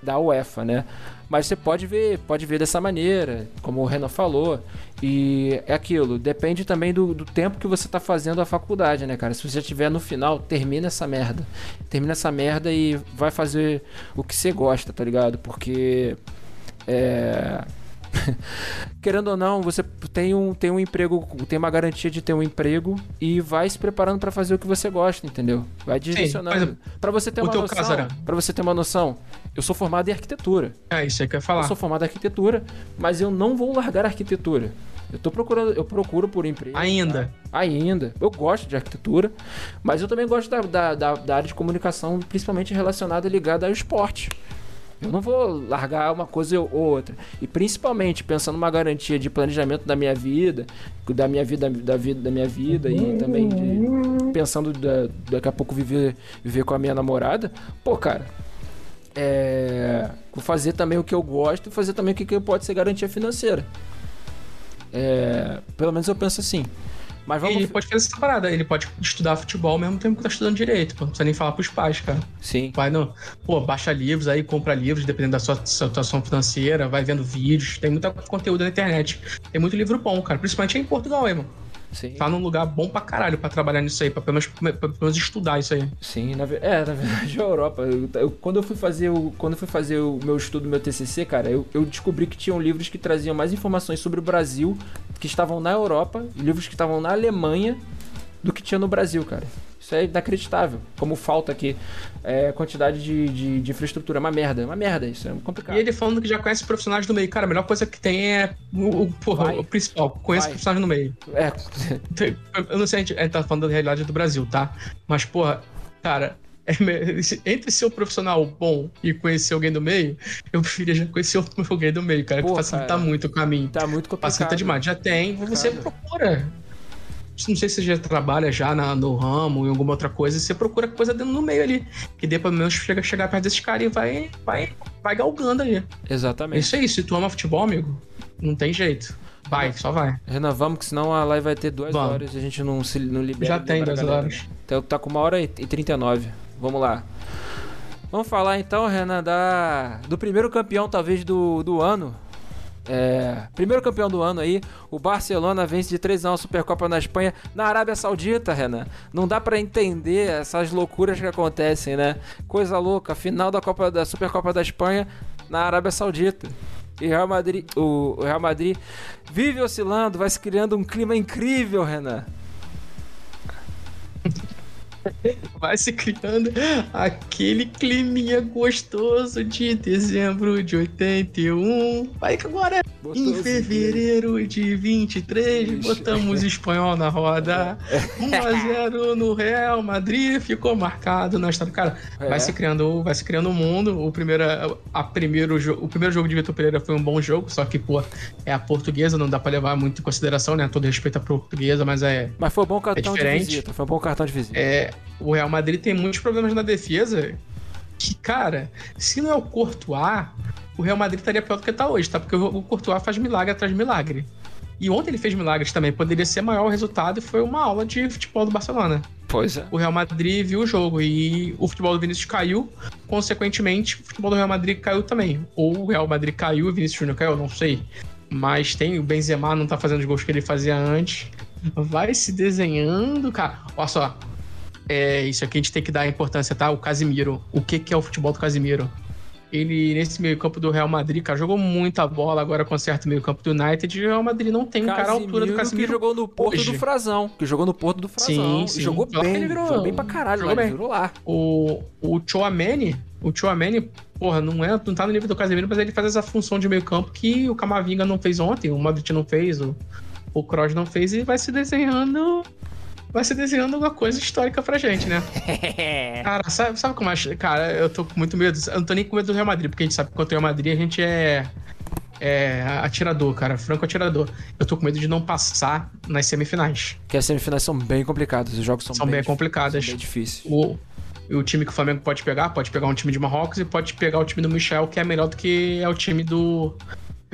da UEFA, né? Mas você pode ver, pode ver dessa maneira, como o Renan falou. E é aquilo, depende também do, do tempo que você tá fazendo a faculdade, né, cara? Se você estiver no final, termina essa merda. Termina essa merda e vai fazer o que você gosta, tá ligado? Porque. É. [laughs] Querendo ou não, você tem um, tem um emprego, tem uma garantia de ter um emprego e vai se preparando pra fazer o que você gosta, entendeu? Vai direcionando. Pra você ter uma noção, era? para você ter uma noção, eu sou formado em arquitetura. É isso aí que eu ia Eu falar. sou formado em arquitetura, mas eu não vou largar a arquitetura. Eu tô procurando, eu procuro por emprego. Ainda. tá? Ainda. Eu gosto de arquitetura, mas eu também gosto da, da, da- da área de comunicação, principalmente relacionada ligada ao esporte. Eu não vou largar uma coisa ou outra. E principalmente pensando numa garantia de planejamento da minha vida, da minha vida, da vida, da minha vida e também de, pensando da- daqui a pouco viver, viver com a minha namorada. Pô, cara, é, vou fazer também o que eu gosto e fazer também o que, que pode ser garantia financeira. É, pelo menos eu penso assim. Mas vamos. Ele pode fazer essa parada, ele pode estudar futebol ao mesmo tempo que tá estudando direito, pô. Não precisa nem falar pros pais, cara. Sim. Vai no. Pô, baixa livros aí, compra livros, dependendo da sua situação financeira, vai vendo vídeos. Tem muito conteúdo na internet. Tem muito livro bom, cara. Principalmente em Portugal, aí, mano. Sim. Tá num lugar bom pra caralho pra trabalhar nisso aí, pra pelo menos, pra pelo menos estudar isso aí. Sim, na, é, na verdade, [laughs] a Europa. Eu, eu- quando eu fui fazer o, quando eu fui fazer o meu estudo, meu TCC, cara, eu, eu descobri que tinham livros que traziam mais informações sobre o Brasil, que estavam na Europa, livros que estavam na Alemanha, do que tinha no Brasil, cara. Isso é inacreditável. Como falta aqui é, quantidade de, de, de infraestrutura. É uma merda, é uma merda. Isso é complicado. E ele falando que já conhece profissionais do meio. Cara, a melhor coisa que tem é o, o- porra, o principal. Conhece profissionais no meio. É, Eu não sei, a gente, a gente tá falando da realidade do Brasil, tá? Mas, porra, cara, é entre ser um profissional bom e conhecer alguém do meio, eu preferia já conhecer [laughs] alguém do meio, cara, que Pô, facilita cara. muito o caminho. tá muito complicado. Facilita demais. Já tem, você procura. Não sei se você já trabalha já na- no ramo, em alguma outra coisa, você procura coisa dentro no meio ali. Que dê pelo menos chegar, chegar perto desses caras e vai, vai, vai galgando ali. É Exatamente. isso aí, se tu ama futebol, amigo, não tem jeito. Vai, só vai. Renan, vamos, que senão a live vai ter duas Vamos. horas e a gente não, se, não libera. Já tem duas galera. horas. Então tá com uma hora e 39. Vamos lá. Vamos falar então, Renan, da, do primeiro campeão, talvez, do, do ano. É, primeiro campeão do ano aí, o Barcelona vence de 3 a 1 a Supercopa na Espanha, na Arábia Saudita, Renan. Não dá pra entender essas loucuras que acontecem, né? Coisa louca, final da Copa da Supercopa da Espanha na Arábia Saudita. E Real Madrid, o Real Madrid vive oscilando, vai se criando um clima incrível, Renan. [laughs] vai se criando aquele climinha gostoso de dezembro de 81. Vai que agora, em Gostoso, fevereiro de 23, Ixi. botamos [laughs] espanhol na roda. 1x0 no Real Madrid, ficou marcado na história. Cara, É. vai se criando, vai se criando um mundo. O primeiro, a primeiro, o primeiro jogo de Vitor Pereira foi um bom jogo, só que, pô, é a portuguesa, não dá pra levar muito em consideração, né? Todo respeito à portuguesa, mas é, Mas foi um bom cartão de diferente. visita. Foi um bom cartão de visita. é, o Real Madrid tem muitos problemas na defesa. Que, cara, se não é o Courtois, o Real Madrid estaria pior do que tá hoje, tá? Porque o o Courtois faz milagre atrás de milagre. E ontem ele fez milagres também. Poderia ser maior o resultado e foi uma aula de futebol do Barcelona. Pois é. O Real Madrid viu o jogo e o futebol do Vinícius caiu. Consequentemente, o futebol do Real Madrid caiu também. Ou o Real Madrid caiu e o Vinícius Júnior caiu, não sei. Mas tem o Benzema não tá fazendo os gols que ele fazia antes. Vai se desenhando, cara. Olha só. É, isso aqui a gente tem que dar importância, tá? O Casimiro. O que, que é o futebol do Casimiro? Ele, nesse meio-campo do Real Madrid, cara, jogou muita bola agora com certo meio-campo do United. E o Real Madrid não tem um cara à altura do Casimiro. que jogou no Porto hoje. do Frazão. Que jogou no Porto do Frazão. Sim, sim. jogou bem. ele virou- Jogou bem pra caralho. jogou lá, bem. virou lá. O, o Chouameni, o Chouameni, porra, não, é, não tá no nível do Casemiro, mas ele faz essa função de meio campo que o Camavinga não fez ontem, o Modric não fez, o, o Kroos não fez e vai se desenhando vai se desenhando uma coisa histórica pra gente, né? [laughs] Cara, sabe, sabe como eu acho? Cara, eu tô com muito medo. Eu não tô nem com medo do Real Madrid, porque a gente sabe que contra o Real Madrid a gente é. É atirador, cara. Franco atirador. Eu tô com medo de não passar nas semifinais. Porque as semifinais são bem complicadas. Os jogos são, São bem difí- complicadas. São bem difíceis. O, o time que o Flamengo pode pegar, pode pegar um time de Marrocos e pode pegar o time do Michel, que é melhor do que é o time do.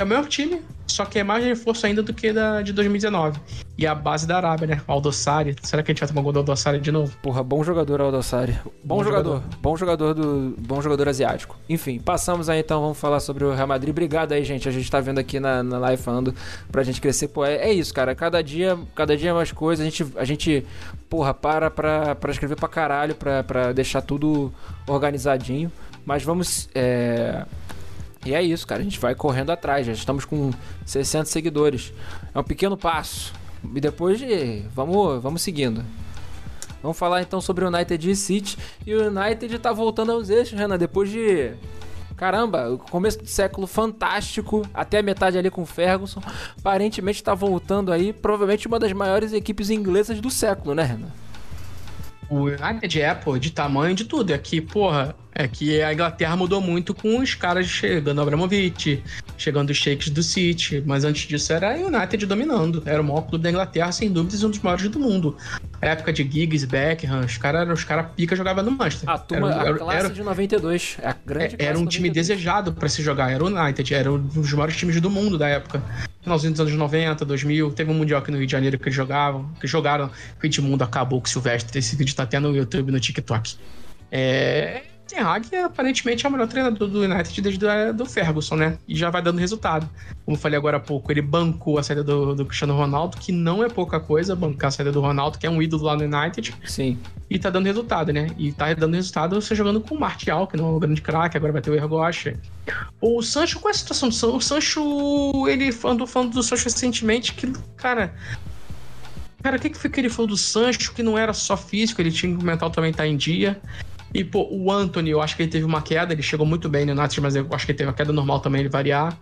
É o mesmo time, só que é mais reforço ainda do que da de 2019. E a base da Arábia, né? O Aldossari. Será que a gente vai tomar gol do Aldossari de novo? Porra, bom jogador, Aldossari. Bom, Bom jogador. jogador. Bom jogador do. Bom jogador asiático. Enfim, passamos aí então, vamos falar sobre o Real Madrid. Obrigado aí, gente. A gente tá vendo aqui na, na live falando pra gente crescer. Pô, é, é isso, cara. Cada dia, cada dia mais coisas. A gente, a gente porra, para pra, pra escrever pra caralho, pra, pra deixar tudo organizadinho. Mas vamos. É... E é isso, cara. A gente vai correndo atrás. Já estamos com 60 seguidores. É um pequeno passo. E depois de... vamos, vamos seguindo. Vamos falar então sobre o United City. E o United tá voltando aos eixos, Renan, depois de. Caramba, o começo do século fantástico, até a metade ali com o Ferguson. Aparentemente tá voltando aí, provavelmente uma das maiores equipes inglesas do século, né, Renan? O United é, pô, de tamanho de tudo. É que, porra, é que a Inglaterra mudou muito com os caras chegando Abramovich, chegando os shakes do City, mas antes disso era o United dominando. Era o maior clube da Inglaterra, sem dúvidas, e um dos maiores do mundo. A época de Giggs, Beckham, os caras os cara pica jogavam no Manchester. A turma, era, a classe era, de 92, é a grande era um time 92. desejado para se jogar, era o United, era um dos maiores times do mundo da época. Finalzinho dos anos 90, 2000, teve um Mundial aqui no Rio de Janeiro que eles jogavam, que jogaram, o Edmundo acabou com o Silvestre, esse vídeo tá até no YouTube, no TikTok. É... Ten Hag aparentemente é o melhor treinador do United desde o do Ferguson, né? E já vai dando resultado. Como eu falei agora há pouco, ele bancou a saída do, do Cristiano Ronaldo, que não é pouca coisa, bancar a saída do Ronaldo, que é um ídolo lá no United, Sim. e tá dando resultado, né? E tá dando resultado você jogando com o Martial, que não é um grande craque, agora vai ter o Ergocha. O Sancho, qual é a situação do Sancho? O Sancho, ele andou falando do Sancho recentemente, que, cara... Cara, o que, que foi que ele falou do Sancho, que não era só físico, ele tinha que mental também tá em dia. E, pô, o Anthony, eu acho que ele teve uma queda, ele chegou muito bem no United, mas eu acho que ele teve uma queda normal também, ele variar.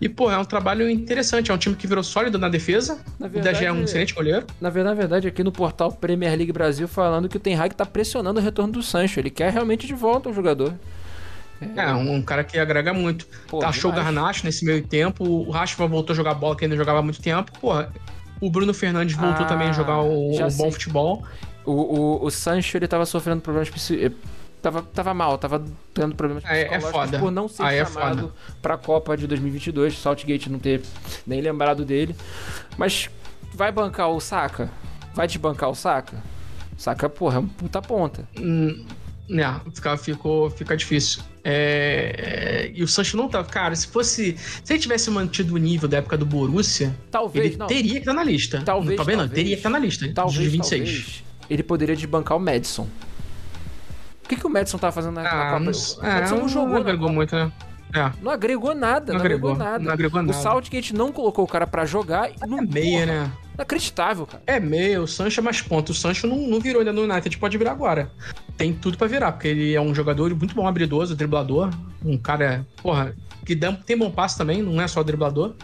E, pô, é um trabalho interessante, é um time que virou sólido na defesa. Na o DG é um verdade- excelente goleiro. Na verdade, na verdade, aqui no portal Premier League Brasil falando que o Ten Hag tá pressionando o retorno do Sancho. Ele quer realmente de volta o jogador. É, um, um cara que agrega muito. Pô, Achou o demais. Garnacho nesse meio tempo, o Rashford voltou a jogar bola que não jogava há muito tempo. Porra, o Bruno Fernandes voltou Ah, também a jogar o, o bom futebol. O, o, o Sancho, ele tava sofrendo problemas eh, Tava, tava mal, tava tendo problemas É- é psicológicos foda. por não ser Aí é chamado foda. pra Copa de 2022. Saltgate não ter nem lembrado dele. Mas vai bancar o Saka? Vai desbancar o Saka? Saka, porra, é um puta ponta. Hum, né, fica, ficou, fica difícil. É, é, e o Sancho não tá. Cara, se fosse. Se ele tivesse mantido o nível da época do Borussia, Talvez, ele não. teria que estar na lista. Talvez, Tá vendo? talvez. Teria que estar na lista. Talvez, dos 26. talvez, ele poderia desbancar o Madison. O que, que o Madison tava fazendo na, Ah, Copa? não, o é, Madison não jogou, não na agregou muito, né? É. Não agregou nada, não, Não agregou, agregou, nada. não agregou O nada. Saltgate não colocou o cara pra jogar. É meia, né? Inacreditável, cara. É meio, o Sancho é mais ponto. O Sancho não, não virou ainda no United, pode virar agora. Tem tudo pra virar, porque ele é um jogador muito bom, habilidoso, driblador. Um cara, porra, que dá- tem bom passe também, não é só driblador.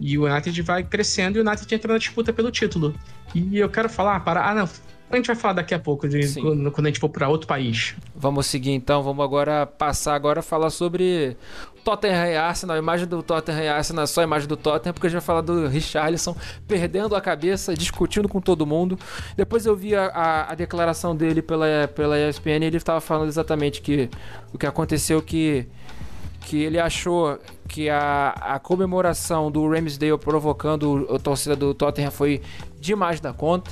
E o United vai crescendo e o United entra na disputa pelo título. E eu quero falar, para. Ah, não. A gente vai falar daqui a pouco, de, quando, quando a gente for pra outro país. Vamos seguir então, vamos agora passar agora a falar sobre Tottenham e Arsenal, a imagem do Tottenham e Arsenal, só a imagem do Tottenham, porque a gente vai falar do Richarlison perdendo a cabeça, discutindo com todo mundo. Depois eu vi a, a- a declaração dele pela, pela ESPN e ele estava falando exatamente que o que aconteceu que que ele achou que a, a comemoração do Ramsdale provocando a torcida do Tottenham foi demais da conta.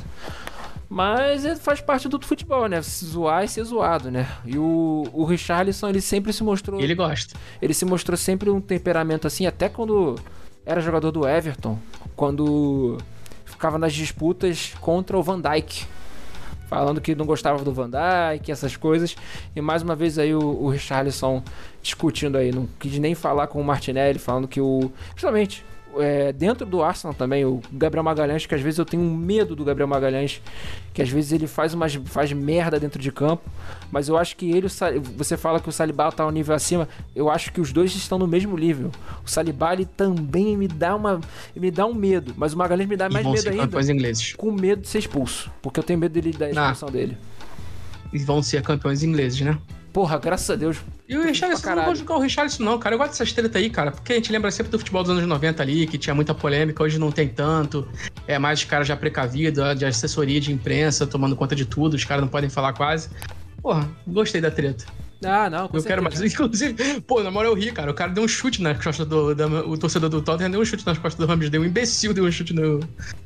Mas é- faz parte do futebol, né? Se zoar e ser zoado, né? E o, o Richarlison, ele sempre se mostrou. Ele gosta. Ele se mostrou sempre um temperamento assim, até quando era jogador do Everton, quando ficava nas disputas contra o Van Dijk. Falando que não gostava do Van Dijk, essas coisas. E mais uma vez aí o, o Richarlison discutindo aí, não quis nem falar com o Martinelli, falando que o. Justamente, é, dentro do Arsenal também, o Gabriel Magalhães, que às vezes eu tenho um medo do Gabriel Magalhães, que às vezes ele faz umas faz merda dentro de campo, mas eu acho que ele, você fala que o Saliba tá um nível acima, eu acho que os dois estão no mesmo nível. O Saliba ele também me dá uma me dá um medo, mas o Magalhães me dá mais medo ainda, ingleses. com medo de ser expulso, porque eu tenho medo dele da expulsão dele. E vão ser campeões ingleses, né? Porra, graças a Deus. E o Richarlison, eu não vou julgar o Richarlison não, cara. Eu gosto dessas treta aí, cara. Porque a gente lembra sempre do futebol dos anos 90 ali, que tinha muita polêmica. Hoje não tem tanto. É mais os caras já precavidos, de assessoria de imprensa, tomando conta de tudo. Os caras não podem falar quase. Porra, gostei da treta. Ah, não, com eu quero mais. certeza. [laughs] Inclusive, pô, na moral eu ri, cara. O cara deu um chute nas costas do. da- o torcedor do Tottenham deu um chute nas costas do Rams. Deu um imbecil, deu um chute no.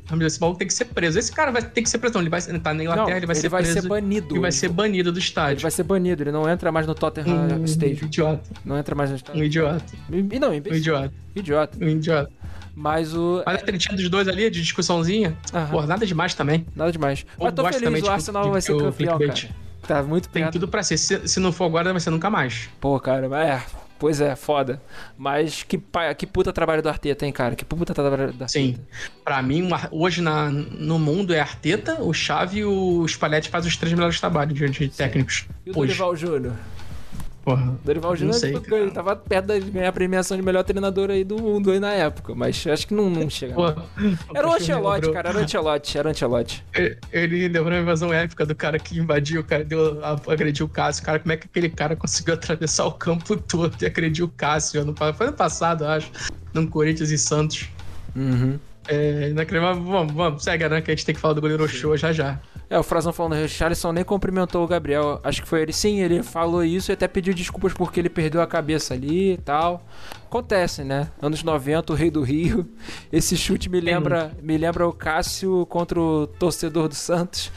Rams. Esse maluco tem que ser preso. Esse cara vai ter que ser preso. Não, ele vai estar na Inglaterra, Não, ele vai ser preso. banido. e vai ser banido do Ele estádio. vai ser banido, ele não entra mais no Tottenham Um Stadium. idiota. Não entra mais no Um estádio. idiota. E não, Um imbecil. idiota. Idiota. Um idiota. Mas o. Olha a tretinha dos dois ali, de discussãozinha. Aham. Pô, nada demais também. Nada demais. Eu Mas tô também feliz, o Arsenal vai ser campeão, cara. Tá muito Tem tudo pra ser. Se, se não for agora, vai ser nunca mais. Pô, cara, é. Pois é, foda. Mas que, que puta trabalho do Arteta, hein, cara? Que puta trabalho do Arteta. Sim. Pra mim, hoje na, no mundo é Arteta, o Xavi e o Spalletti fazem os três melhores trabalhos de, de técnicos. E o Hoje. Dorival Júnior? Porra. Dorival Júnior sei, tipo, ele tava perto de ganhar a premiação de melhor treinador aí do mundo aí na época, mas acho que não, não chega. Pô, Era o Ancelotti, lembrou- cara, era o Ancelotti, era o Ancelotti. Ele- lembrou a invasão épica do cara que invadiu, o cara deu, agrediu o Cássio. Cara, como é que aquele cara conseguiu atravessar o campo [laughs] todo e agredir o Cássio? Ano, foi ano passado, acho, no Corinthians e Santos. Uhum. É, naquele, vamos, vamos, segue, né? Que a gente tem que falar do goleiro Ochoa já já. É, o Frazão falando, o Richarlison nem cumprimentou o Gabriel. Acho que foi ele. Sim, ele falou isso e até pediu desculpas porque ele perdeu a cabeça ali e tal. Acontece, né? Anos 90, o Rei do Rio. [laughs] Esse chute me lembra, me lembra o Cássio contra o torcedor do Santos.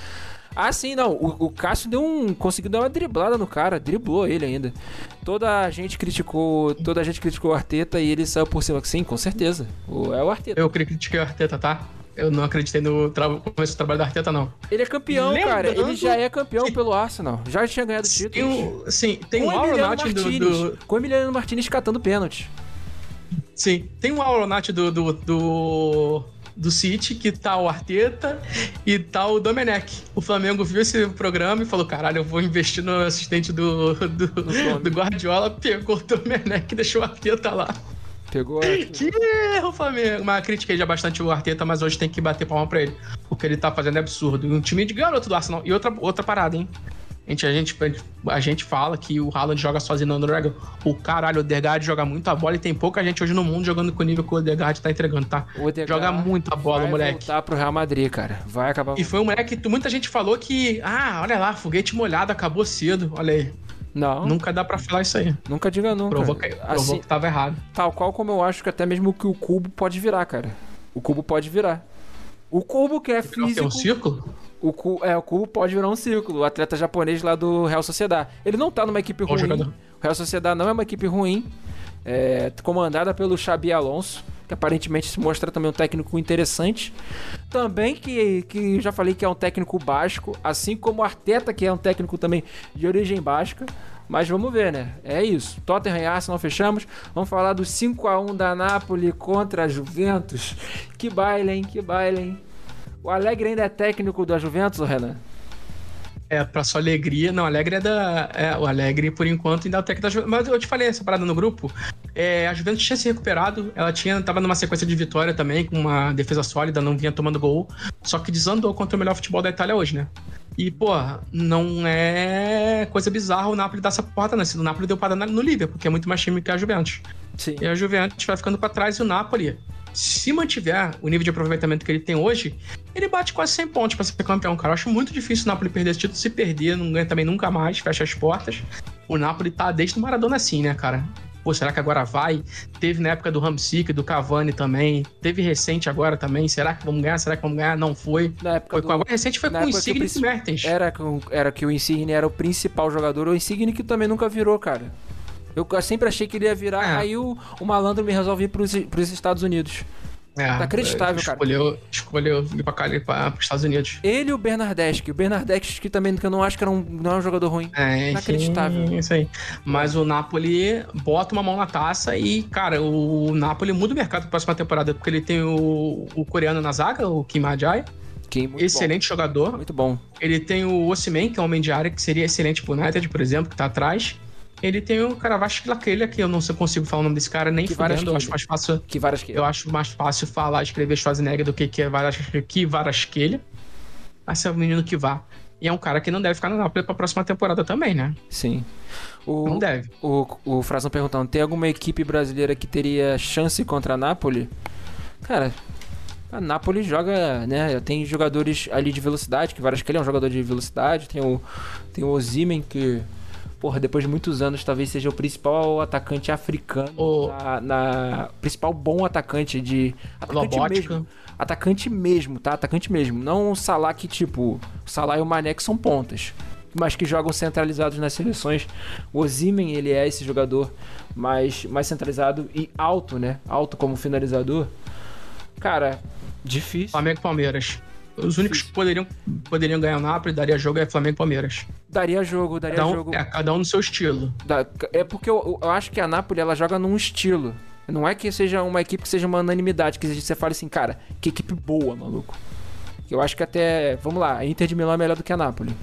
Ah, sim, não. O, o Cássio deu um. conseguiu dar uma driblada no cara, driblou ele ainda. Toda a gente criticou. Toda a gente criticou o Arteta e ele saiu por cima. Sim, com certeza. O, é o Arteta. Eu critiquei o Arteta, tá? Eu não acreditei no tra- começo do trabalho do Arteta, não. Ele é campeão, cara. Ele Lembrando já é campeão que- pelo Arsenal. Já tinha ganhado um, sim, tem com um Aeronaut do, do, Com o Emiliano Martinez catando pênalti. Sim, tem um Aeronaut do, do, do, do City que tá o Arteta e tá o Domenech. O Flamengo viu esse programa e falou: caralho, eu vou investir no assistente do, do, do Guardiola. Pegou o Domenech e deixou o Arteta lá. Pegou. Que erro, Flamengo. Mas critiquei já bastante o Arteta, mas hoje tem que bater palma pra ele. O que ele tá fazendo é absurdo. E um time de garoto do Arsenal. E outra, outra parada, hein? A gente, a, gente, a gente fala que o Haaland joga sozinho no Dragon. O caralho, o Odegaard joga muito a bola e tem pouca gente hoje no mundo jogando com o nível que o Odegaard tá entregando, tá? O Odegaard Joga muito a bola, vai moleque. voltar pro Real Madrid, cara. Vai acabar. E foi um moleque que muita gente falou que, ah, olha lá, foguete molhado, acabou cedo. Olha aí. Não, nunca, Nunca dá pra falar isso aí. diga nunca. Provou que, provou Assim, que tava errado. tal qual como eu acho que até mesmo que o cubo pode virar, cara. O cubo pode virar. O cubo que é Tem um físico. círculo? O, é, o cubo pode virar um círculo. O atleta japonês lá do Real Sociedad. Ele não tá numa equipe Bom ruim. jogador. O Real Sociedad não é uma equipe ruim. É, comandada pelo Xabi Alonso, que aparentemente se mostra também um técnico interessante. Também que, que já falei que é um técnico basco, assim como o Arteta, que é um técnico também de origem basca. Mas vamos ver, né? É isso. Tottenham e Arsenal fechamos. Vamos falar do 5 a 1 da Napoli contra a Juventus. Que baile, hein? Que baile, hein? O Alegre ainda é técnico da Juventus, Renan? É, pra sua alegria. Não, Alegre é da. É, o Alegre, por enquanto, ainda é o técnico da Juventus. Mas eu te falei essa parada no grupo. É, a Juventus tinha se recuperado. Ela tinha, tava numa sequência de vitória também, com uma defesa sólida, não vinha tomando gol. Só que desandou contra o melhor futebol da Itália hoje, né? E, pô, não é coisa bizarra o Napoli dar essa porrada, né? Se o Napoli deu parada no Liverpool, porque é muito mais time que a Juventus. Sim. E a Juventus vai ficando pra trás e o Napoli, se mantiver o nível de aproveitamento que ele tem hoje, ele bate quase 100 pontos pra ser campeão, cara. Eu acho muito difícil o Napoli perder esse título. Se perder, não ganha também nunca mais, fecha as portas. O Napoli tá desde o Maradona assim, né, cara? Pô, será que agora vai? Teve na época do Ramsic, do Cavani também. Teve recente agora também. Será que vamos ganhar? Será que vamos ganhar? Não foi. Na época Foi do- agora recente foi na com o Insigne e o Mertens. Era, com- era que o Insigne era o principal jogador. O Insigne que também nunca virou, cara. Eu sempre achei que ele ia virar, É. aí o, o malandro me resolve ir pros, pros Estados Unidos. É, Inacreditável, cara. escolheu, Escolheu ir pra cá, para os Estados Unidos. Ele e o Bernardeschi. O Bernardeschi que também que eu não acho que era um, não é um jogador ruim. É, Inacreditável. enfim, Isso aí. Mas o Napoli bota uma mão na taça e, cara, o Napoli muda o mercado pra próxima temporada, porque ele tem o, o coreano na zaga, o Kim Que muito excelente bom. jogador. Muito bom. Ele tem o Osimhen, que é um homem de área, que seria excelente pro United, por exemplo, que tá atrás. Ele tem o Caravasquilakele, que eu não sei- consigo falar o nome desse cara nem fudendo, eu acho mais fácil Que várias que eu acho mais fácil falar, escrever Schwarzenegger do que que é Varas- que Varasquelha. Mas é o menino que vá. E é um cara que não deve ficar no Napoli pra próxima temporada também, né? Sim. O, Não deve. O, o Frazão perguntando: tem alguma equipe brasileira que teria chance contra a Napoli? Cara, a Napoli joga, né? Tem jogadores ali de velocidade, que várias que ele é um jogador de velocidade. Tem o, tem o Ozimen, que, porra, depois de muitos anos, talvez seja o principal atacante africano. O- Na, na- principal bom atacante de. Atacante Lobótica. mesmo. Atacante mesmo, tá? Atacante mesmo. Não o Salah que, tipo, o Salah e o Mané que são pontas. Mas que jogam centralizados nas seleções. O Ozimen, ele é esse jogador mais, mais centralizado e alto, né? Alto como finalizador. Cara, difícil. Flamengo e Palmeiras. Os únicos que poderiam, poderiam ganhar o Napoli, daria jogo, é Flamengo e Palmeiras. Daria jogo, daria Cada um, jogo. é, cada um no seu estilo. Da- é porque eu, eu acho que a Napoli ela joga num estilo. Não é que seja uma equipe que seja uma unanimidade, que você fale assim, cara, que equipe boa, maluco. Eu acho que até. Vamos lá, a Inter de Milão é melhor do que a Napoli.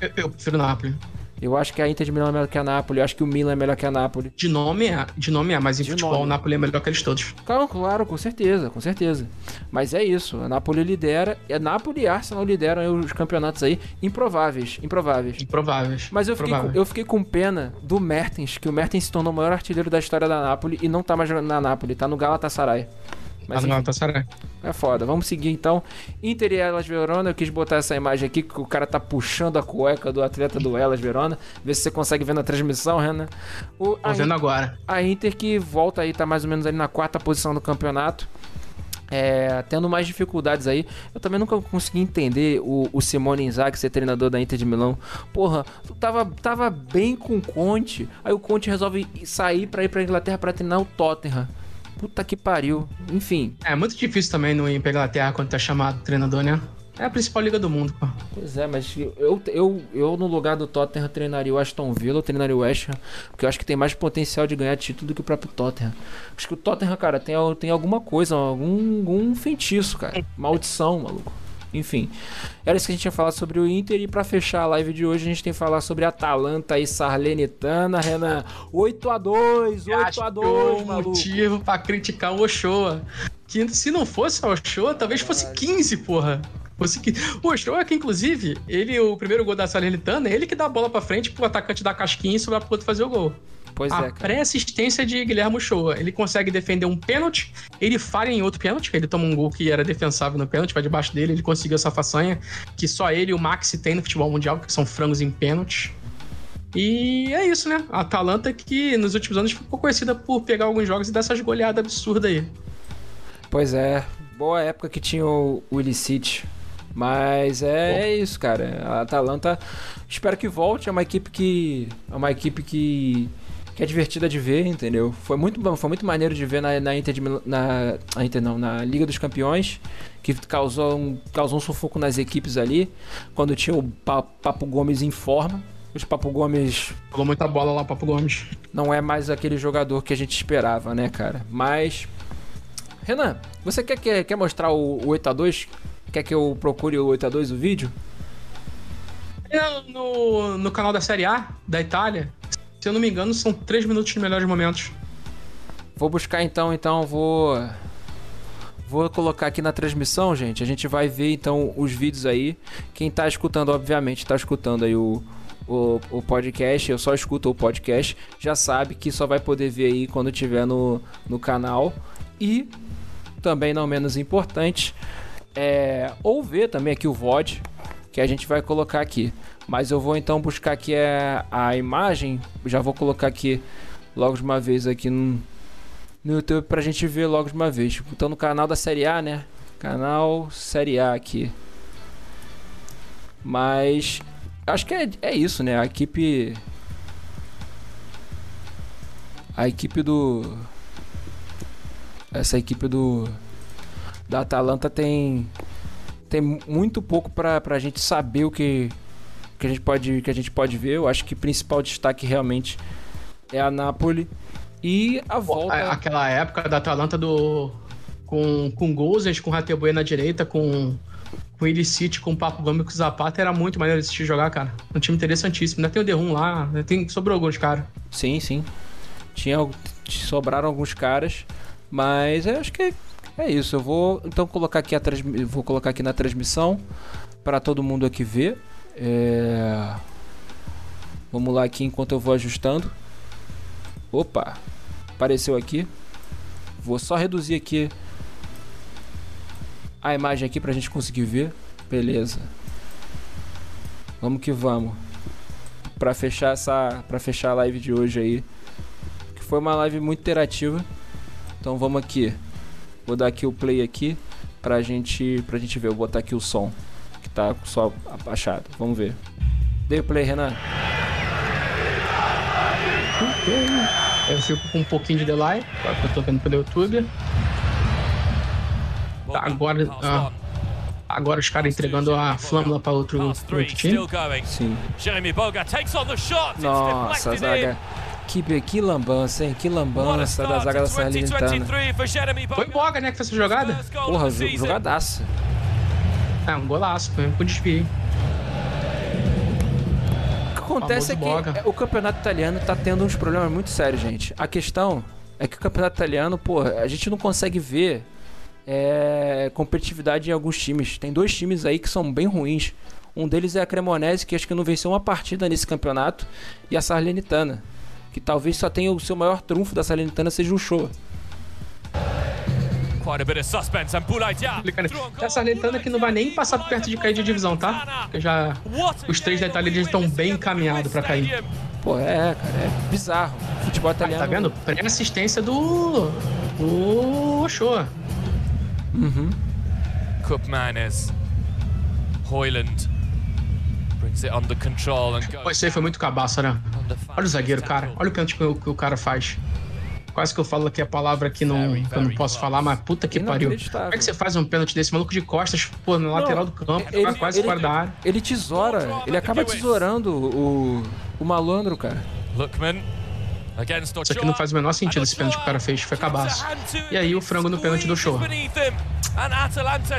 Eu, eu prefiro Napoli. Eu acho que a Inter de Milão é melhor que a Napoli. Eu acho que o Milan é melhor que a Napoli. De nome é, de nome é, mas em De futebol nome. o Napoli é melhor que eles todos. Claro, claro, com certeza, com certeza. Mas é isso, a Napoli lidera. A Napoli e Arsenal lideram os campeonatos aí improváveis, improváveis. Improváveis. Mas eu fiquei, com, eu fiquei com pena do Mertens, que o Mertens se tornou o maior artilheiro da história da Napoli e não tá mais jogando na Napoli, tá no Galatasaray. Mas enfim, não, tá Sarai. é foda. Vamos seguir então. Inter e Elas Verona, eu quis botar essa imagem aqui que o cara tá puxando a cueca do atleta do Elas Verona. Vê se você consegue ver na transmissão, Renan. O, Tô vendo agora. a Inter que volta aí, tá mais ou menos ali na quarta posição do campeonato. É, tendo mais dificuldades aí. Eu também nunca consegui entender o, o Simone Inzaghi ser treinador da Inter de Milão. Porra, tu tava, tava bem com o Conte. Aí o Conte resolve sair pra ir pra Inglaterra pra treinar o Tottenham. Puta que pariu. Enfim, É muito difícil também não ir pra Inglaterra quando tá chamado treinador, né? É a principal liga do mundo, pô. Pois é, mas eu, eu, eu no lugar do Tottenham treinaria o Aston Villa, eu treinaria o West Ham, porque eu acho que tem mais potencial de ganhar título do que o próprio Tottenham. Acho que o Tottenham, cara, tem, tem alguma coisa, algum, algum feitiço, cara. Maldição, maluco. Enfim, era isso que a gente tinha falado sobre o Inter. E pra fechar a live de hoje, a gente tem que falar sobre a Atalanta e Sarlenitana, Renan. 8x2, Acho que 8x2, o maluco. motivo pra criticar o Ochoa. Que se não fosse o Ochoa, talvez fosse 15, porra. Fosse que... O Ochoa, que inclusive, ele, o primeiro gol da Salernitana, é ele que dá a bola pra frente pro atacante da casquinha e sobrar pro outro fazer o gol. Pois a é, pré-assistência de Guilherme Ochoa. Ele consegue defender um pênalti, ele falha em outro pênalti, ele toma um gol que era defensável no pênalti, vai debaixo dele, ele conseguiu essa façanha que só ele e o Maxi tem no futebol mundial, que são frangos em pênalti. E é isso, né? A Atalanta que nos últimos anos ficou conhecida por pegar alguns jogos e dar essas goleadas absurdas aí. Pois é, boa época que tinha o, Illicit. Mas é, é isso, cara. A Atalanta, espero que volte. É uma equipe que. É uma equipe que. Que é divertida de ver, entendeu? Foi muito, bom, foi muito maneiro de ver na, na Inter de na, na Inter não, na Liga dos Campeões, que causou um, causou um sufoco nas equipes ali, quando tinha o Pa- Papo Gomes em forma. Os Papo Gomes Falou muita bola lá, Papo Gomes. não é mais aquele jogador que a gente esperava, né, cara? Mas. Renan, você quer, quer, quer mostrar o, o 8x2? Quer que eu procure o 8x2 o vídeo? E No, no canal da Série A, da Itália, eu não me engano, são 3 minutos de melhores momentos. Vou buscar então, então vou. Vou colocar aqui na transmissão, gente. A gente vai ver então os vídeos aí. Quem tá escutando, obviamente, tá escutando aí o, o, o podcast. Eu só escuto o podcast. Já sabe que só vai poder ver aí quando tiver no, no canal. E também não menos importante, é, ou ver também aqui o VOD que a gente vai colocar aqui. Mas eu vou então buscar aqui a, a imagem. Já vou colocar aqui logo de uma vez aqui no, no YouTube pra gente ver logo de uma vez. Então no canal da Série A, né? Canal Série A aqui. Mas acho que é, é isso, né? A equipe. A equipe do. Essa equipe do. Da Atalanta tem. Tem muito pouco pra, pra gente saber o que. Que a, gente pode, que a gente pode ver. Eu acho que o principal destaque realmente é a Napoli. E a volta. A- Aquela época da Atalanta do. Com, com Gozens, com Rateboe na direita, com. Com Illicite, com Papo Gomes, com Zapata, era muito maneiro de assistir jogar, cara. Um time interessantíssimo. Ainda tem o Derrum lá, tem, sobrou alguns caras. Sim, sim. Tinha, sobraram alguns caras, mas eu acho que é, é isso. Eu vou então colocar aqui a transmi- vou colocar aqui na transmissão para todo mundo aqui ver. É, Vamos lá aqui enquanto eu vou ajustando. Opa, apareceu aqui. Vou só reduzir aqui a imagem aqui pra gente conseguir ver. Beleza. Vamos que vamos. Pra fechar essa, para fechar a live de hoje aí, que foi uma live muito interativa. Então vamos aqui. Vou dar aqui o play aqui pra gente, pra gente ver. Vou botar aqui o som tá só abaixado. Vamos ver. Dei o play, Renan. Eu fico com um pouquinho de delay, agora que eu tô vendo pelo YouTube. Tá, agora. Ah, Agora os caras entregando a flâmula pra outro, outro time. Sim. Jeremy Boga takes on the shot. It's Nossa, zaga. Que, que lambança, hein? Que lambança da zaga to da Salernitana. 2023 for Jeremy Boga. Foi Boga, né, que fez essa jogada? Porra, jogadaça. É, um golaço, foi com desvio. O que acontece é que Famoso Boga. o campeonato italiano tá tendo uns problemas muito sérios, gente. A questão é que o campeonato italiano, pô, a gente não consegue ver é, competitividade em alguns times. Tem dois times aí que são bem ruins. Um deles é a Cremonese, que acho que não venceu uma partida nesse campeonato, e a Salernitana, que talvez só tenha o seu maior trunfo da Salernitana seja o show. Quite a bit of suspense and Boulaïdia. Complicado. through on goal. Essa Salernitana que não vai nem passar perto de cair de divisão, tá? Porque já os três da Itália to estão bem encaminhados pra cair. Pô, é, cara, é bizarro. Futebol italiano. Tá vendo? Pré-assistência do. do Ochoa. Manners. Hoyland brings it under control and Pô, goes. isso aí foi muito cabaço, né? Olha o zagueiro, cara. Olha o pênalti que o, que o cara faz. Quase que eu falo aqui a palavra que, não, que eu não posso falar, mas puta que pariu. Como é que você faz um pênalti desse maluco de costas, pô, na lateral do campo, ele- quase ele- fora da área? Ele tesoura, ele acaba tesourando o, o malandro, cara. Lookman Isso aqui não faz o menor sentido, esse pênalti que o cara fez, foi cabaço. E aí o frango no pênalti do show.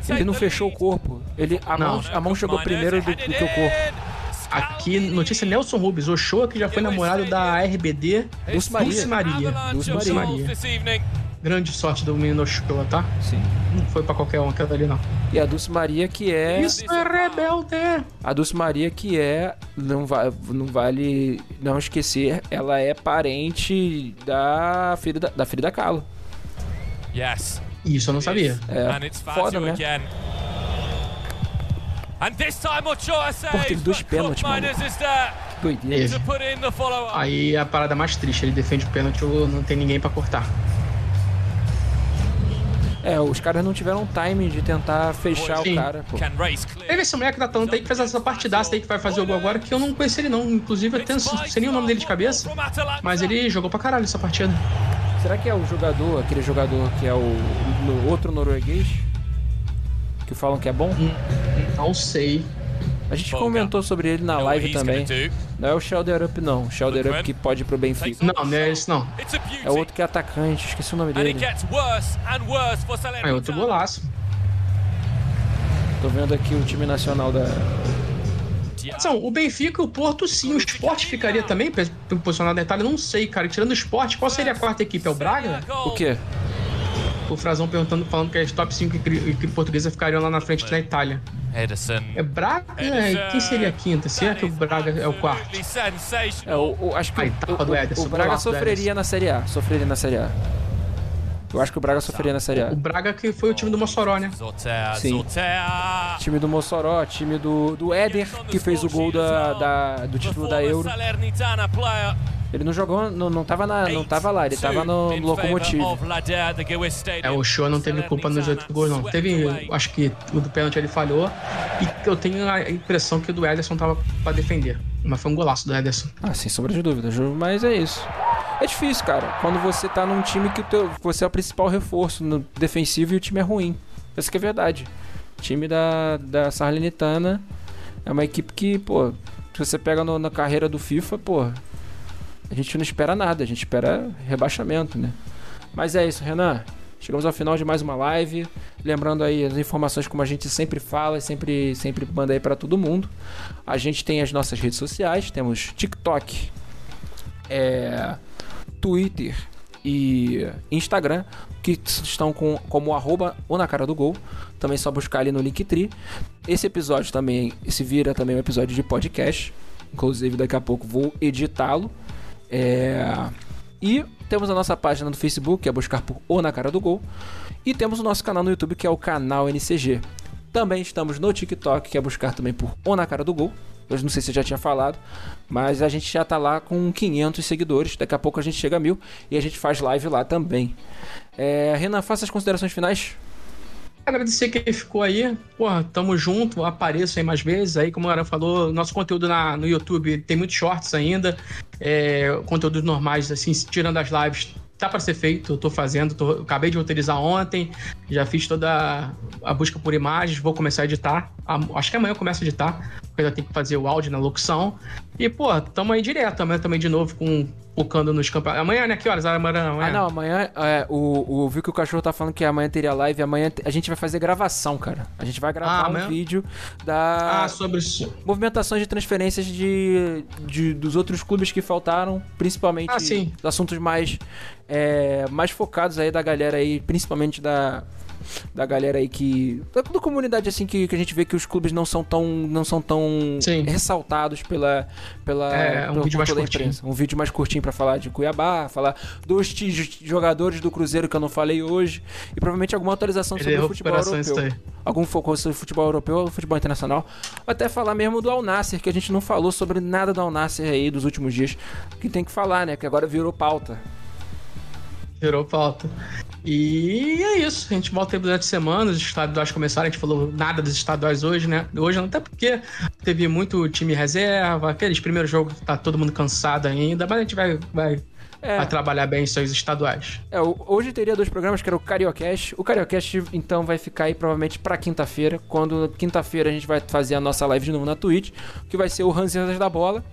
Ele não fechou o corpo. Ele, a, Não. mão, a mão chegou primeiro do, do que o corpo. Aqui, notícia Nelson Rubens, Ochoa, que já foi namorado da RBD, Dulce Maria. Dulce Maria. Dulce Dulce Maria. Grande sorte do menino Ochoa, tá? Sim. Não foi pra qualquer um aquela ali, não. E a Dulce Maria que é. Isso é rebelde! A Dulce Maria que é. Não, va, não vale não esquecer, ela é parente da filha da, da filha da Kahlo. Yes. Isso eu não sabia. É. Foda, né? Time saves. teve dois pênaltis, mano. Que doideira. Aí a parada mais triste, ele defende o pênalti, não tem ninguém pra cortar. É, os caras não tiveram timing de tentar fechar Sim. o cara, pô. Teve esse moleque da Atalanta aí que fez essa partidaça aí que vai fazer o gol agora, que eu não conheci ele não. Inclusive, eu tenho, não sei nem o nome dele de cabeça. Mas ele jogou pra caralho essa partida. Será que é o jogador, aquele jogador que é o no- outro norueguês? Que falam que é bom? Não sei. A gente comentou sobre ele na live he's também. Não é o Shelder Up, não. O Shelder Up que pode ir pro Benfica. Não, não é esse não. É o outro que é atacante, esqueci o nome dele. for É outro golaço. Tô vendo aqui o time nacional da. São, o Benfica e o Porto, sim. O Sport ficaria também posicionado na Itália? Não sei, cara. Tirando o Sport, qual seria a quarta equipe? É o Braga? O quê? O Frazão perguntando, falando que as top 5 equipes portuguesas ficariam lá na frente na Itália. Edison. É Braga? É, Quem seria a quinta? Será que o Braga é o quarto? É, o, o- acho que Aí, o, tapa do o- Ederson, o Braga sofreria na Série A. Sofreria na Série A. Eu acho que o Braga sofreria na Série A. O Braga que foi o time do Mossoró, né? Sim. Time do Mossoró, time do, do Éder, que fez o gol da, da- do título da Euro. Ele não jogou, não, não, tava, na, não tava lá, ele tava no, Stadium. É, o Show não teve culpa nos oito gols, não. Teve, acho que o do pênalti ele falhou. E eu tenho a impressão que o do Ederson tava pra defender. Mas foi um golaço do Ederson. Ah, sem sombra de dúvida, mas é isso. É difícil, cara, quando você tá num time que o teu, você é o principal reforço no defensivo e o time é ruim. Essa que é verdade. O time da, da Salernitana é uma equipe que, pô, se você pega no- na carreira do FIFA, pô, a gente não espera nada, a gente espera rebaixamento, né? Mas é isso, Renan. Chegamos ao final de mais uma live. Lembrando aí as informações como a gente sempre fala, sempre sempre manda aí para todo mundo. A gente tem as nossas redes sociais, temos TikTok, é, Twitter e Instagram, que estão com, como arroba ou na cara do gol. Também é só buscar ali no Linktree. Esse episódio também, esse vira também um episódio de podcast. Inclusive daqui a pouco vou editá-lo. É, E temos a nossa página no Facebook, que é buscar por ou na cara do gol. E temos o nosso canal no YouTube, que é o canal NCG. Também estamos no TikTok, que é buscar também por ou na cara do gol. Eu não sei se eu já tinha falado, mas a gente já tá lá com 500 seguidores. Daqui a pouco a gente chega a mil e a gente faz live lá também. É, Renan, faça as considerações finais. Agradecer quem ficou aí. Porra, tamo junto, apareço aí mais vezes. Aí, como o Aran falou, nosso conteúdo na, no YouTube tem muitos shorts ainda. É, conteúdos normais, assim, tirando as lives, tá pra ser feito, tô fazendo, tô- acabei de roteirizar ontem, já fiz toda a, a busca por imagens, vou começar a editar. Am- acho que amanhã eu começo a editar, porque eu tenho que fazer o áudio na locução. E, pô, tamo aí direto, amanhã também de novo com focando nos campeonatos. Amanhã, né? Que horas? Amanhã, amanhã. Ah, não, amanhã. É, o, o, viu que o cachorro tá falando que amanhã teria live. Amanhã a gente vai fazer gravação, cara. A gente vai gravar Ah, um vídeo da. Ah, sobre isso. movimentações de transferências de, de- dos outros clubes que faltaram, principalmente Ah, sim. assuntos mais é, mais focados aí da galera aí, principalmente da da galera aí que da, da comunidade assim que, que a gente vê que os clubes não são tão não são tão Sim. ressaltados pela pela É, um vídeo mais curtinho. imprensa. um vídeo mais curtinho pra falar de Cuiabá, falar dos jogadores do Cruzeiro que eu não falei hoje e provavelmente alguma atualização Ele sobre o futebol europeu algum foco sobre futebol europeu ou futebol internacional. Até falar mesmo do Al Nasser, que a gente não falou sobre nada do Al Nasser aí dos últimos dias. Que tem que falar, né? Que agora virou pauta. Virou pauta. E é isso. A gente volta aí durante a semana. Os estaduais começaram. A gente falou nada dos estaduais hoje, né? Hoje não, até porque teve muito time reserva. Aqueles primeiros jogos que tá todo mundo cansado ainda. Mas a gente vai, vai, É, vai trabalhar bem aí, os estaduais. é, hoje teria dois programas, que era o Cariocast. O Cariocast, então, vai ficar aí provavelmente pra quinta-feira. Quando quinta-feira a gente vai fazer a nossa live de novo na Twitch, que vai ser o Ranzinhas da Bola.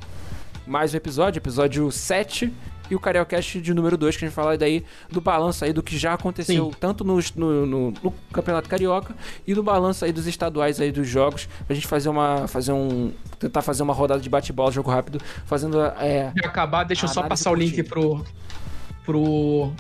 Mais um episódio, episódio 7. E o Cariocast de número 2, que a gente fala daí do balanço aí do que já aconteceu, Sim. tanto no, no, no- no Campeonato Carioca e do balanço aí dos estaduais aí dos jogos. Pra gente fazer uma. fazer um. tentar fazer uma rodada de bate-bola, jogo rápido, fazendo. É, De acabar, deixa eu só passar o link pro. pro.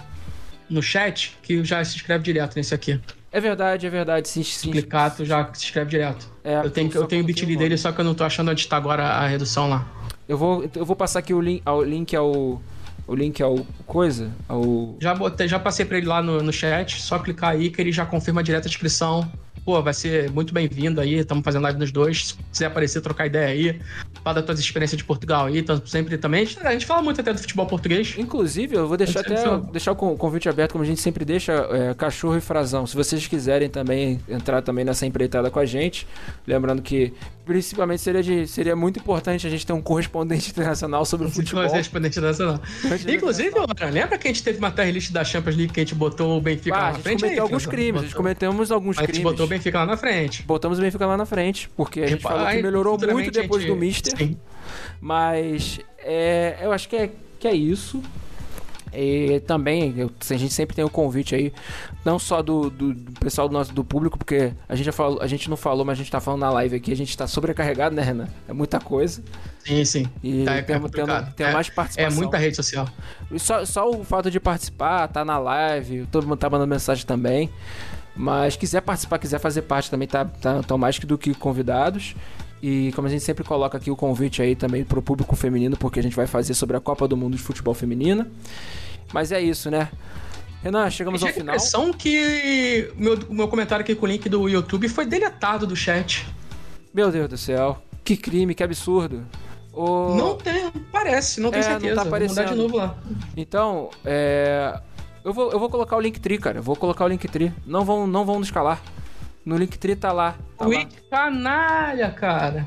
no chat, que já se inscreve direto nesse aqui. é verdade, é verdade. Sim. Clicar, tu já se inscreve direto. É, eu tenho, eu tenho o bit.ly dele, só que eu não tô achando onde tá agora a redução lá. Eu vou, eu vou passar aqui o link, ao, link ao. O link ao. coisa. Ao. Já, botei, já passei pra ele lá no, no chat, só clicar aí que ele já confirma direto a inscrição. Pô, vai ser muito bem-vindo aí, estamos fazendo live nos dois. Se quiser aparecer, trocar ideia aí, falar das tuas experiências de Portugal aí, então sempre também. A gente, fala muito até do futebol português. Inclusive, eu vou deixar até deixar o con- convite aberto, como a gente sempre deixa, é, cachorro e frasão. Se vocês quiserem também entrar também nessa empreitada com a gente, lembrando que principalmente seria, de, seria muito importante a gente ter um correspondente internacional sobre o futebol. Correspondente nacional. Inclusive, Ana, lembra que a gente teve uma tier list da Champions League que a gente botou o Benfica Ah, lá a na gente frente? cometeu aí, alguns crimes, a gente Botou. cometemos alguns A gente crimes. botou o Benfica lá na frente. Botamos o Benfica lá na frente, porque a gente falou que melhorou muito a depois gente- do Mister. Sim. Mas é, eu acho que é, que é isso. E também eu- a gente sempre tem o convite aí, não só do, do- do pessoal do nosso do público, porque a gente já falou, a gente não falou, mas a gente tá falando na live aqui, a gente tá sobrecarregado, né, Renan? É muita coisa. Sim, sim. E Tá, é temos, tem É- mais É participação. muita rede social. E Só, só o fato de participar, tá na live, todo mundo tá mandando mensagem também. Mas quiser participar, quiser fazer parte também, tá, tá tão mais que do que convidados. E como a gente sempre coloca aqui o convite aí também pro público feminino, porque a gente vai fazer sobre a Copa do Mundo de Futebol Feminina. Mas é isso, né? Renan, chegamos ao Tive a final. impressão que o meu, o meu comentário aqui com o link do YouTube foi deletado do chat. Meu Deus do céu. Que crime, que absurdo. Ô, Não tem, parece, não tenho É, não tá certeza. Vou mandar de aparecendo. novo lá. Então, é. Eu vou, eu vou colocar o Linktree, cara. Eu vou colocar o Linktree. Não vão, não vão nos calar. No Linktree tá lá. Tá lá. Twitch canalha, cara.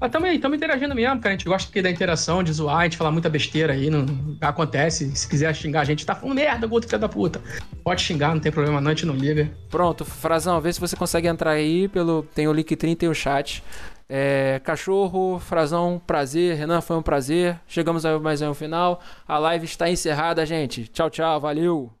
Mas tamo aí, tamo interagindo mesmo, cara. A gente gosta aqui da interação, de zoar, a gente fala muita besteira aí, não acontece. Se quiser xingar a gente, tá falando merda, outro filho da puta. Pode xingar, não tem problema não, a gente não liga. Pronto, Frazão, vê se você consegue entrar aí pelo. Tem o Linktree e tem o chat. É, cachorro, Frazão, prazer. Renan, foi um prazer. Chegamos a mais um final. A live está encerrada, gente. Tchau, tchau, valeu.